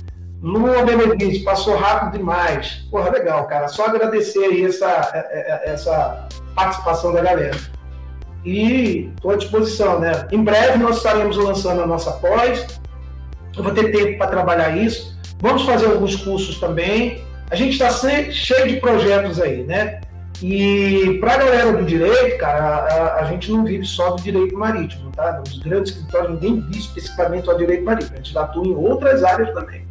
Lua Benedito, passou rápido demais. Porra, legal, cara. Só agradecer aí essa, é, é, é, essa participação da galera. E estou à disposição, né? Em breve nós estaremos lançando a nossa pós. Eu vou ter tempo para trabalhar isso. Vamos fazer alguns cursos também. A gente está cheio de projetos aí, né? E para a galera do direito, cara, a, a, gente não vive só do direito marítimo, tá? Nos grandes escritórios, ninguém vive especificamente só direito marítimo. A gente atua em outras áreas também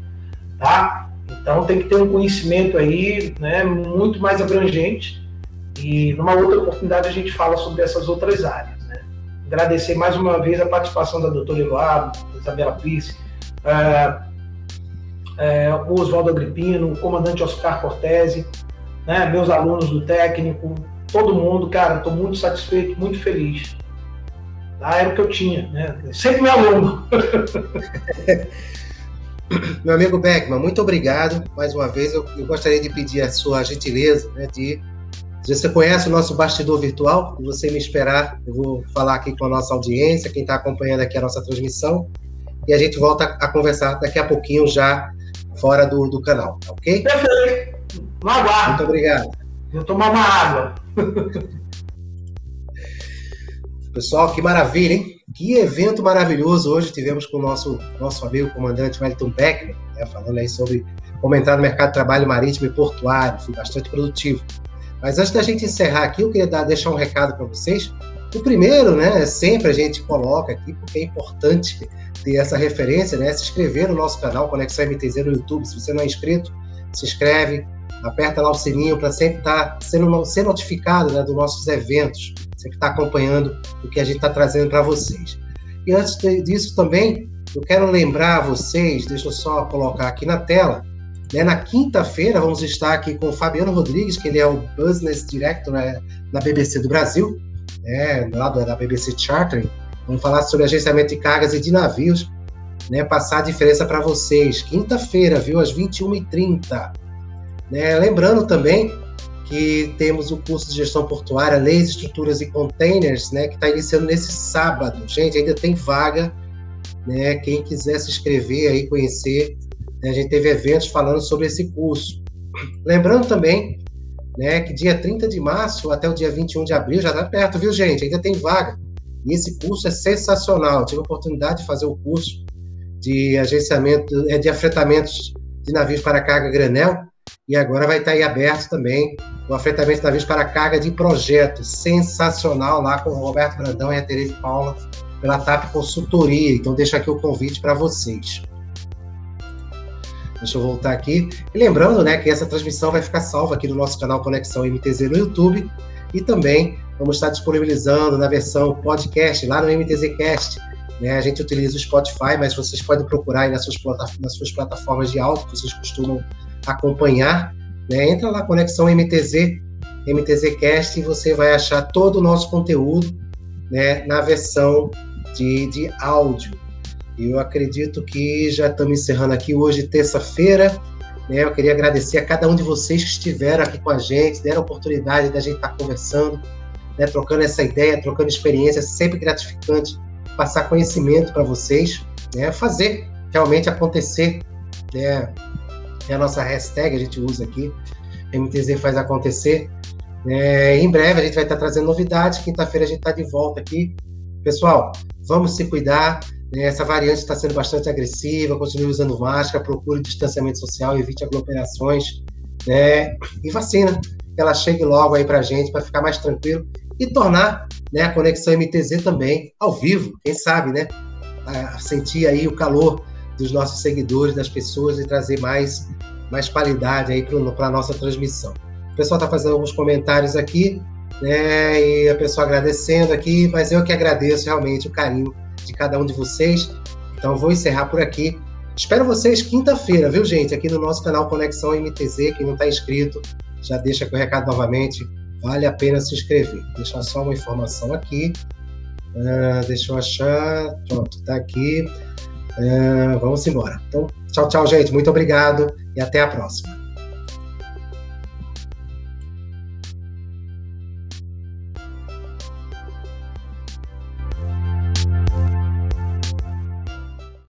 tá? Então tem que ter um conhecimento aí, né, muito mais abrangente. E numa outra oportunidade a gente fala sobre essas outras áreas, né? Agradecer mais uma vez a participação da doutora Eloá, Isabela Pisse, é, é, o Oswaldo Agripino, o comandante Oscar Cortese, né, meus alunos do técnico, todo mundo, cara, estou muito satisfeito, muito feliz. Ah, era o que eu tinha, né? Sempre meu aluno. Meu amigo Beckman, muito obrigado. Mais uma vez, eu, eu gostaria de pedir a sua gentileza né, de. Se você conhece o nosso bastidor virtual, você me esperar, eu vou falar aqui com a nossa audiência, quem está acompanhando aqui a nossa transmissão, e a gente volta a conversar daqui a pouquinho já fora do, do canal, tá ok? Perfeito. No aguardo. Muito obrigado. Vou tomar uma água. Pessoal, que maravilha, hein? Que evento maravilhoso hoje tivemos com o nosso, nosso amigo comandante Wellington Beckman, né, falando aí sobre comentar no mercado de trabalho marítimo e portuário, foi bastante produtivo. Mas antes da gente encerrar aqui, eu queria dar, deixar um recado para vocês. O primeiro, né, sempre a gente coloca aqui, porque é importante ter essa referência, né, se inscrever no nosso canal Conexão MTZ no YouTube. Se você não é inscrito, se inscreve, aperta lá o sininho para sempre estar tá sendo ser notificado né, dos nossos eventos, sempre estar tá acompanhando o que a gente está trazendo para vocês. E antes disso também, eu quero lembrar vocês, deixa eu só colocar aqui na tela, né, na quinta-feira vamos estar aqui com o Fabiano Rodrigues, que ele é o Business Director né, na BBC do Brasil, né, lá da BBC Chartering. Vamos falar sobre agenciamento de cargas e de navios, né, passar a diferença para vocês. Quinta-feira, viu, às 21h30. Né? Lembrando também que temos o curso de gestão portuária, leis, estruturas e containers, né, que está iniciando nesse sábado. Gente, ainda tem vaga, né? Quem quiser se inscrever aí, conhecer, né? a gente teve eventos falando sobre esse curso. Lembrando também, né, que dia 30 de março até o dia 21 de abril já está perto, viu, gente? Ainda tem vaga. E esse curso é sensacional. Eu tive a oportunidade de fazer o curso de agenciamento, é, de afretamentos de navios para carga granel e agora vai estar aí aberto também o afetamento da vez para carga de projetos. Sensacional lá com o Roberto Brandão e a Tereza Paula pela TAP Consultoria. Então deixa aqui o convite para vocês. Deixa eu voltar aqui. E lembrando né, que essa transmissão vai ficar salva aqui no nosso canal Conexão MTZ no YouTube. E também vamos estar disponibilizando na versão podcast lá no MTZcast. Né? A gente utiliza o Spotify, mas vocês podem procurar nas suas, nas suas plataformas de áudio que vocês costumam acompanhar, né? entra lá, Conexão MTZ, MTZcast, e você vai achar todo o nosso conteúdo né, na versão de, de áudio. Eu acredito que já estamos encerrando aqui hoje, terça-feira. Né? Eu queria agradecer a cada um de vocês que estiveram aqui com a gente, deram a oportunidade da gente estar conversando, né? trocando essa ideia, trocando experiência, sempre gratificante passar conhecimento para vocês, né? fazer realmente acontecer né? É a nossa hashtag, a gente usa aqui, MTZ faz acontecer. É, em breve a gente vai estar trazendo novidades, quinta-feira a gente está de volta aqui. Pessoal, vamos se cuidar, né? essa variante está sendo bastante agressiva, continue usando máscara, procure distanciamento social, evite aglomerações, né? e vacina, que ela chegue logo aí para a gente, para ficar mais tranquilo e tornar né, a Conexão MTZ também, ao vivo, quem sabe, né? sentir aí o calor dos nossos seguidores, das pessoas e trazer mais, mais qualidade aí para a nossa transmissão. O pessoal está fazendo alguns comentários aqui, né? E a pessoa agradecendo aqui, mas eu que agradeço realmente o carinho de cada um de vocês. Então vou encerrar por aqui. Espero vocês quinta-feira, viu, gente? Aqui no nosso canal Conexão MTZ. Quem não está inscrito, já deixa aqui o recado novamente. Vale a pena se inscrever. Deixar só uma informação aqui. Uh, deixa eu achar. Pronto, tá aqui. Uh, vamos embora. Então, tchau, tchau, gente. Muito obrigado e até a próxima.